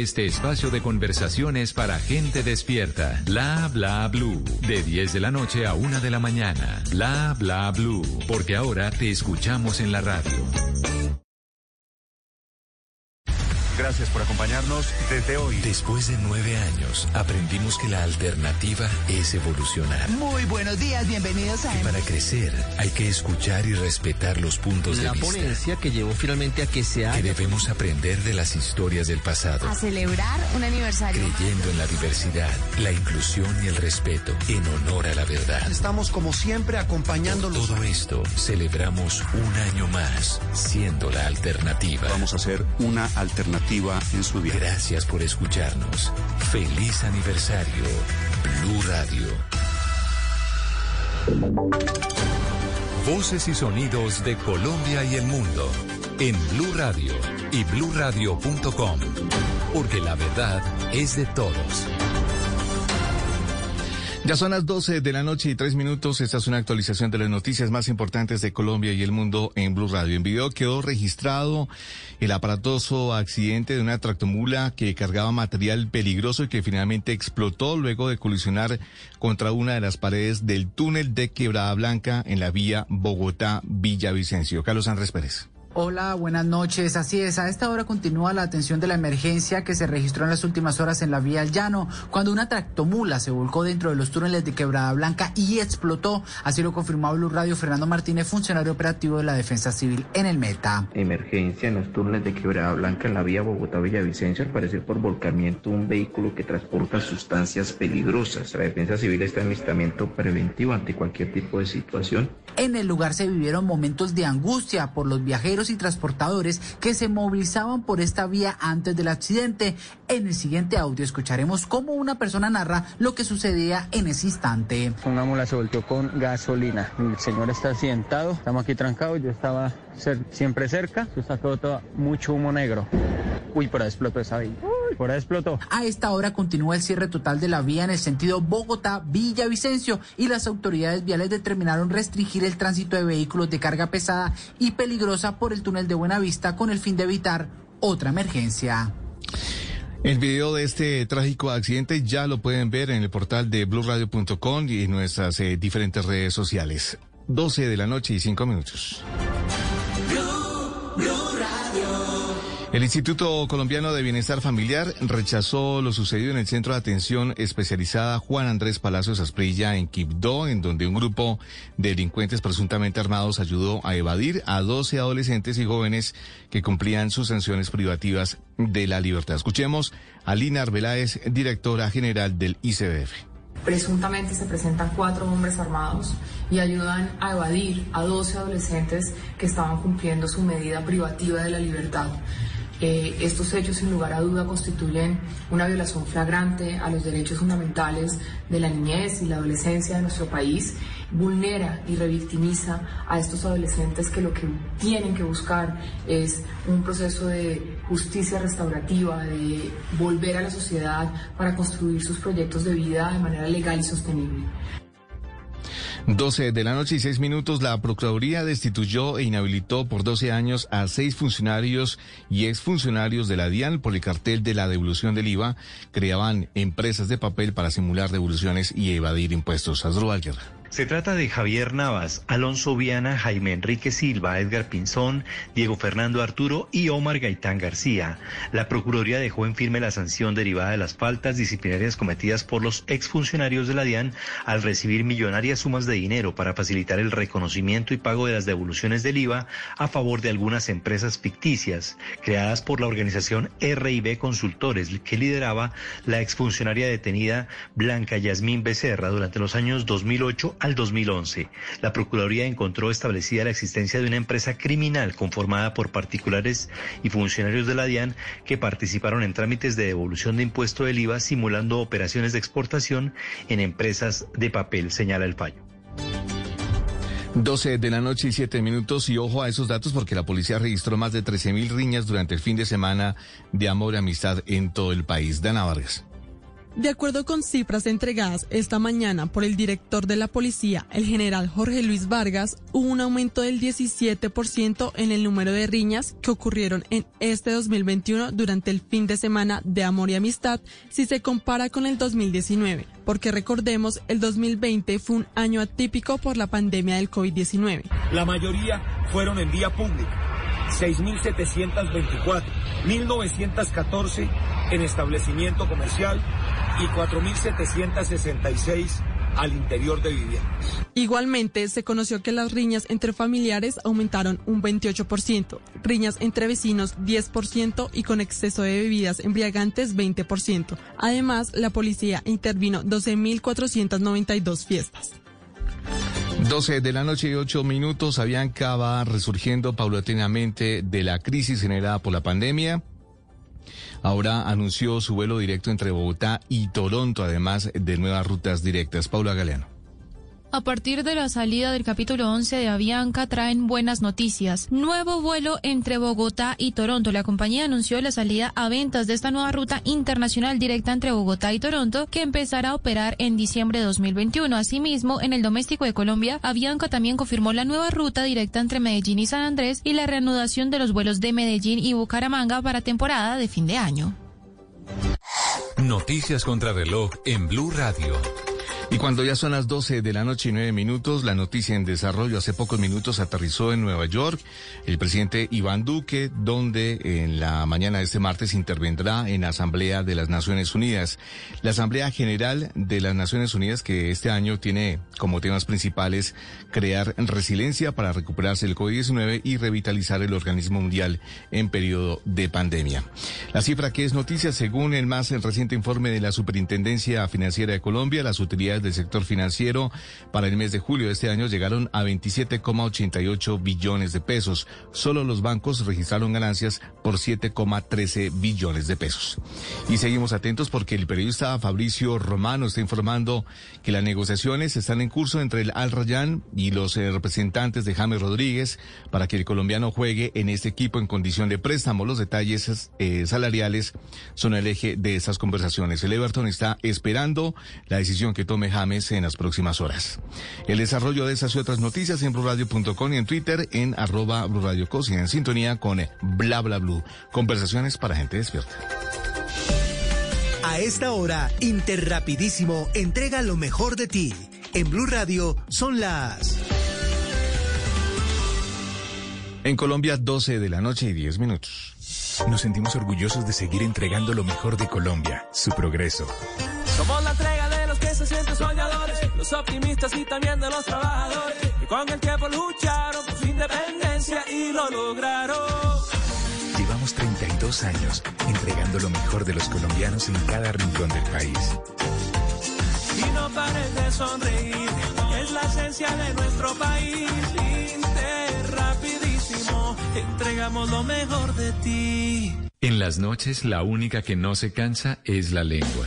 este espacio de conversaciones para gente despierta. Bla Bla Blue. De 10 de la noche a 1 de la mañana. Bla Bla Blue. Porque ahora te escuchamos en la radio. Gracias por acompañarnos desde hoy. Después de nueve años, aprendimos que la alternativa es evolucionar. Muy buenos días, bienvenidos a... Que para crecer hay que escuchar y respetar los puntos La de vista. ponencia que llevó finalmente a que se Que haga... debemos aprender de las historias del pasado. A celebrar un aniversario. Creyendo en la diversidad, la inclusión y el respeto, en honor a la verdad. Estamos como siempre acompañándolos. Todo esto celebramos un año más, siendo la alternativa. Vamos a hacer una alternativa en su día. Gracias por escucharnos. Feliz aniversario, Blue Radio. Voces y sonidos de Colombia y el mundo en Blue Radio y bluradio.com, porque la verdad es de todos. Ya son las 12 de la noche y tres minutos. Esta es una actualización de las noticias más importantes de Colombia y el mundo en Blue Radio. En video quedó registrado el aparatoso accidente de una tractomula que cargaba material peligroso y que finalmente explotó luego de colisionar contra una de las paredes del túnel de Quebrada Blanca en la vía Bogotá-Villavicencio. Carlos Andrés Pérez. Hola, buenas noches. Así es, a esta hora continúa la atención de la emergencia que se registró en las últimas horas en la vía al llano, cuando una tractomula se volcó dentro de los túneles de Quebrada Blanca y explotó. Así lo confirmó Blue Radio Fernando Martínez, funcionario operativo de la Defensa Civil en el Meta. Emergencia en los túneles de Quebrada Blanca en la vía Bogotá-Villavicencio, al parecer por volcamiento un vehículo que transporta sustancias peligrosas. La Defensa Civil está en listamiento preventivo ante cualquier tipo de situación. En el lugar se vivieron momentos de angustia por los viajeros y transportadores que se movilizaban por esta vía antes del accidente. En el siguiente audio escucharemos cómo una persona narra lo que sucedía en ese instante. Una mula se volteó con gasolina. El señor está sentado, estamos aquí trancados, yo estaba siempre cerca, se sacó todo, mucho humo negro. Uy, ahí explotó esa vía. Por ahí explotó. A esta hora continúa el cierre total de la vía en el sentido Bogotá-Villavicencio y las autoridades viales determinaron restringir el tránsito de vehículos de carga pesada y peligrosa por el túnel de Buenavista con el fin de evitar otra emergencia. El video de este trágico accidente ya lo pueden ver en el portal de blueradio.com y en nuestras eh, diferentes redes sociales. 12 de la noche y 5 minutos. El Instituto Colombiano de Bienestar Familiar rechazó lo sucedido en el Centro de Atención Especializada Juan Andrés Palacios Asprilla en Quibdó, en donde un grupo de delincuentes presuntamente armados ayudó a evadir a 12 adolescentes y jóvenes que cumplían sus sanciones privativas de la libertad. Escuchemos a Lina Arbeláez, directora general del ICBF. Presuntamente se presentan cuatro hombres armados y ayudan a evadir a 12 adolescentes que estaban cumpliendo su medida privativa de la libertad. Eh, estos hechos, sin lugar a duda, constituyen una violación flagrante a los derechos fundamentales de la niñez y la adolescencia de nuestro país, vulnera y revictimiza a estos adolescentes que lo que tienen que buscar es un proceso de justicia restaurativa, de volver a la sociedad para construir sus proyectos de vida de manera legal y sostenible. 12 de la noche y 6 minutos, la Procuraduría destituyó e inhabilitó por 12 años a seis funcionarios y exfuncionarios de la DIAN por el cartel de la devolución del IVA. Creaban empresas de papel para simular devoluciones y evadir impuestos. Asdrúbal se trata de Javier Navas, Alonso Viana, Jaime Enrique Silva, Edgar Pinzón, Diego Fernando Arturo y Omar Gaitán García. La Procuraduría dejó en firme la sanción derivada de las faltas disciplinarias cometidas por los exfuncionarios de la DIAN al recibir millonarias sumas de dinero para facilitar el reconocimiento y pago de las devoluciones del IVA a favor de algunas empresas ficticias creadas por la organización RIB Consultores que lideraba la exfuncionaria detenida Blanca Yasmín Becerra durante los años 2008 al 2011. La Procuraduría encontró establecida la existencia de una empresa criminal conformada por particulares y funcionarios de la DIAN que participaron en trámites de devolución de impuesto del IVA simulando operaciones de exportación en empresas de papel, señala el fallo. 12 de la noche y 7 minutos y ojo a esos datos porque la policía registró más de 13 mil riñas durante el fin de semana de amor y amistad en todo el país. Dana Vargas. De acuerdo con cifras entregadas esta mañana por el director de la policía, el general Jorge Luis Vargas, hubo un aumento del 17% en el número de riñas que ocurrieron en este 2021 durante el fin de semana de amor y amistad si se compara con el 2019, porque recordemos, el 2020 fue un año atípico por la pandemia del COVID-19. La mayoría fueron en vía pública 6.724, 1.914 en establecimiento comercial y 4.766 al interior de viviendas. Igualmente, se conoció que las riñas entre familiares aumentaron un 28%, riñas entre vecinos 10% y con exceso de bebidas embriagantes 20%. Además, la policía intervino 12.492 fiestas. 12 de la noche y 8 minutos, Avianca va resurgiendo paulatinamente de la crisis generada por la pandemia. Ahora anunció su vuelo directo entre Bogotá y Toronto, además de nuevas rutas directas. Paula Galeano. A partir de la salida del capítulo 11 de Avianca traen buenas noticias. Nuevo vuelo entre Bogotá y Toronto. La compañía anunció la salida a ventas de esta nueva ruta internacional directa entre Bogotá y Toronto que empezará a operar en diciembre de 2021. Asimismo, en el doméstico de Colombia, Avianca también confirmó la nueva ruta directa entre Medellín y San Andrés y la reanudación de los vuelos de Medellín y Bucaramanga para temporada de fin de año. Noticias contra reloj en Blue Radio. Y cuando ya son las 12 de la noche y 9 minutos, la noticia en desarrollo hace pocos minutos aterrizó en Nueva York el presidente Iván Duque, donde en la mañana de este martes intervendrá en la Asamblea de las Naciones Unidas. La Asamblea General de las Naciones Unidas que este año tiene como temas principales crear resiliencia para recuperarse el COVID-19 y revitalizar el organismo mundial en periodo de pandemia. La cifra que es noticia, según el más reciente informe de la Superintendencia Financiera de Colombia, las utilidades del sector financiero para el mes de julio de este año llegaron a 27,88 billones de pesos. Solo los bancos registraron ganancias por 7,13 billones de pesos. Y seguimos atentos porque el periodista Fabricio Romano está informando que las negociaciones están en curso entre el Al Rayyan y los eh, representantes de James Rodríguez para que el colombiano juegue en este equipo en condición de préstamo. Los detalles eh, salariales son el eje de esas conversaciones. El Everton está esperando la decisión que tome James en las próximas horas. El desarrollo de esas y otras noticias en blurradio.com y en Twitter en arroba blurradiocosi en sintonía con bla bla blue. Conversaciones para gente despierta. A esta hora, Interrapidísimo entrega lo mejor de ti. En Blue Radio son las... En Colombia, 12 de la noche y 10 minutos. Nos sentimos orgullosos de seguir entregando lo mejor de Colombia, su progreso. Los optimistas y también de los trabajadores, que con el tiempo lucharon por su independencia y lo lograron. Llevamos 32 años entregando lo mejor de los colombianos en cada rincón del país. Y no pares de sonreír, es la esencia de nuestro país. Inter rapidísimo, entregamos lo mejor de ti. En las noches la única que no se cansa es la lengua.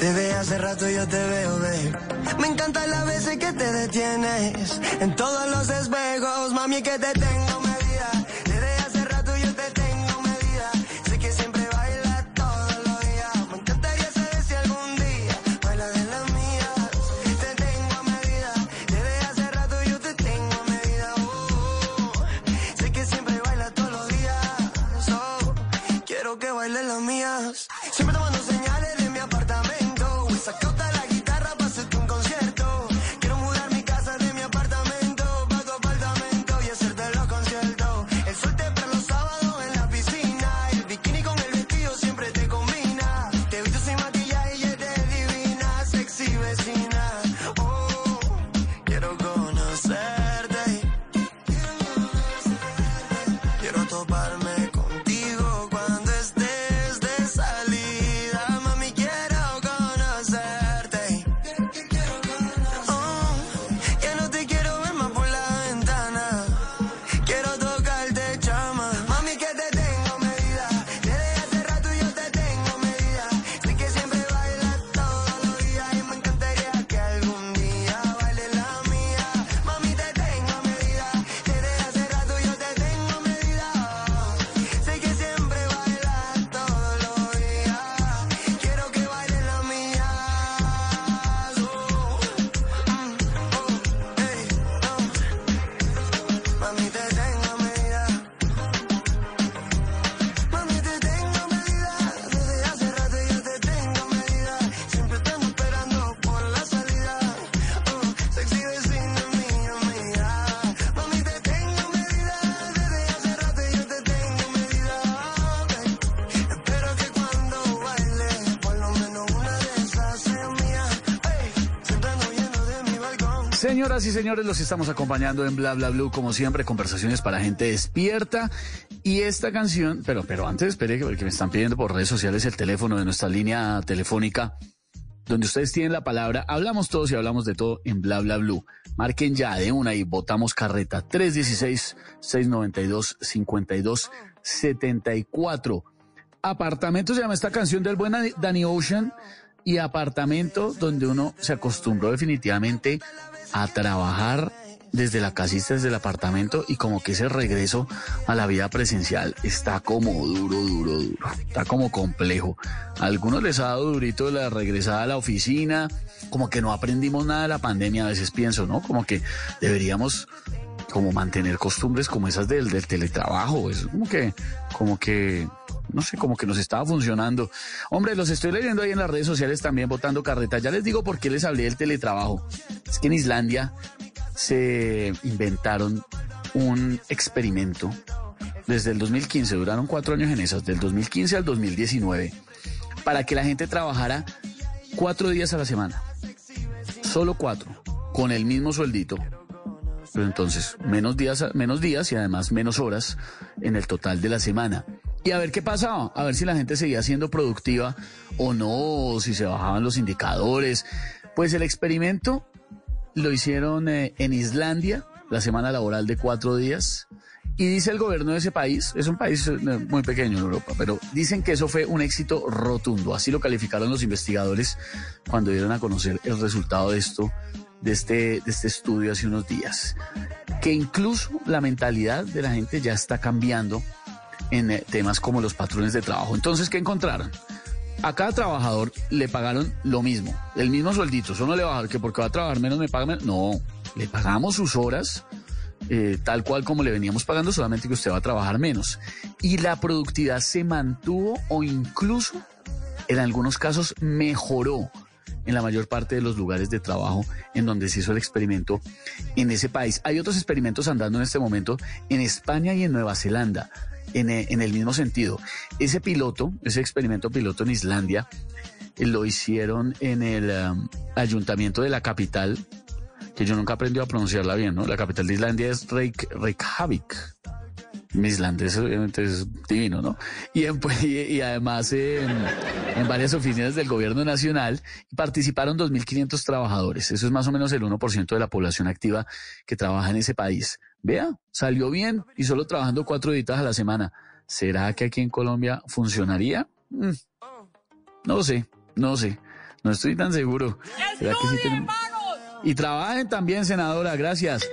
Desde hace rato yo te veo, ve. Me encanta las veces que te detienes. En todos los espejos, mami, que te tengo Señoras y señores, los estamos acompañando en Bla Bla Blue, como siempre, conversaciones para gente despierta. Y esta canción, pero, pero antes espere que, que me están pidiendo por redes sociales el teléfono de nuestra línea telefónica, donde ustedes tienen la palabra, hablamos todos y hablamos de todo en Bla Bla Blue. Marquen ya de una y votamos carreta 316-692-5274. Apartamento se llama esta canción del buen Danny Ocean y apartamento donde uno se acostumbró definitivamente a trabajar desde la casita, desde el apartamento y como que ese regreso a la vida presencial está como duro, duro, duro, está como complejo. A algunos les ha dado durito la regresada a la oficina, como que no aprendimos nada de la pandemia, a veces pienso, ¿no? Como que deberíamos como mantener costumbres como esas del, del teletrabajo, es como que, como que, no sé, como que nos estaba funcionando. Hombre, los estoy leyendo ahí en las redes sociales también votando carreta. Ya les digo por qué les hablé del teletrabajo. Es que en Islandia se inventaron un experimento desde el 2015, duraron cuatro años en esas, del 2015 al 2019, para que la gente trabajara cuatro días a la semana, solo cuatro, con el mismo sueldito Pero entonces, menos días, menos días y además menos horas en el total de la semana. Y a ver qué pasaba, a ver si la gente seguía siendo productiva o no, si se bajaban los indicadores. Pues el experimento lo hicieron eh, en Islandia, la semana laboral de cuatro días. Y dice el gobierno de ese país, es un país eh, muy pequeño en Europa, pero dicen que eso fue un éxito rotundo. Así lo calificaron los investigadores cuando dieron a conocer el resultado de esto, de este, de este estudio hace unos días. Que incluso la mentalidad de la gente ya está cambiando en eh, temas como los patrones de trabajo. Entonces, ¿qué encontraron? A cada trabajador le pagaron lo mismo, el mismo sueldito. Eso no le va a que porque va a trabajar menos me paga menos. No, le pagamos sus horas eh, tal cual como le veníamos pagando, solamente que usted va a trabajar menos. Y la productividad se mantuvo o incluso en algunos casos mejoró en la mayor parte de los lugares de trabajo en donde se hizo el experimento en ese país. Hay otros experimentos andando en este momento en España y en Nueva Zelanda, en, eh, en el mismo sentido. Ese piloto, ese experimento piloto en Islandia, eh, lo hicieron en el um, ayuntamiento de la capital que yo nunca aprendí a pronunciarla bien, ¿no? La capital de Islandia es Reykjavik. Mi islandés obviamente es divino, ¿no? Y, pues, y, además en, varias oficinas del gobierno nacional participaron 2.500 trabajadores. Eso es más o menos el 1% de la población activa que trabaja en ese país. Vea, salió bien y solo trabajando cuatro días a la semana. ¿Será que aquí en Colombia funcionaría? Mm. No sé, no sé. No estoy tan seguro. ¿Será que sí tenemos... Y trabajen también, senadora, gracias.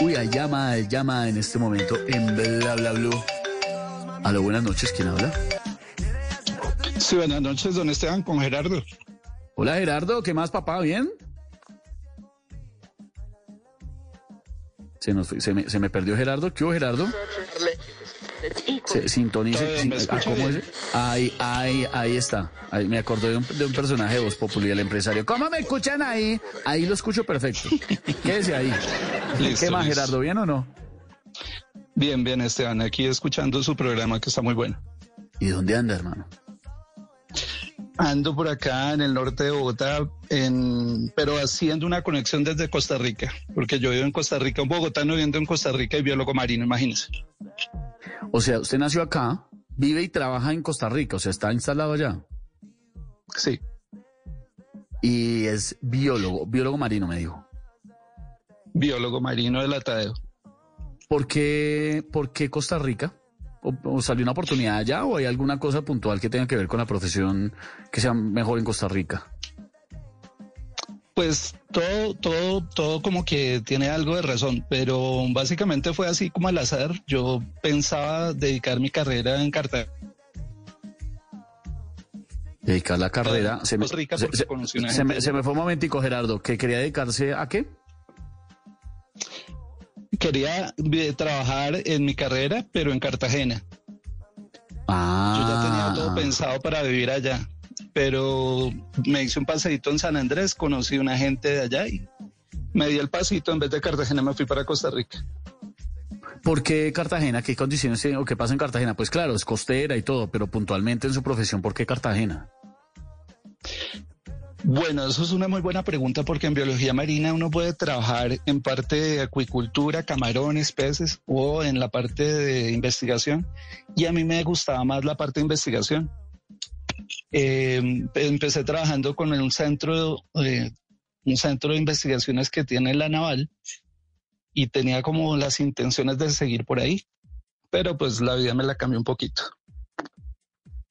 Uy, hay llama, hay llama en este momento en Bla Bla Blue. Aló, buenas noches, ¿quién habla? Sí, buenas noches, don Esteban, con Gerardo. Hola, Gerardo, ¿qué más, papá? ¿Bien? Se, nos, se, me, se me perdió Gerardo. ¿Qué hubo, Gerardo? Se, sintonice. Ah, ¿Cómo es? Ahí, ahí, ahí está. Ahí me acordé de un, de un personaje de voz popular, el empresario. ¿Cómo me escuchan ahí? Ahí lo escucho perfecto. Quédese ahí. ¿Qué más, Gerardo? ¿Bien o no? Bien, bien, Esteban. Aquí escuchando su programa que está muy bueno. ¿Y dónde anda, hermano? Ando por acá en el norte de Bogotá, en, pero haciendo una conexión desde Costa Rica, porque yo vivo en Costa Rica, un bogotano viviendo en Costa Rica y biólogo marino, imagínese. O sea, usted nació acá, vive y trabaja en Costa Rica, o sea, está instalado allá. Sí. Y es biólogo, biólogo marino, me dijo. Biólogo marino de Latadeo. ¿Por qué, por qué Costa Rica? ¿O, salió una oportunidad allá o hay alguna cosa puntual que tenga que ver con la profesión que sea mejor en Costa Rica? Pues todo, todo, todo como que tiene algo de razón, pero básicamente fue así como al azar. Yo pensaba dedicar mi carrera en Cartagena. Dedicar la carrera. Se me, se, me, se me fue un momentico, Gerardo, que quería dedicarse a qué? Quería trabajar en mi carrera, pero en Cartagena. Ah. Yo ya tenía todo pensado para vivir allá pero me hice un paseíto en San Andrés, conocí una gente de allá y me di el pasito, en vez de Cartagena me fui para Costa Rica. ¿Por qué Cartagena? ¿Qué condiciones tiene o qué pasa en Cartagena? Pues claro, es costera y todo, pero puntualmente en su profesión, ¿por qué Cartagena? Bueno, eso es una muy buena pregunta porque en biología marina uno puede trabajar en parte de acuicultura, camarones, peces o en la parte de investigación y a mí me gustaba más la parte de investigación. Eh, empecé trabajando con un centro, eh, un centro de investigaciones que tiene la Naval y tenía como las intenciones de seguir por ahí, pero pues la vida me la cambió un poquito.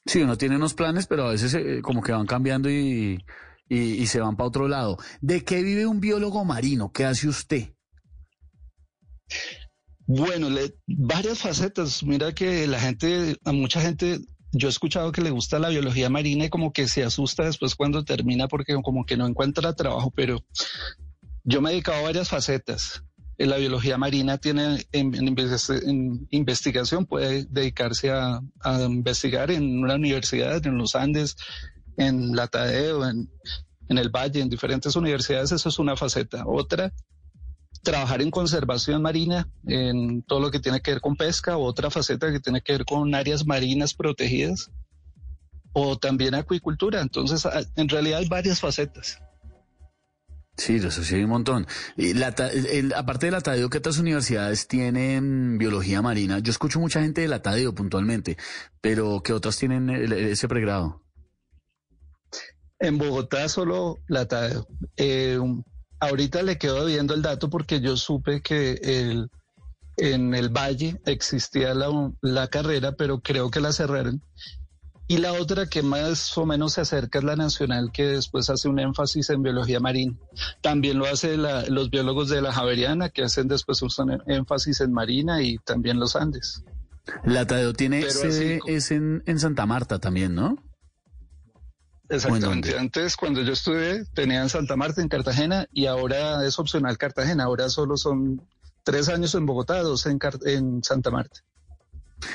Sí, uno tiene unos planes, pero a veces eh, como que van cambiando y, y, se van para otro lado. ¿De qué vive un biólogo marino? ¿Qué hace usted? Bueno, le, varias facetas. Mira que la gente, a mucha gente yo he escuchado que le gusta la biología marina y como que se asusta después cuando termina porque como que no encuentra trabajo, pero yo me he dedicado a varias facetas. En la biología marina tiene en, investigación, puede dedicarse a, investigar en una universidad, en los Andes, en la Tadeo, en, en el Valle, en diferentes universidades, eso es una faceta. Otra trabajar en conservación marina, en todo lo que tiene que ver con pesca, otra faceta que tiene que ver con áreas marinas protegidas, o también acuicultura. Entonces, en realidad hay varias facetas. Sí, sí hay un montón. Y la, el, aparte de la Tadeo, ¿qué otras universidades tienen biología marina? Yo escucho mucha gente de la Tadeo puntualmente, pero ¿qué otras tienen ese pregrado? En Bogotá solo la Tadeo. Eh, ahorita le quedo viendo el dato porque yo supe que el, en el Valle existía la, la carrera, pero creo que la cerraron. Y la otra que más o menos se acerca es la nacional, que después hace un énfasis en biología marina. También lo hacen los biólogos de la Javeriana, que hacen después un énfasis en marina y también los Andes. La Tadeo tiene sede, es en, Santa Marta también, ¿no? Exactamente. Antes, cuando yo estuve, tenía en Santa Marta, en Cartagena, y ahora es opcional Cartagena. Ahora solo son tres años en Bogotá, dos en, en Santa Marta.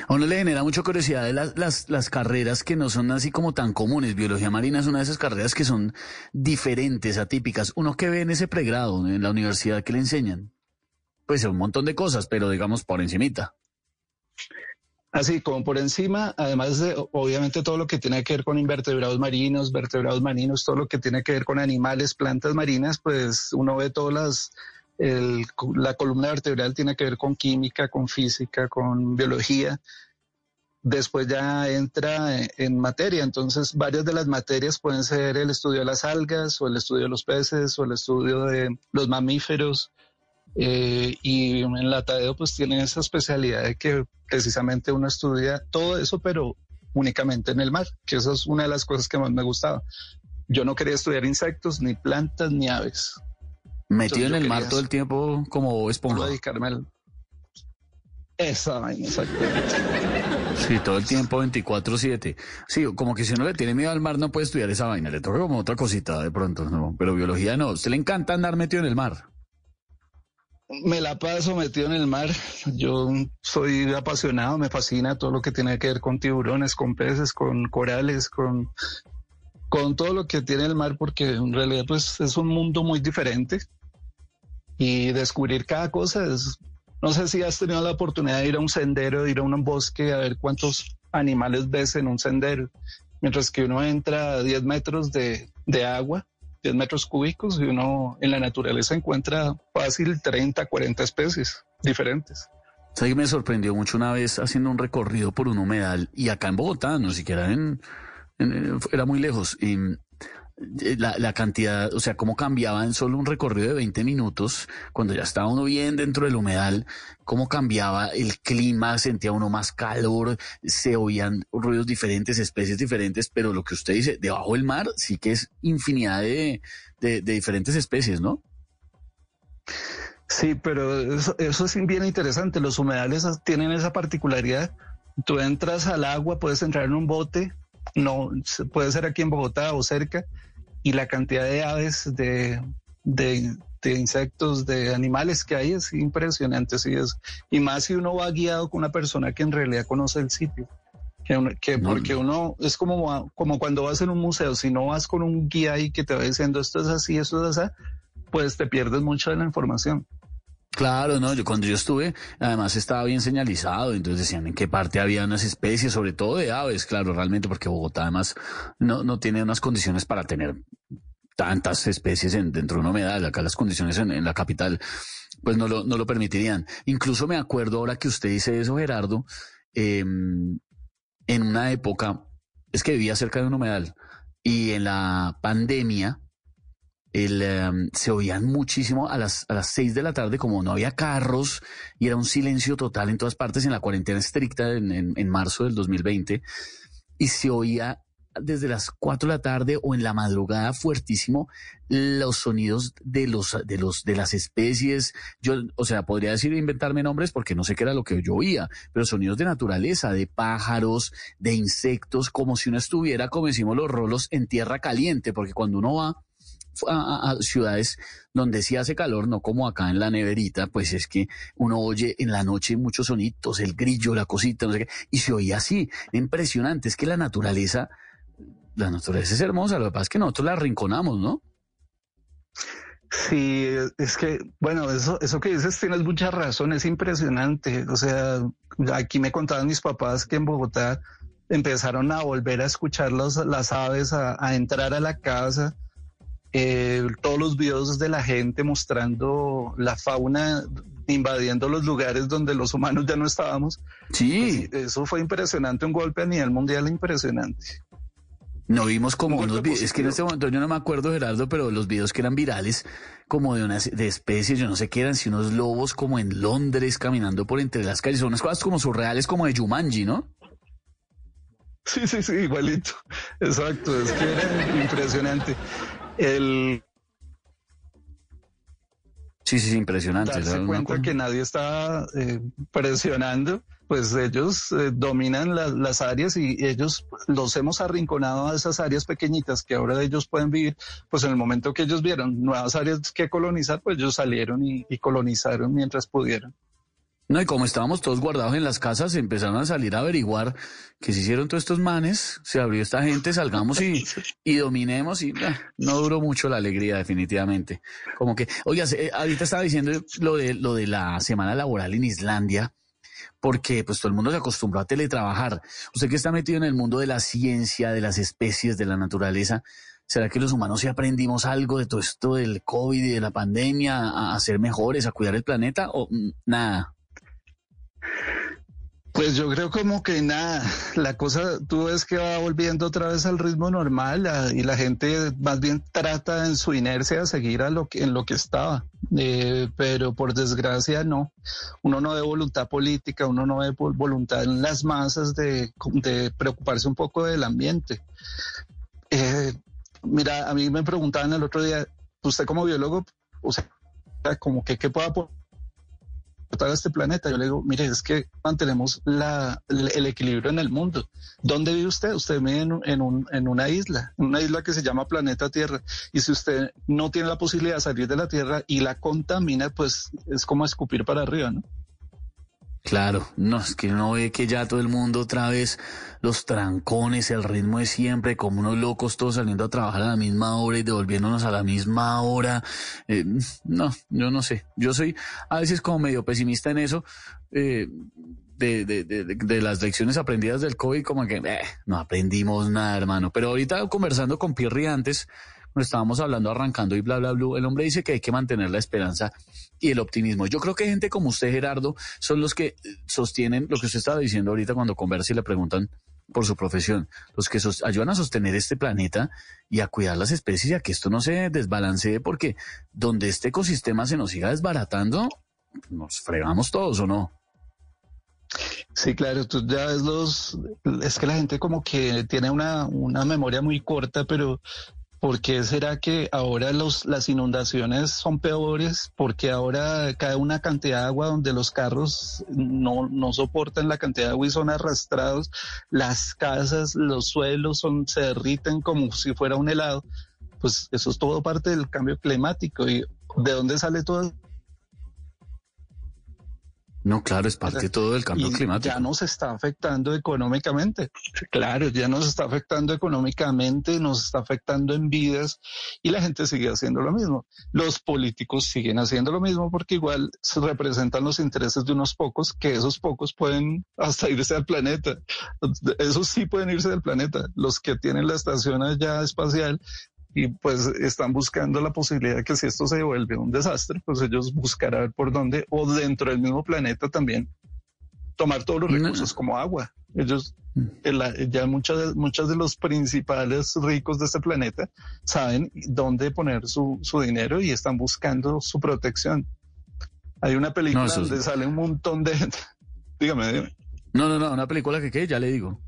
A uno le genera mucha curiosidad de las, las, las, carreras que no son así como tan comunes. Biología marina es una de esas carreras que son diferentes, atípicas. Uno que ve en ese pregrado, en la universidad que le enseñan, pues un montón de cosas, pero digamos por encimita. Así como por encima, además de obviamente todo lo que tiene que ver con invertebrados marinos, vertebrados marinos, todo lo que tiene que ver con animales, plantas marinas, pues uno ve todas las la columna vertebral tiene que ver con química, con física, con biología. Después ya entra en materia, entonces varias de las materias pueden ser el estudio de las algas o el estudio de los peces o el estudio de los mamíferos. Eh, y en la Tadeo pues tiene esa especialidad de que precisamente uno estudia todo eso, pero únicamente en el mar, que eso es una de las cosas que más me gustaba. Yo no quería estudiar insectos, ni plantas, ni aves. Metido en el mar todo el tiempo como esponja. dedicarme al... Esa vaina, exactamente. Sí, todo el tiempo 24-7. Sí, como que si uno le tiene miedo al mar no puede estudiar esa vaina, le toca como otra cosita de pronto, ¿no? Pero biología no, usted le encanta andar metido en el mar. Me la paso metido en el mar. Yo soy apasionado, me fascina todo lo que tiene que ver con tiburones, con peces, con corales, con, con todo lo que tiene el mar, porque en realidad pues es un mundo muy diferente y descubrir cada cosa. Es, no sé si has tenido la oportunidad de ir a un sendero, de ir a un bosque, a ver cuántos animales ves en un sendero. Mientras que uno entra a 10 metros de, de agua, 10 metros cúbicos, y uno en la naturaleza encuentra fácil 30, 40 especies diferentes. ¿Sabes me sorprendió mucho una vez haciendo un recorrido por un humedal y acá en Bogotá, no siquiera en, en era muy lejos. Y la, la, cantidad, o sea, cómo cambiaba en solo un recorrido de 20 minutos, cuando ya estaba uno bien dentro del humedal, cómo cambiaba el clima, sentía uno más calor, se oían ruidos diferentes, especies diferentes, pero lo que usted dice, debajo del mar sí que es infinidad de, de, diferentes especies, ¿no? Sí, pero eso es bien interesante. Los humedales tienen esa particularidad. Tú entras al agua, puedes entrar en un bote, no puede ser aquí en Bogotá o cerca, y la cantidad de aves, de, de, insectos, de animales que hay es impresionante. Sí es. Y más si uno va guiado con una persona que en realidad conoce el sitio. Que, porque uno es como, como cuando vas en un museo, si no vas con un guía ahí que te va diciendo esto es así, esto es así, pues te pierdes mucho de la información. Claro, no, yo cuando yo estuve, además estaba bien señalizado, entonces decían en qué parte había unas especies, sobre todo de aves, claro, realmente, porque Bogotá además no, no tiene unas condiciones para tener tantas especies en, dentro de una humedal. Acá las condiciones en, la capital, pues no lo, no lo permitirían. Incluso me acuerdo ahora que usted dice eso, Gerardo, em, en una época, es que vivía cerca de un humedal, y en la pandemia, em, se oían muchísimo a las, a las seis de la tarde, como no había carros y era un silencio total en todas partes en la cuarentena estricta en, en, marzo del 2020, y se oía desde las cuatro de la tarde o en la madrugada fuertísimo los sonidos de los de los de las especies. Yo o sea podría decir inventarme nombres porque no sé qué era lo que yo oía pero sonidos de naturaleza de pájaros de insectos como si uno estuviera como decimos los rolos en tierra caliente porque cuando uno va a, ciudades donde sí hace calor, no como acá en la neverita, pues es que uno oye en la noche muchos sonitos, el grillo, la cosita, no sé qué, y se oía así, impresionante, es que la naturaleza, la naturaleza es hermosa, lo que pasa es que nosotros la arrinconamos, ¿no? Sí, es que, bueno, eso, eso que dices tienes mucha razón, es impresionante. O sea, aquí me contaban mis papás que en Bogotá empezaron a volver a escuchar las aves, a entrar a la casa eh, todos los videos de la gente mostrando la fauna invadiendo los lugares donde los humanos ya no estábamos. Sí. Pues, eso fue impresionante, un golpe a nivel mundial impresionante. No vimos como unos videos, es que en este momento yo no me acuerdo Gerardo, pero los videos que eran virales como de unas de especies, yo no sé qué eran, si unos lobos como en Londres caminando por entre las calles, son unas cosas como surreales como de Jumanji, ¿no? Sí, sí, sí, igualito. Exacto, es que era impresionante. El Sí, sí, impresionante. Darse cuenta que nadie está eh, presionando, pues ellos eh, dominan las áreas y ellos los hemos arrinconado a esas áreas pequeñitas que ahora ellos pueden vivir, pues en el momento que ellos vieron nuevas áreas que colonizar, pues ellos salieron y colonizaron mientras pudieron. No, y como estábamos todos guardados en las casas, empezaron a salir a averiguar qué se hicieron todos estos manes, se abrió esta gente, salgamos y, y dominemos y no duró mucho la alegría definitivamente. Como que, oiga, eh, ahorita estaba diciendo lo de, lo de la semana laboral en Islandia, porque pues todo el mundo se acostumbró a teletrabajar. Usted que está metido en el mundo de la ciencia, de las especies, de la naturaleza, ¿Será que los humanos sí aprendimos algo de todo esto del COVID y de la pandemia a ser mejores, a cuidar el planeta o mm, nada? Pues yo creo como que nada, la cosa, tú ves que va volviendo otra vez al ritmo normal y la gente más bien trata en su inercia de seguir a lo que, en lo que estaba, eh, pero por desgracia no, uno no ve voluntad política, uno no ve voluntad en las masas de, preocuparse un poco del ambiente. Eh, mira, a mí me preguntaban el otro día, usted como biólogo, o sea, como que qué puede aportar a este planeta. Yo le digo, mire, es que mantenemos la, el equilibrio en el mundo. ¿Dónde vive usted? Usted vive en, un, en una isla, una isla que se llama planeta Tierra. Y si usted no tiene la posibilidad de salir de la Tierra y la contamina, pues es como escupir para arriba, ¿no? Claro, no, es que uno ve que ya todo el mundo otra vez, los trancones, el ritmo de siempre, como unos locos todos saliendo a trabajar a la misma hora y devolviéndonos a la misma hora. Eh, no, yo no sé. Yo soy a veces como medio pesimista en eso. Eh, de, de, de, de, las lecciones aprendidas del COVID, como que eh, no aprendimos nada, hermano. Pero ahorita conversando con Pirri antes, estábamos hablando arrancando y bla, bla, bla. El hombre dice que hay que mantener la esperanza y el optimismo. Yo creo que gente como usted, Gerardo, son los que sostienen lo que usted estaba diciendo ahorita cuando conversa y le preguntan por su profesión, los que ayudan a sostener este planeta y a cuidar las especies y a que esto no se desbalancee, porque donde este ecosistema se nos siga desbaratando, nos fregamos todos o no. Sí, claro, tú ya ves los, es que la gente como que tiene una, una memoria muy corta, pero ¿Por qué será que ahora los, las inundaciones son peores? Porque ahora cae una cantidad de agua donde los carros no, no soportan la cantidad de agua y son arrastrados. Las casas, los suelos son, se derriten como si fuera un helado. Pues eso es todo parte del cambio climático. ¿Y de dónde sale todo no, claro, es parte de todo el cambio climático. Ya nos está afectando económicamente. Claro, ya nos está afectando económicamente, nos está afectando en vidas y la gente sigue haciendo lo mismo. Los políticos siguen haciendo lo mismo porque igual se representan los intereses de unos pocos, que esos pocos pueden hasta irse al planeta. Esos sí pueden irse del planeta. Los que tienen la estación allá espacial y pues están buscando la posibilidad de que si esto se vuelve un desastre, pues ellos buscarán por dónde o dentro del mismo planeta también tomar todos los recursos como agua. Ellos, ya muchas, muchos de los principales ricos de este planeta saben dónde poner su, su dinero y están buscando su protección. Hay una película donde sale un montón de gente. dígame, dígame. No, no, no, una película que qué, ya le digo.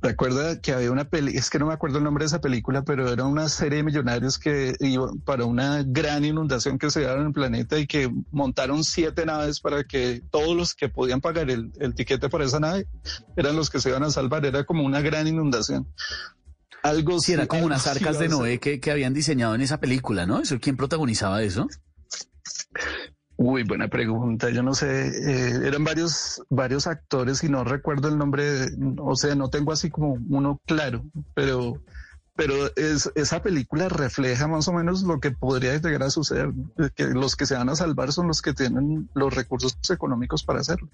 Recuerda que había una peli, es que no me acuerdo el nombre de esa película, pero era una serie de millonarios que iban para una gran inundación que se dio en el planeta y que montaron siete naves para que todos los que podían pagar el, el tiquete para esa nave eran los que se iban a salvar. Era como una gran inundación. Algo sí, era como unas arcas de Noé que, que habían diseñado en esa película, ¿no? ¿Eso, ¿Quién protagonizaba eso? Uy, buena pregunta. Yo no sé, eh, eran varios, varios actores y no recuerdo el nombre, o sea, no tengo así como uno claro, pero, pero es, esa película refleja más o menos lo que podría llegar a suceder, que los que se van a salvar son los que tienen los recursos económicos para hacerlo.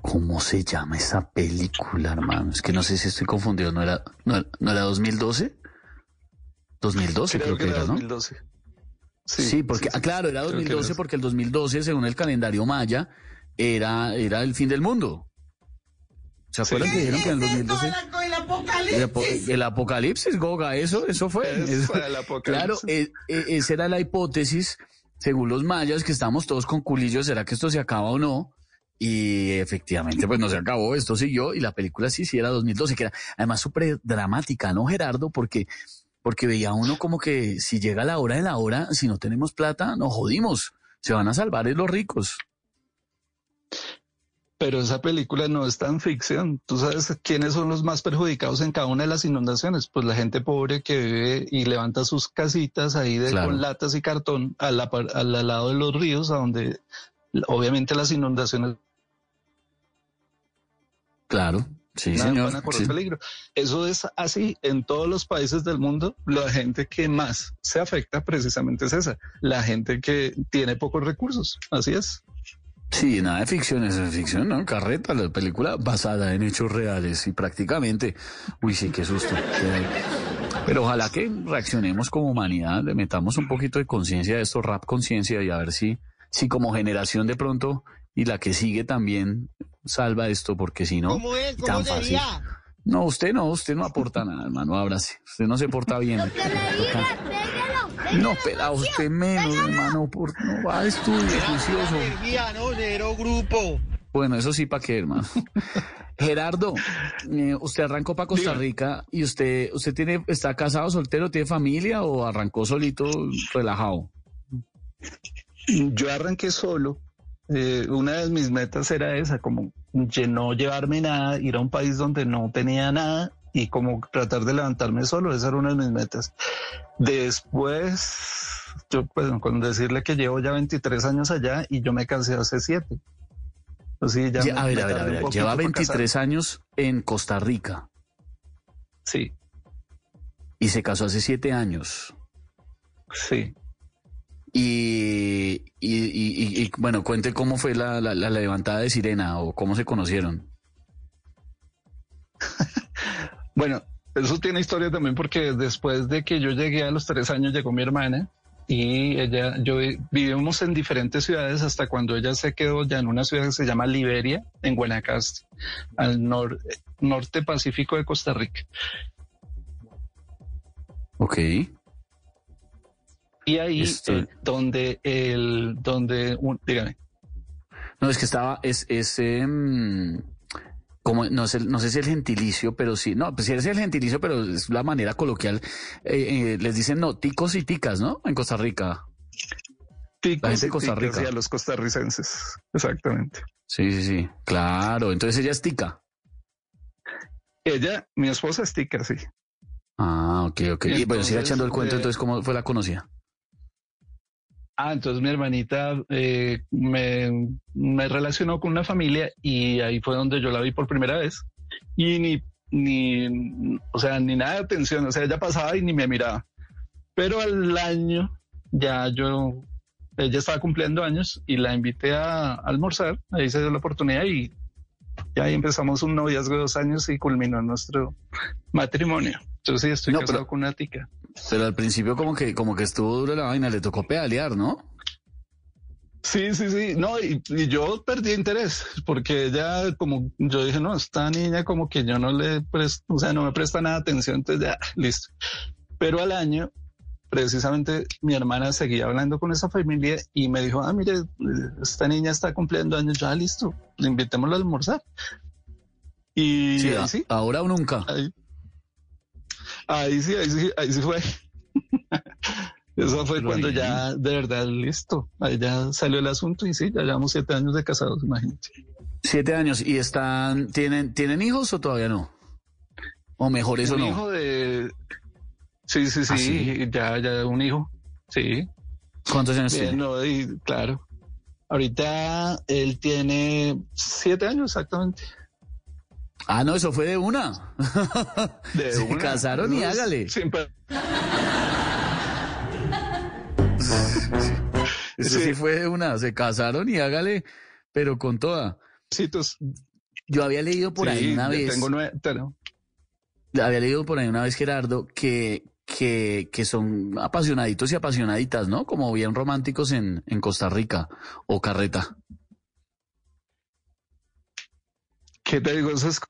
¿Cómo se llama esa película, hermano? Es que no sé si estoy confundido, ¿no era, no, no era 2012? 2012 creo, que, era, ¿no? 2012. Sí, porque, ah, claro, era 2012 porque el 2012, según el calendario maya, era, era el fin del mundo. ¿Se acuerdan que dijeron que en el 2012? El apocalipsis. El, apocalipsis, Goga, eso, eso fue. claro, e, e, esa era la hipótesis, según los mayas, que estamos todos con culillos, ¿será que esto se acaba o no? Y efectivamente, pues no se acabó, esto siguió, y la película sí, sí era 2012, que era además súper dramática, ¿no, Gerardo? Porque, porque veía uno como que si llega la hora de la hora, si no tenemos plata, nos jodimos, se van a salvar los ricos pero esa película no es tan ficción. ¿Tú sabes quiénes son los más perjudicados en cada una de las inundaciones? Pues la gente pobre que vive y levanta sus casitas ahí de, con latas y cartón al, al, lado de los ríos, a donde obviamente las inundaciones... Claro. Sí, señor. peligro. Eso es así en todos los países del mundo. La gente que más se afecta precisamente es esa, la gente que tiene pocos recursos. Así es. Sí, nada de ficción, es ficción, ¿no? Carreta, la película basada en hechos reales y prácticamente, uy, sí, qué susto. Pero ojalá que reaccionemos como humanidad, le metamos un poquito de conciencia a esto, rap conciencia, y a ver si, si como generación de pronto y la que sigue también salva esto, porque si no, ¿Cómo es? ¿Cómo tan fácil. No, usted no, usted no aporta nada, hermano, ábrase. Usted no se porta bien. No, pero usted menos, hermano, por no va a estudiar juicioso. No, grupo. Bueno, eso sí, ¿para qué, hermano? Gerardo, eh, usted arrancó para Costa Rica y usted, usted tiene, está casado, soltero, tiene familia o arrancó solito, relajado. Yo arranqué solo. Eh, una de mis metas era esa, como no llevarme nada, ir a un país donde no tenía nada y como tratar de levantarme solo, esa era una de mis metas. Después, yo pues con decirle que llevo ya 23 años allá y yo me casé hace 7. Pues ya, a ver, a ver, a ver, lleva 23 años en Costa Rica. Sí. Y se casó hace 7 años. Sí. Y, y, bueno, cuente cómo fue la, la levantada de Sirena o cómo se conocieron. Bueno, eso tiene historia también porque después de que yo llegué a los tres años llegó mi hermana y ella, yo vivimos en diferentes ciudades hasta cuando ella se quedó ya en una ciudad que se llama Liberia, en Guanacaste, al norte pacífico de Costa Rica. Ok. Y ahí eh, donde el, donde, dígame. No, es que estaba, es, ese como no sé, no sé si el gentilicio, pero sí, no, pues sí es el gentilicio, pero es la manera coloquial. Eh, eh, les dicen no, ticos y ticas, ¿no? En Costa Rica. Ticos de Costa Rica. a los costarricenses, exactamente. Sí, sí, sí, claro. Entonces ella es tica. Ella, mi esposa es tica, sí. Ah, ok, ok. y bueno, sigue echando el cuento, eh, entonces, ¿cómo fue la conocida? Ah, entonces mi hermanita eh, me, me, relacionó con una familia y ahí fue donde yo la vi por primera vez. Y ni, ni, o sea, ni nada de atención, o sea, ella pasaba y ni me miraba. Pero al año ya yo, ella estaba cumpliendo años y la invité a, almorzar, ahí se dio la oportunidad y ya ahí empezamos un noviazgo de dos años y culminó nuestro matrimonio. Yo sí estoy casado con una tica. Pero al principio como que, como que estuvo duro la vaina, le tocó pedalear, ¿no? Sí, sí, sí. No, y, yo perdí interés porque ella, como yo dije, no, esta niña como que yo no le presto, o sea, no me presta nada de atención, entonces ya, listo. Pero al año, precisamente mi hermana seguía hablando con esa familia y me dijo, ah, mire, esta niña está cumpliendo años, ya listo, invitémosla a almorzar. Y sí, sí. ahora o nunca. Ahí sí, ahí sí, ahí sí fue. Eso fue cuando ya, de verdad, listo. Ahí ya salió el asunto y sí, ya llevamos siete años de casados, imagínate. Siete años. ¿Y están, tienen, tienen hijos o todavía no? O mejor eso un no. hijo de... Sí, sí, sí, ¿Ah, sí, ya, ya un hijo. Sí. ¿Cuántos años tiene? No, claro. Ahorita él tiene siete años exactamente. Ah, no, eso fue de una. De Se casaron y hágale. Eso sí. fue de una. Se casaron y hágale, pero con toda. Yo había leído por ahí una vez. Tengo nueve, Había leído por ahí una vez, Gerardo, que, que, que son apasionaditos y apasionaditas, ¿no? Como bien románticos en, en Costa Rica o Carreta. ¿Qué te digo? Eso es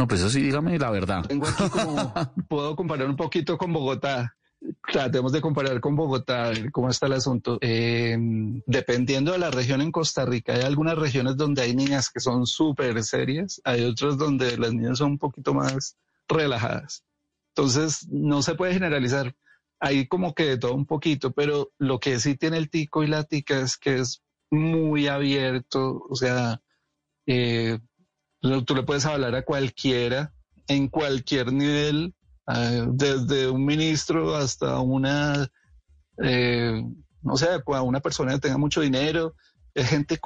No, pues eso sí, dígame la verdad. Tengo aquí como, puedo comparar un poquito con Bogotá. Tratemos de comparar con Bogotá, a ver cómo está el asunto. Eh, dependiendo de la región en Costa Rica, hay algunas regiones donde hay niñas que son súper serias, hay otras donde las niñas son un poquito más relajadas. Entonces, no se puede generalizar. Hay como que de todo un poquito, pero lo que sí tiene el tico y la tica es que es muy abierto, o sea, eh, tú le puedes hablar a cualquiera en cualquier nivel, eh, desde un ministro hasta una, eh, no sé, a una persona que tenga mucho dinero, es gente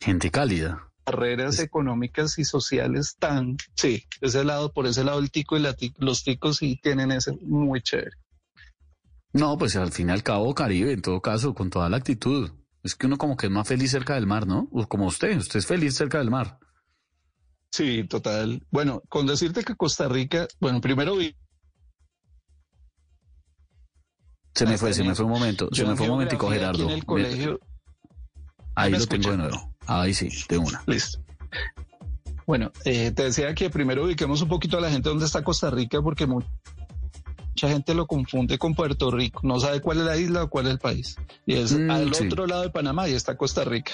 Gente cálida. carreras económicas y sociales tan, sí, ese lado, por ese lado el tico y la tic- los ticos sí tienen ese muy chévere. No, pues al fin y al cabo Caribe, en todo caso, con toda la actitud. Es que uno como que es más feliz cerca del mar, ¿no? Como usted, usted es feliz cerca del mar. Sí, total. Bueno, con decirte que Costa Rica, bueno, primero vi Se me fue, se me fue un momento, se me fue un momentico, Gerardo. En el colegio, Ahí ¿Me lo tengo de nuevo. Ahí sí, de una. Listo. Bueno, eh, te decía que primero ubiquemos un poquito a la gente dónde está Costa Rica, porque mucha gente lo confunde con Puerto Rico, no sabe cuál es la isla o cuál es el país. Y es Mm, al sí. otro lado de Panamá y está Costa Rica.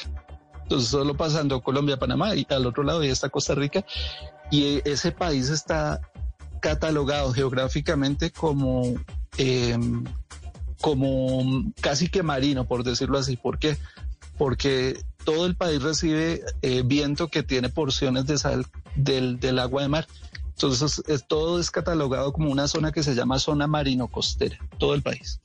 Entonces, solo pasando Colombia, Panamá y al otro lado ya está Costa Rica. Y ese país está catalogado geográficamente como, eh, como casi que marino, por decirlo así. ¿Por qué? Porque todo el país recibe eh, viento que tiene porciones de sal del, del agua de mar. Entonces, es- todo es catalogado como una zona que se llama zona marino costera, todo el país.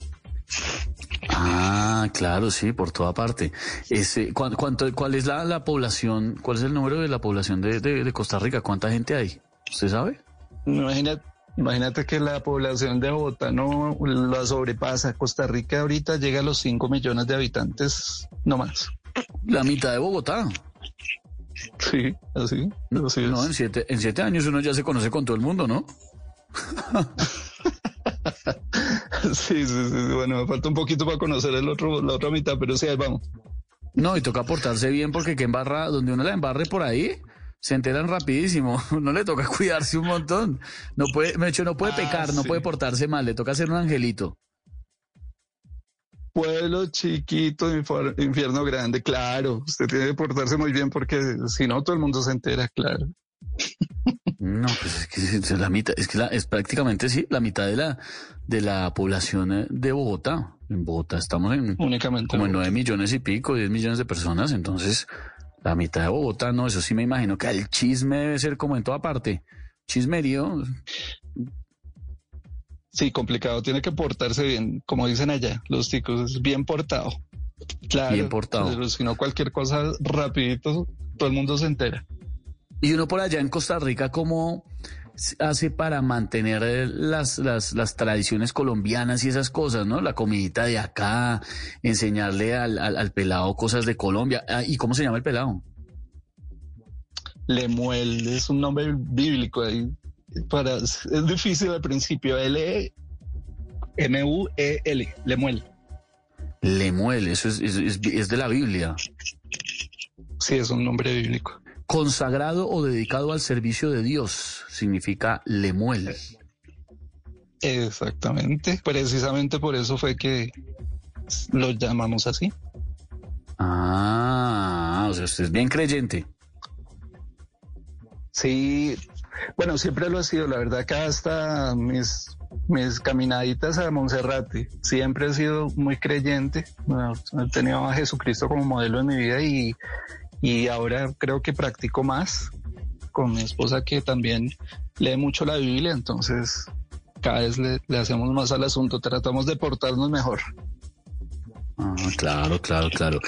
Ah, claro, sí, por toda parte. Ese, ¿cuán- cuánto, ¿Cuál es la, la población, cuál es el número de la población de, de- de Costa Rica? ¿Cuánta gente hay? ¿Usted sabe? Imagínate, imagínate que la población de Bogotá no la sobrepasa. Costa Rica ahorita llega a los 5 millones de habitantes, no más. La mitad de Bogotá. Sí, así. así. No, en siete, en siete años uno ya se conoce con todo el mundo, ¿no? Sí, sí, sí. Bueno, me falta un poquito para conocer el otro, la otra mitad, pero sí, ahí vamos. No, y toca portarse bien porque que embarra, donde uno la embarre por ahí, se enteran rapidísimo. No le toca cuidarse un montón. No puede, de hecho, no puede Ah, pecar, no puede portarse mal, le toca ser un angelito. Pueblo chiquito, infierno grande, claro. Usted tiene que portarse muy bien porque si no, todo el mundo se entera, claro. No, pues es que es la mitad, es que la- es prácticamente sí, la mitad de la de la población eh, de Bogotá. En Bogotá estamos en Únicamente. como en nueve millones y pico, 10 millones de personas, entonces la mitad de Bogotá, no, eso sí me imagino que el chisme debe ser como en toda parte. Chismerío, Sí, complicado. Tiene que portarse bien, como dicen allá, los chicos, es bien portado. Claro. Bien portado. Pero si no, cualquier cosa rapidito, todo el mundo se entera. Y uno por allá en Costa Rica, ¿cómo hace para mantener las, las, las tradiciones colombianas y esas cosas, ¿no? La comidita de acá, enseñarle al, al, al pelado cosas de Colombia. Ah, ¿Y cómo se llama el pelado? Lemuel es un nombre bíblico ahí. Para, es difícil al principio. L M U E L, Lemuel. Lemuel, eso es, es, es- es de la Biblia. Sí, es un nombre bíblico. Consagrado o dedicado al servicio de Dios significa Lemuel. Exactamente. Precisamente por eso fue que lo llamamos así. Ah, o sea, usted es bien creyente. Sí, bueno, siempre lo he sido, la verdad, acá hasta mis, mis caminaditas a Monserrate, siempre he sido muy creyente, he tenido a Jesucristo como modelo en mi vida y, y ahora creo que practico más con mi esposa que también lee mucho la Biblia, entonces cada vez le, hacemos más al asunto, tratamos de portarnos mejor. Ah, claro, claro, claro.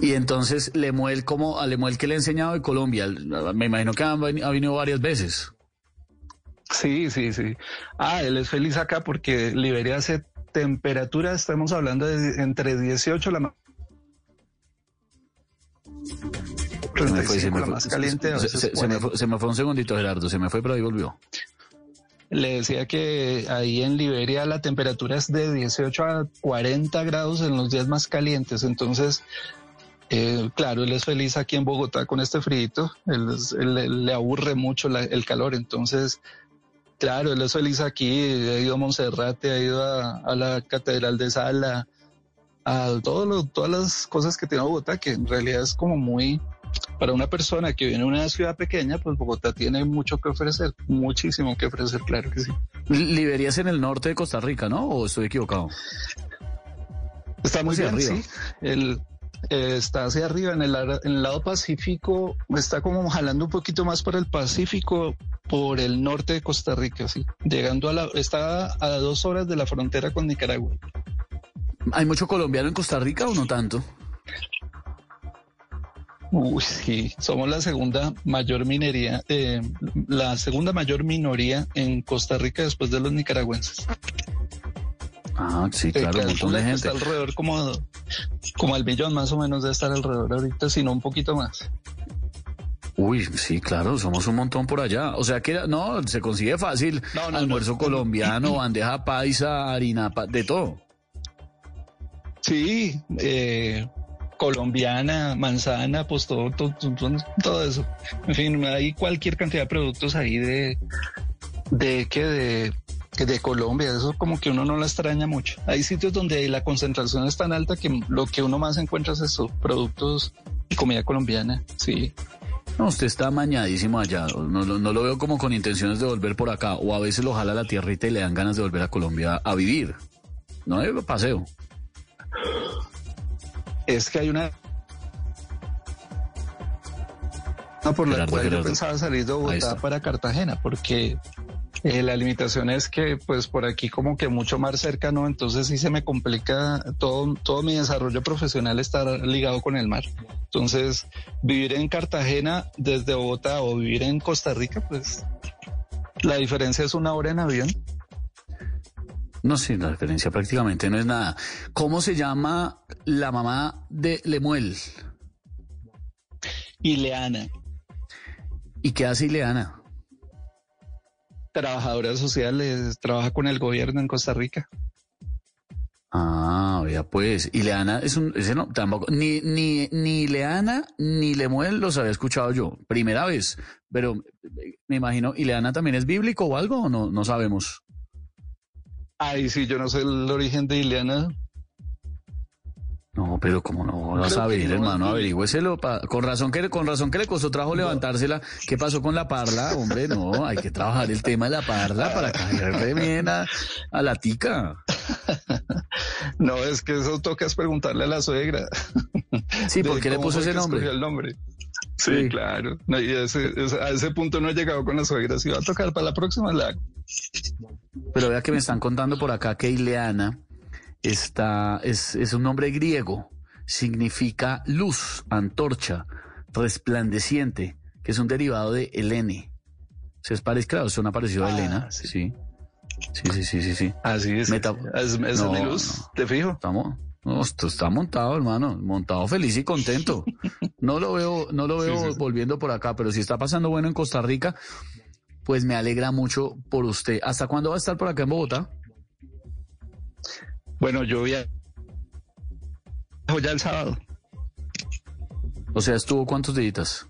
Y entonces, Lemuel, ¿cómo, a Lemuel que le ha enseñado de Colombia? Me imagino que ha, ha venido varias veces. Sí, sí, sí. Ah, él es feliz acá porque Liberia hace temperatura, estamos hablando de entre 18 la ma- Se me fue, se 35, me la fue, más se- me 40. fue- un segundito, Gerardo, se me fue, pero ahí volvió. Le decía que ahí en Liberia la temperatura es de 18 a 40 grados en los días más calientes. Entonces, eh, claro, él es feliz aquí en Bogotá con este frío. Él, le- le aburre mucho la- el calor. Entonces, claro, él es feliz aquí. Ha ido a Monserrate, ha ido a, a la Catedral de Sala, a todo lo- todas las cosas que tiene Bogotá, que en realidad es como muy, para una persona que viene de una ciudad pequeña, pues Bogotá tiene mucho que ofrecer, muchísimo que ofrecer, claro que sí. Liberia es en el norte de Costa Rica, ¿no? ¿O estoy equivocado? Está muy bien, arriba. sí. El, eh, está hacia arriba, en el, ara- en el lado Pacífico, está como jalando un poquito más por el Pacífico, por el norte de Costa Rica, sí. Llegando a la, está a dos horas de la frontera con Nicaragua. ¿Hay mucho colombiano en Costa Rica o no tanto? Uy, sí, somos la segunda mayor minería, eh, la segunda mayor minoría en Costa Rica después de los nicaragüenses. Ah, sí, Se claro, un montón de gente. Está alrededor como, como al millón más o menos de estar alrededor ahorita, sino un poquito más. Uy, sí, claro, somos un montón por allá. O sea que no, se consigue fácil. No, no, Almuerzo no. colombiano, bandeja paisa, harina, pa- de todo. Sí, eh, colombiana, manzana, pues todo, todo, eso. En fin, hay cualquier cantidad de productos ahí de, de que de, de Colombia, eso como que uno no la extraña mucho. Hay sitios donde la concentración es tan alta que lo que uno más encuentra es eso, productos y comida colombiana, sí. No, usted está mañadísimo allá. No, no- no lo veo como con intenciones de volver por acá. O a veces lo jala la tierrita y le dan ganas de volver a Colombia a vivir. No de paseo. Es que hay una... No, por la cual Gerardo. yo pensaba salir de Bogotá para Cartagena, porque eh, la limitación es que pues por aquí como que mucho mar cercano, entonces sí se me complica todo, todo mi desarrollo profesional estar ligado con el mar. Entonces, vivir en Cartagena desde Bogotá o vivir en Costa Rica, pues la diferencia es una hora en avión. No, sí, la diferencia prácticamente no es nada. ¿Cómo se llama la mamá de Lemuel? Ileana, ¿Y qué hace Ileana? Trabajadora social, eh, trabaja con el gobierno en Costa Rica. Ah, vea pues. Ileana es un... Ese no, tampoco... Ni, ni, ni Ileana ni Lemuel los había escuchado yo. Primera vez. Pero me imagino, ¿Ileana también es bíblico o algo o no? No sabemos. Ay, sí, yo no sé el origen de Ileana. No, pero como no vas a ver, no, hermano, averigüéselo. pa- Con razón que con razón que le costó trabajo levantársela. ¿Qué pasó con la parla? Hombre, no, hay que trabajar el tema de la parla para caerle bien a, a la tica. No, es que eso toca es preguntarle a la suegra. Sí, ¿por qué le puso ese nombre? el nombre. Sí, Sí. claro. No, y ese- ese- a ese punto no he llegado con la suegra. Si va a tocar para la próxima, la hago. Pero vea que me están contando por acá que Ileana está, es, es un nombre griego. Significa luz, antorcha, resplandeciente, que es un derivado de Helene. Se es parecido, claro, suena parecido a Ah, Elena. sí. Sí. Sí, sí, sí, sí, sí. Así es. Meta- Es, es No, mi luz, no. te fijo. Estamos, no, esto está montado, hermano, montado feliz y contento. No lo veo, no lo veo Sí, sí, sí. volviendo por acá, pero si está pasando bueno en Costa Rica, pues me alegra mucho por usted. ¿Hasta cuándo va a estar por acá en Bogotá? Bueno, yo ya. Ya el sábado. O sea, estuvo cuántos días?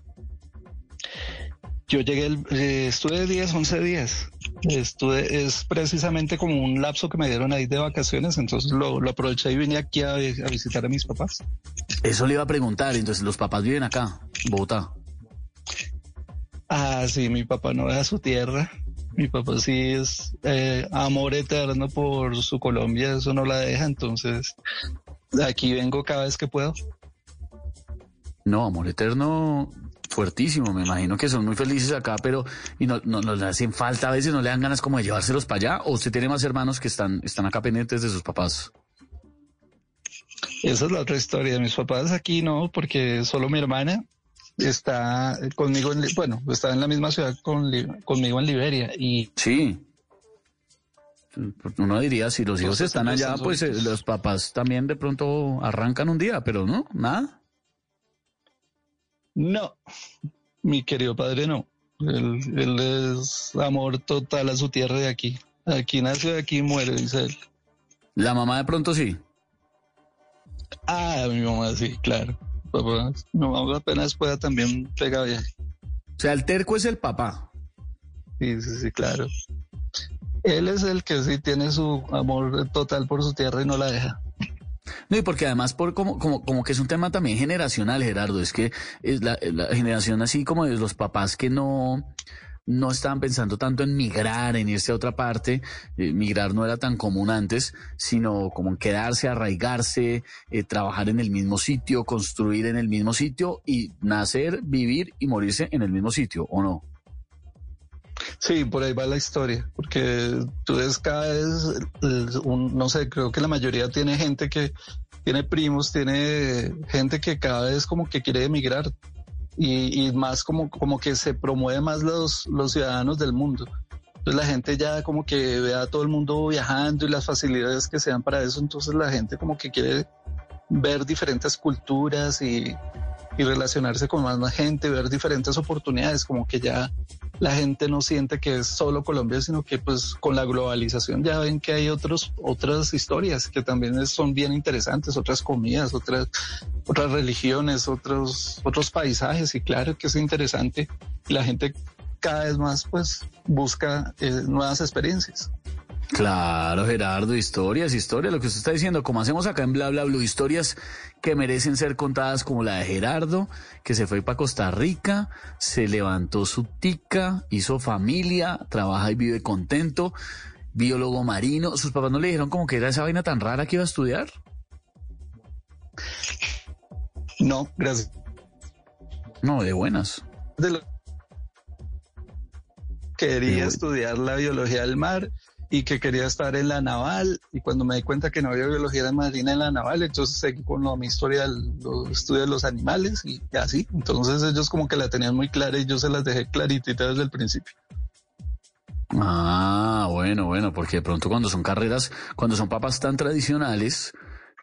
Yo llegué, el, eh, estuve 10, 11 días. Estuve, es precisamente como un lapso que me dieron ahí de vacaciones, entonces lo, lo aproveché y vine aquí a, a visitar a mis papás. Eso le iba a preguntar, entonces los papás viven acá, en Bogotá. Ah, sí, mi papá no deja su tierra. Mi papá sí es eh, amor eterno por su Colombia, eso no la deja, entonces aquí vengo cada vez que puedo. No, amor eterno, fuertísimo. Me imagino que son muy felices acá, pero y no, no, no le hacen falta a veces, no le dan ganas como de llevárselos para allá. O usted tiene más hermanos que están, están acá pendientes de sus papás. Esa es la otra historia. Mis papás aquí no, porque solo mi hermana está conmigo, en, bueno, está en la misma ciudad con, conmigo en Liberia y Sí. Uno diría, si los hijos están allá, pues eh, solitos. los papás también de pronto arrancan un día, pero no, nada. No, mi querido padre no. Él, él es amor total a su tierra de aquí. Aquí nació, aquí muere, dice él. La mamá de pronto sí. Ah, mi mamá sí, claro. Papá, mamá apenas pueda también pega viaje. O sea, el terco es el papá. Sí, sí, sí, claro. Él es el que sí tiene su amor total por su tierra y no la deja. No, y porque además por como, como, como que es un tema también generacional, Gerardo, es que es la, la generación así como de los papás que no, no estaban pensando tanto en migrar, en irse a otra parte. Eh, migrar no era tan común antes, sino como en quedarse, arraigarse, eh, trabajar en el mismo sitio, construir en el mismo sitio y nacer, vivir y morirse en el mismo sitio, ¿o no? Sí, por ahí va la historia, porque tú ves cada vez, eh, no sé, creo que la mayoría tiene gente que tiene primos, tiene gente que cada vez como que quiere emigrar y, y más como, como que se promueve más los, los ciudadanos del mundo. Entonces la gente ya como que ve a todo el mundo viajando y las facilidades que se dan para eso, entonces la gente como que quiere ver diferentes culturas y, y relacionarse con más, gente, ver diferentes oportunidades, como que ya la gente no siente que es solo Colombia, sino que pues con la globalización ya ven que hay otros, otras historias que también son bien interesantes, otras comidas, otras, otras religiones, otros, otros paisajes y claro que es interesante la gente cada vez más pues busca eh, nuevas experiencias. Claro, Gerardo, historias, historias, lo que usted está diciendo, como hacemos acá en Bla Bla Blue, historias que merecen ser contadas como la de Gerardo, que se fue para Costa Rica, se levantó su tica, hizo familia, trabaja y vive contento, biólogo marino, sus papás no le dijeron como que era esa vaina tan rara que iba a estudiar. No, gracias. No, de buenas. De lo- Quería estudiar la biología del mar y que quería estar en la naval y cuando me di cuenta que no había biología marina en la naval, entonces seguí con lo- mi historia, los estudios de los animales y así. Entonces ellos como que la tenían muy clara y yo se las dejé claritita desde el principio. Ah, bueno, bueno, porque de pronto cuando son carreras, cuando son papás tan tradicionales,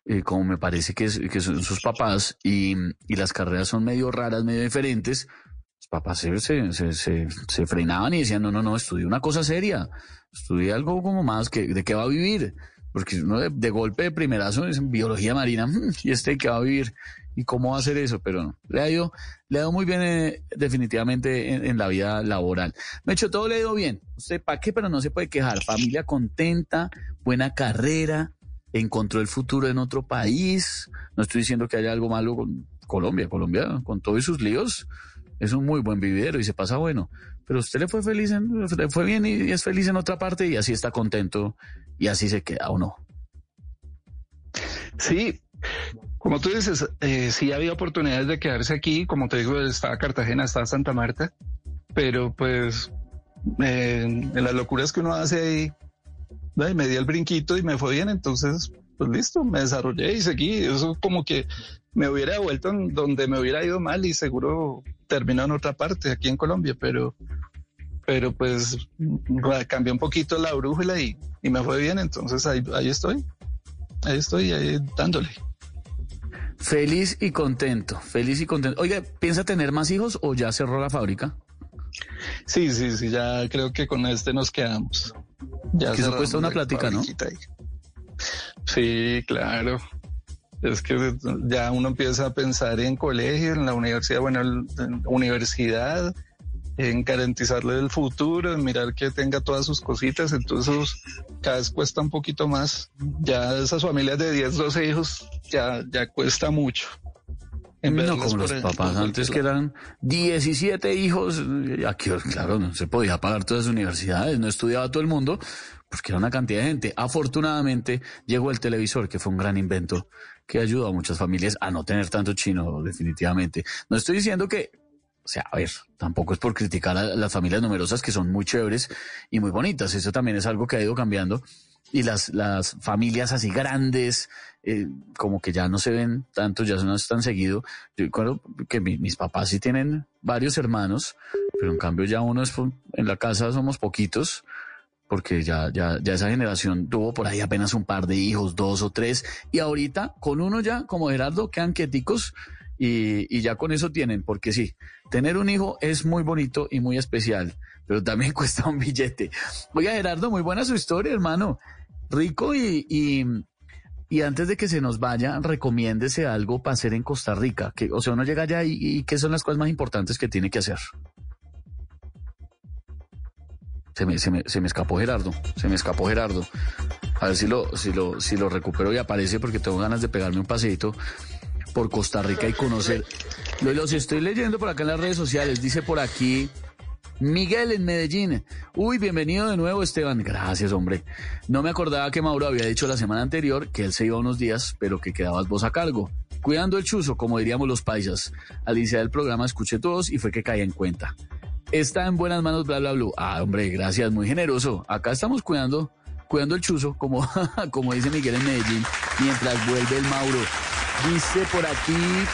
eh, como me parece que, es- que son sus papás, y, y las carreras son medio raras, medio diferentes, los papás se, se, se, se- frenaban y decían, no, no, no, estudie una cosa seria, estudie algo como más, que, ¿de qué va a vivir? Porque uno de, golpe de primerazo es en biología marina, mm, y este que va a vivir, y cómo va a hacer eso, pero no, le ha ido, le ha ido muy bien eh, definitivamente en, la vida laboral. Me hecho todo le ha ido bien. Usted, ¿para qué? Pero no se puede quejar. Familia contenta, buena carrera, encontró el futuro en otro país. No estoy diciendo que haya algo malo con Colombia. Colombia, con todos sus líos, es un muy buen vividero y se pasa bueno. Pero usted le fue feliz, en, le fue bien y es feliz en otra parte y así está contento y así se queda o no. Sí, como tú dices, eh, sí había oportunidades de quedarse aquí, como te digo, estaba Cartagena, estaba Santa Marta, pero pues eh, en las locuras que uno hace ahí, ay, me di el brinquito y me fue bien, entonces, pues listo, me desarrollé y seguí. Eso como que me hubiera vuelto en donde me hubiera ido mal y seguro terminó en otra parte, aquí en Colombia, pero, pero pues cambié un poquito la brújula y, y me fue bien, entonces ahí, ahí estoy, ahí estoy, ahí dándole. Feliz y contento, feliz y contento. Oiga, ¿piensa tener más hijos o ya cerró la fábrica? Sí, sí, sí, ya creo que con este nos quedamos. Ya Que cerramos cuesta una plática, ¿no? ahí. Sí, claro. Es que ya uno empieza a pensar en colegio, en la universidad, bueno, en en universidad, en garantizarle el futuro, en mirar que tenga todas sus cositas, entonces cada vez cuesta un poquito más. Ya esas familias de 10, 12 hijos ya, ya cuesta mucho. En No como los el- papás antes que eran 17 hijos. eh, Aquí, claro, no se podía pagar todas las universidades, no estudiaba todo el mundo, porque era una cantidad de gente. Afortunadamente llegó el televisor, que fue un gran invento que ayudó a muchas familias a no tener tanto chino, definitivamente. No estoy diciendo que, sea, a ver, tampoco es por criticar a las familias numerosas que son muy chéveres y muy bonitas. Eso también es algo que ha ido cambiando. Y las, las familias así grandes, eh, como que ya no se ven tanto, ya no es tan seguido. Yo recuerdo que mi- mis papás sí tienen varios hermanos, pero en cambio ya uno es, en la casa somos poquitos, porque ya, ya, ya esa generación tuvo por ahí apenas un par de hijos, dos o tres, y ahorita con uno ya, como Gerardo, quedan quieticos y, y ya con eso tienen, porque sí, tener un hijo es muy bonito y muy especial, pero también cuesta un billete. Oiga, Gerardo, muy buena su historia, hermano. Rico y, y, y antes de que se nos vaya, recomiéndese algo para hacer en Costa Rica. Que, o sea, uno llega allá y, ¿qué son las cosas más importantes que tiene que hacer? Se me, se me, se me escapó Gerardo, se me escapó Gerardo. A ver si lo, si lo, si lo recupero y aparece porque tengo ganas de pegarme un paseito por Costa Rica y conocer. Lo- Los estoy leyendo por acá en las redes sociales. Dice por aquí Miguel en Medellín. Uy, bienvenido de nuevo, Esteban. Gracias, hombre. No me acordaba que Mauro había dicho la semana anterior que él se iba unos días, pero que quedabas vos a cargo. Cuidando el chuzo, como diríamos los paisas. Al iniciar el programa escuché todos y fue que caía en cuenta. Está en buenas manos, bla, bla, bla. Ah, hombre, gracias, muy generoso. Acá estamos cuidando, cuidando el chuzo, como, como dice Miguel en Medellín, mientras vuelve el Mauro. Dice por aquí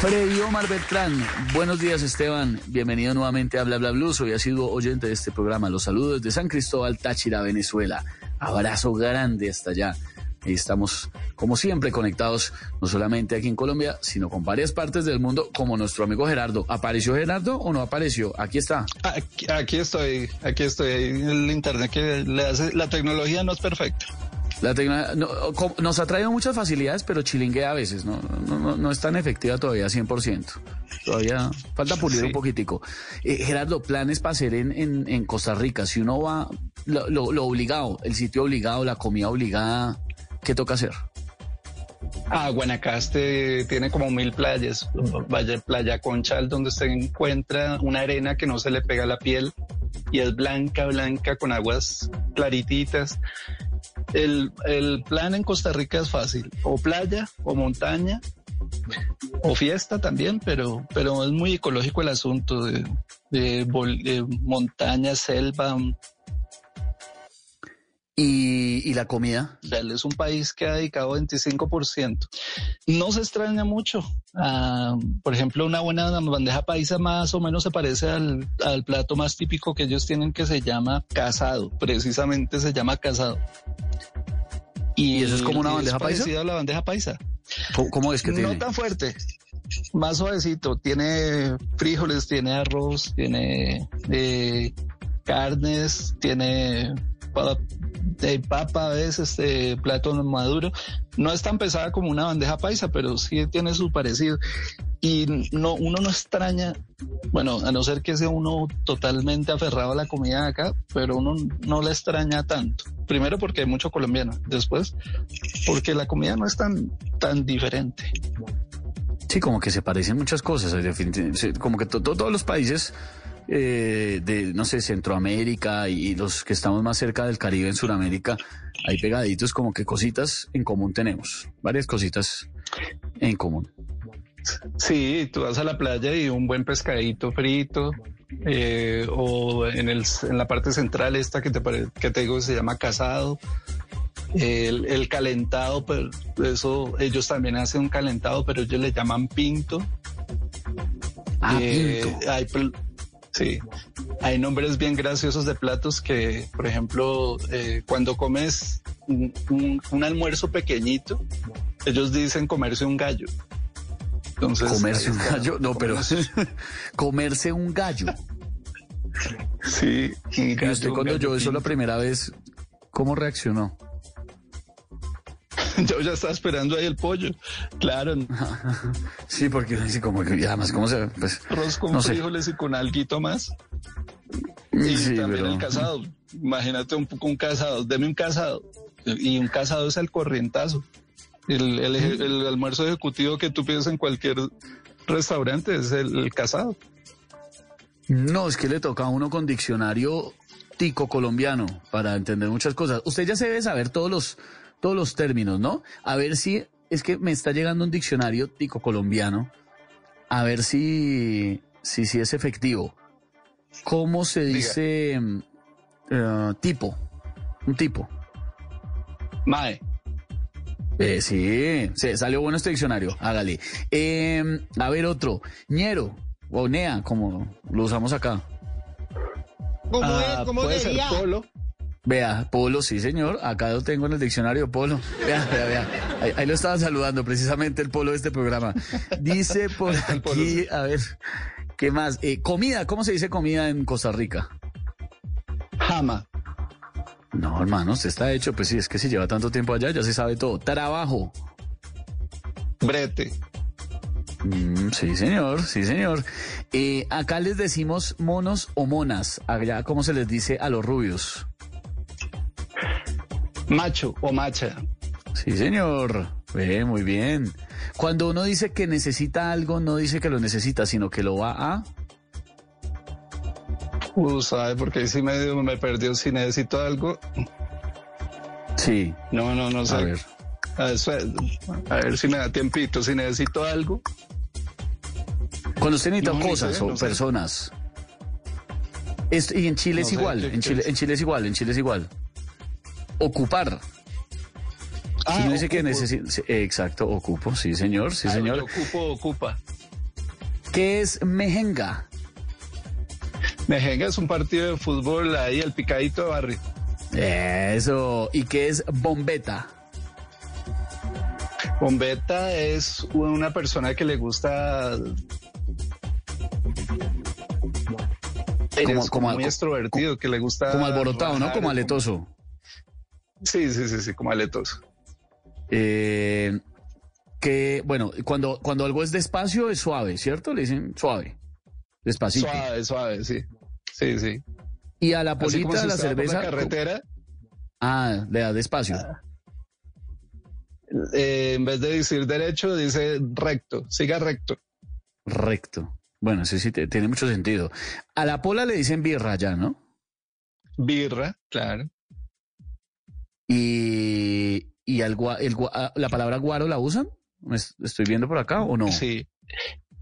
Freddy Omar Beltrán. Buenos días, Esteban. Bienvenido nuevamente a Bla Bla Blue. Soy sido oyente de este programa. Los saludos desde San Cristóbal, Táchira, Venezuela. Abrazo grande hasta allá. Estamos, como siempre, conectados no solamente aquí en Colombia, sino con varias partes del mundo, como nuestro amigo Gerardo. ¿Apareció Gerardo o no apareció? Aquí está. Aquí, aquí estoy, aquí estoy. El internet que le hace, la tecnología no es perfecta. La tecno- no, nos ha traído muchas facilidades, pero chilinguea a veces, no, no, no, no es tan efectiva todavía 100%. Todavía falta pulir Sí. un poquitico. Eh, Gerardo, planes para hacer en, en, en Costa Rica. Si uno va, lo, lo- lo obligado, el sitio obligado, la comida obligada, ¿qué toca hacer? Ah, Guanacaste tiene como mil playas. Vaya Playa Conchal, donde se encuentra una arena que no se le pega a la piel y es blanca, blanca, con aguas clarititas. El, el plan en Costa Rica es fácil, o playa, o montaña, o fiesta también, pero, pero es muy ecológico el asunto de, de montaña, selva, ¿Y, y la comida? Israel es un país que ha dedicado 25%. No se extraña mucho. Ah, por ejemplo, una buena bandeja paisa más o menos se parece al, al plato más típico que ellos tienen que se llama casado. Precisamente se llama casado. ¿Y eso es como una bandeja paisa? parecido a la bandeja paisa. ¿Cómo, cómo es que tiene? No tan fuerte. Más suavecito. Tiene frijoles, tiene arroz, tiene eh, carnes, tiene eh, papa a veces, plato maduro. No es tan pesada como una bandeja paisa, pero sí tiene su parecido. Y no, uno no extraña, bueno, a no ser que sea uno totalmente aferrado a la comida de acá, pero uno no la extraña tanto. Primero porque hay mucho colombiano, después porque la comida no es tan, tan diferente. Sí, como que se parecen muchas cosas. Como que to- to- todos los países eh, de, no sé, Centroamérica y, y los que estamos más cerca del Caribe en Sudamérica, hay pegaditos como que cositas en común tenemos. Varias cositas en común. Sí, tú vas a la playa y un buen pescadito frito, eh, o en, el, en la parte central esta que te, que te digo se llama casado, el, el calentado, pero eso ellos también hacen un calentado, pero ellos le llaman pinto. Ah, Eh, pinto. hay sí, hay nombres bien graciosos de platos que, por ejemplo, eh, cuando comes un, un- un almuerzo pequeñito, ellos dicen comerse un gallo. Entonces, comerse un está. gallo, no, pero comerse un gallo. Sí, un Y usted cuando yo eso la primera vez, ¿cómo reaccionó? Yo ya estaba esperando ahí el pollo. Claro, Sí, porque dice como que y además cómo se pues arroz con no sé. frijoles y con alguito más. Y Sí, también pero- el casado. Imagínate un, un casado. Deme un casado. Y un casado es el corrientazo. El, el, eje- el almuerzo ejecutivo que tú pides en cualquier restaurante es el, el casado. No, es que le toca a uno con diccionario tico colombiano para entender muchas cosas. Usted ya se debe saber todos los, todos los términos, ¿no? A ver si es que me está llegando un diccionario tico colombiano. A ver si, si, si es efectivo. ¿Cómo se dice mm, eh, tipo? Un tipo. Mae. Eh, sí, sí, salió bueno este diccionario, hágale. Eh, a ver otro, ñero, o nea, como lo usamos acá. ¿Cómo Ah, es? ¿Cómo puede ser polo. Vea, Polo, sí señor, acá lo tengo en el diccionario Polo. Vea, vea, vea. Ahí, ahí lo estaba saludando precisamente el Polo de este programa. Dice por aquí, a ver, ¿qué más? Eh, comida, ¿cómo se dice comida en Costa Rica? Jama. No, hermano, usted está hecho, pues sí, es que si lleva tanto tiempo allá, ya se sabe todo. Trabajo. Brete. Mm, sí, señor, sí, señor. Eh, acá les decimos monos o monas. Allá, ¿cómo se les dice a los rubios? Macho o macha. Sí, señor. Ve, muy bien. Cuando uno dice que necesita algo, no dice que lo necesita, sino que lo va a. Uh, ¿sabe? Porque ahí sí me, me perdió. Si necesito algo. Sí. No, no, no sé. A ver. A ver, sué- a ver si me da tiempito. Si necesito algo. Cuando usted necesita No, cosas sé, o no sé. personas. Esto- y en Chile No es igual, ¿qué- en Chile, en Chile es igual, en Chile es igual. Ocupar. Ah, si uno dice que ocupo. necesita. sí, Exacto, ocupo, sí, señor, sí, Ah, señor. Ocupo, ocupa. ¿Qué es mejenga? Mejenga es un partido de fútbol ahí, el picadito de barrio. Eso. ¿Y qué es bombeta? Bombeta es una persona que le gusta. Como- muy extrovertido, que le gusta. Como alborotado, ¿no? Como aletoso. Sí, sí, sí, sí, como aletoso. Eh, que, bueno, cuando, cuando algo es despacio es suave, ¿cierto? Le dicen suave. Despacito. Suave, suave, sí. Sí, sí. Y a la polita, a la cerveza. la carretera, Ah, le da despacio. eh, en vez de decir derecho, dice recto. Siga recto. Recto. Bueno, sí, sí, tiene mucho sentido. A la pola le dicen birra ya, ¿no? Birra, claro. Y, y el gua- ah, la palabra guaro la usan. ¿Me es- ¿Estoy viendo por acá o no? Sí.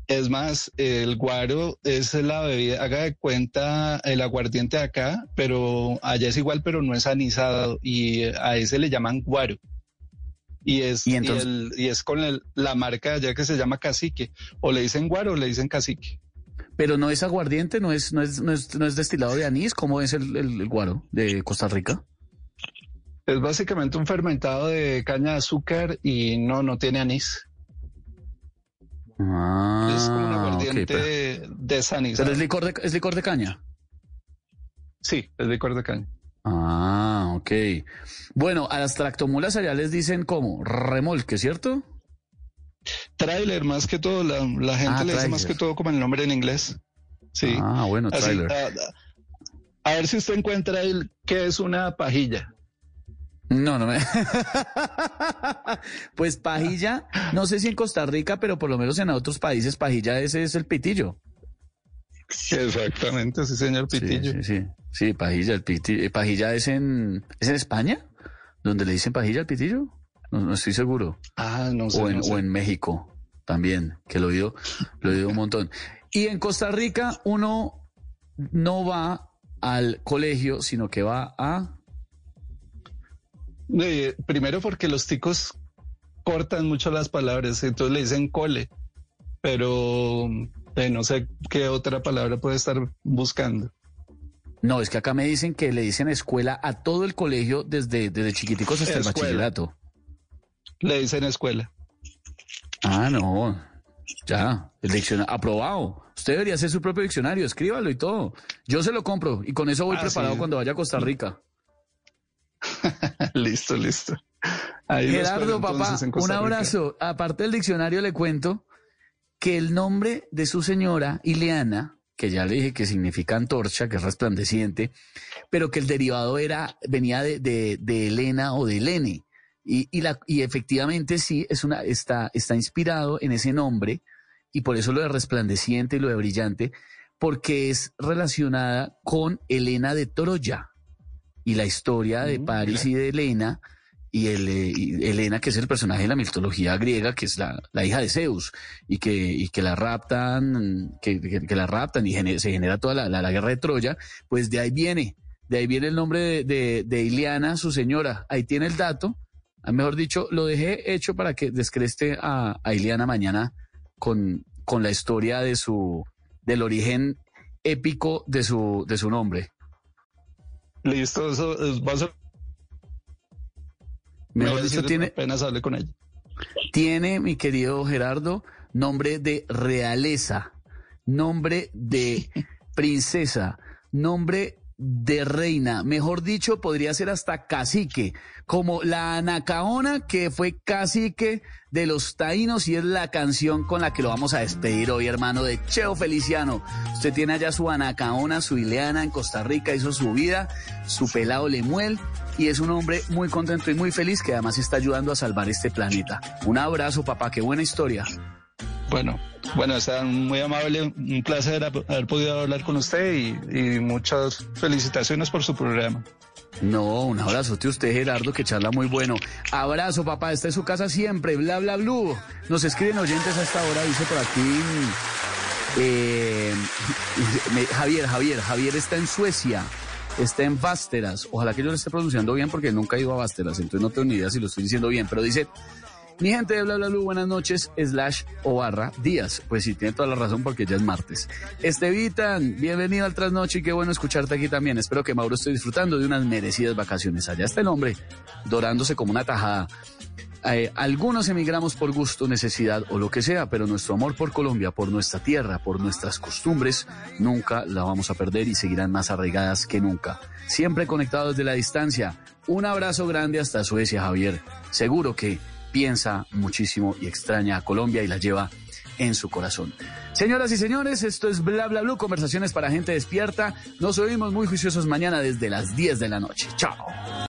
Es más, el guaro es la bebida, haga de cuenta el aguardiente de acá, pero allá es igual, pero no es anisado y a ese le llaman guaro. Y es, Y y entonces- el- y es con el- la marca de allá que se llama cacique. O le dicen guaro o le dicen cacique. Pero no es aguardiente, no es, no es, no es, no es destilado de anís, ¿cómo es el, el- el guaro de Costa Rica? Es básicamente un fermentado de caña de azúcar y no, no tiene anís. Ah, es como un aguardiente pero- desanizado. pero es licor de, es licor de caña. Sí, es licor de caña. Ah, ok. Bueno, a las tractomulas allá les dicen como remolque, ¿cierto? Trailer, más que todo, la, la gente Ah, le dice más que todo como el nombre en inglés. Sí. Ah, bueno, Así, trailer. a, a ver si usted encuentra ahí qué es una pajilla. No, no me. pues pajilla, no sé si en Costa Rica, pero por lo menos en otros países, pajilla ese es el pitillo. Exactamente, sí, señor Pitillo. Sí, sí, sí, sí, pajilla, el pitillo. Eh, ¿Pajilla es en, es en España? ¿Donde le dicen pajilla al pitillo? No, no estoy seguro. Ah, no sé. o, en, no sé. o en México también, que lo oído, lo oído un montón. Y en Costa Rica uno no va al colegio, sino que va a... Eh, primero porque los ticos cortan mucho las palabras, entonces le dicen cole, pero eh, no sé qué otra palabra puede estar buscando. No, es que acá me dicen que le dicen escuela a todo el colegio desde, desde chiquiticos hasta el bachillerato. Le dicen escuela. Ah, no. Ya, el diccionario aprobado. Usted debería hacer su propio diccionario, escríbalo y todo. Yo se lo compro y con eso voy Ah, preparado sí. cuando vaya a Costa Rica. listo, listo. Ahí Gerardo, papá, un abrazo. Aparte del diccionario le cuento que el nombre de su señora, Ileana, que ya le dije que significa antorcha, que es resplandeciente, pero que el derivado era, venía de, de, de Elena o de Elene. Y, y, la, y efectivamente sí, es una, está, está inspirado en ese nombre, y por eso lo de resplandeciente y lo de brillante, porque es relacionada con Elena de Troya y la historia de París y de Elena, y, el, eh, y Elena, que es el personaje de la mitología griega, que es la, la hija de Zeus, y que, y que la raptan, que, que- que la raptan y gene- se genera toda la, la- la guerra de Troya, pues de ahí viene, de ahí viene el nombre de, de, de Iliana, su señora. Ahí tiene el dato. Ah, Mejor dicho, lo dejé hecho para que descreste a, a Iliana mañana con, con la historia de su, del origen épico de su, de su nombre. Listo, eso es- va a ser. Mejor dicho, tiene, Apenas hable con ella. tiene, mi querido Gerardo, nombre de realeza, nombre de princesa, nombre de reina. Mejor dicho, podría ser hasta cacique, como la Anacaona, que fue cacique de los taínos y es la canción con la que lo vamos a despedir hoy, hermano, de Cheo Feliciano. Usted tiene allá su Anacaona, su Ileana en Costa Rica, hizo su vida, su pelado Lemuel y es un hombre muy contento y muy feliz que además está ayudando a salvar este planeta. Un abrazo, papá, qué buena historia. Bueno, bueno, está muy amable, un placer haber podido hablar con usted y, y muchas felicitaciones por su programa. No, un abrazote a usted, Gerardo, que charla muy bueno. Abrazo, papá, está en su casa siempre, bla, bla, blue. Nos escriben oyentes a esta hora, dice por aquí. eh, Javier, Javier, Javier está en Suecia, está en Vásteras. Ojalá que yo lo esté pronunciando bien porque nunca he ido a Vásteras, entonces no tengo ni idea si lo estoy diciendo bien, pero dice. Mi gente de Bla Bla Blue, buenas noches, slash o barra días. Pues sí, tiene toda la razón porque ya es martes. Estevitan, bienvenido al trasnoche y qué bueno escucharte aquí también. Espero que Mauro esté disfrutando de unas merecidas vacaciones. Allá está el hombre, dorándose como una tajada. Eh, algunos emigramos por gusto, necesidad o lo que sea, pero nuestro amor por Colombia, por nuestra tierra, por nuestras costumbres, nunca la vamos a perder y seguirán más arraigadas que nunca. Siempre conectados desde la distancia. Un abrazo grande hasta Suecia, Javier. Seguro que piensa muchísimo y extraña a Colombia y la lleva en su corazón. Señoras y señores, esto es Bla Bla Blue, conversaciones para gente despierta. Nos oímos muy juiciosos mañana desde las 10 de la noche. Chao.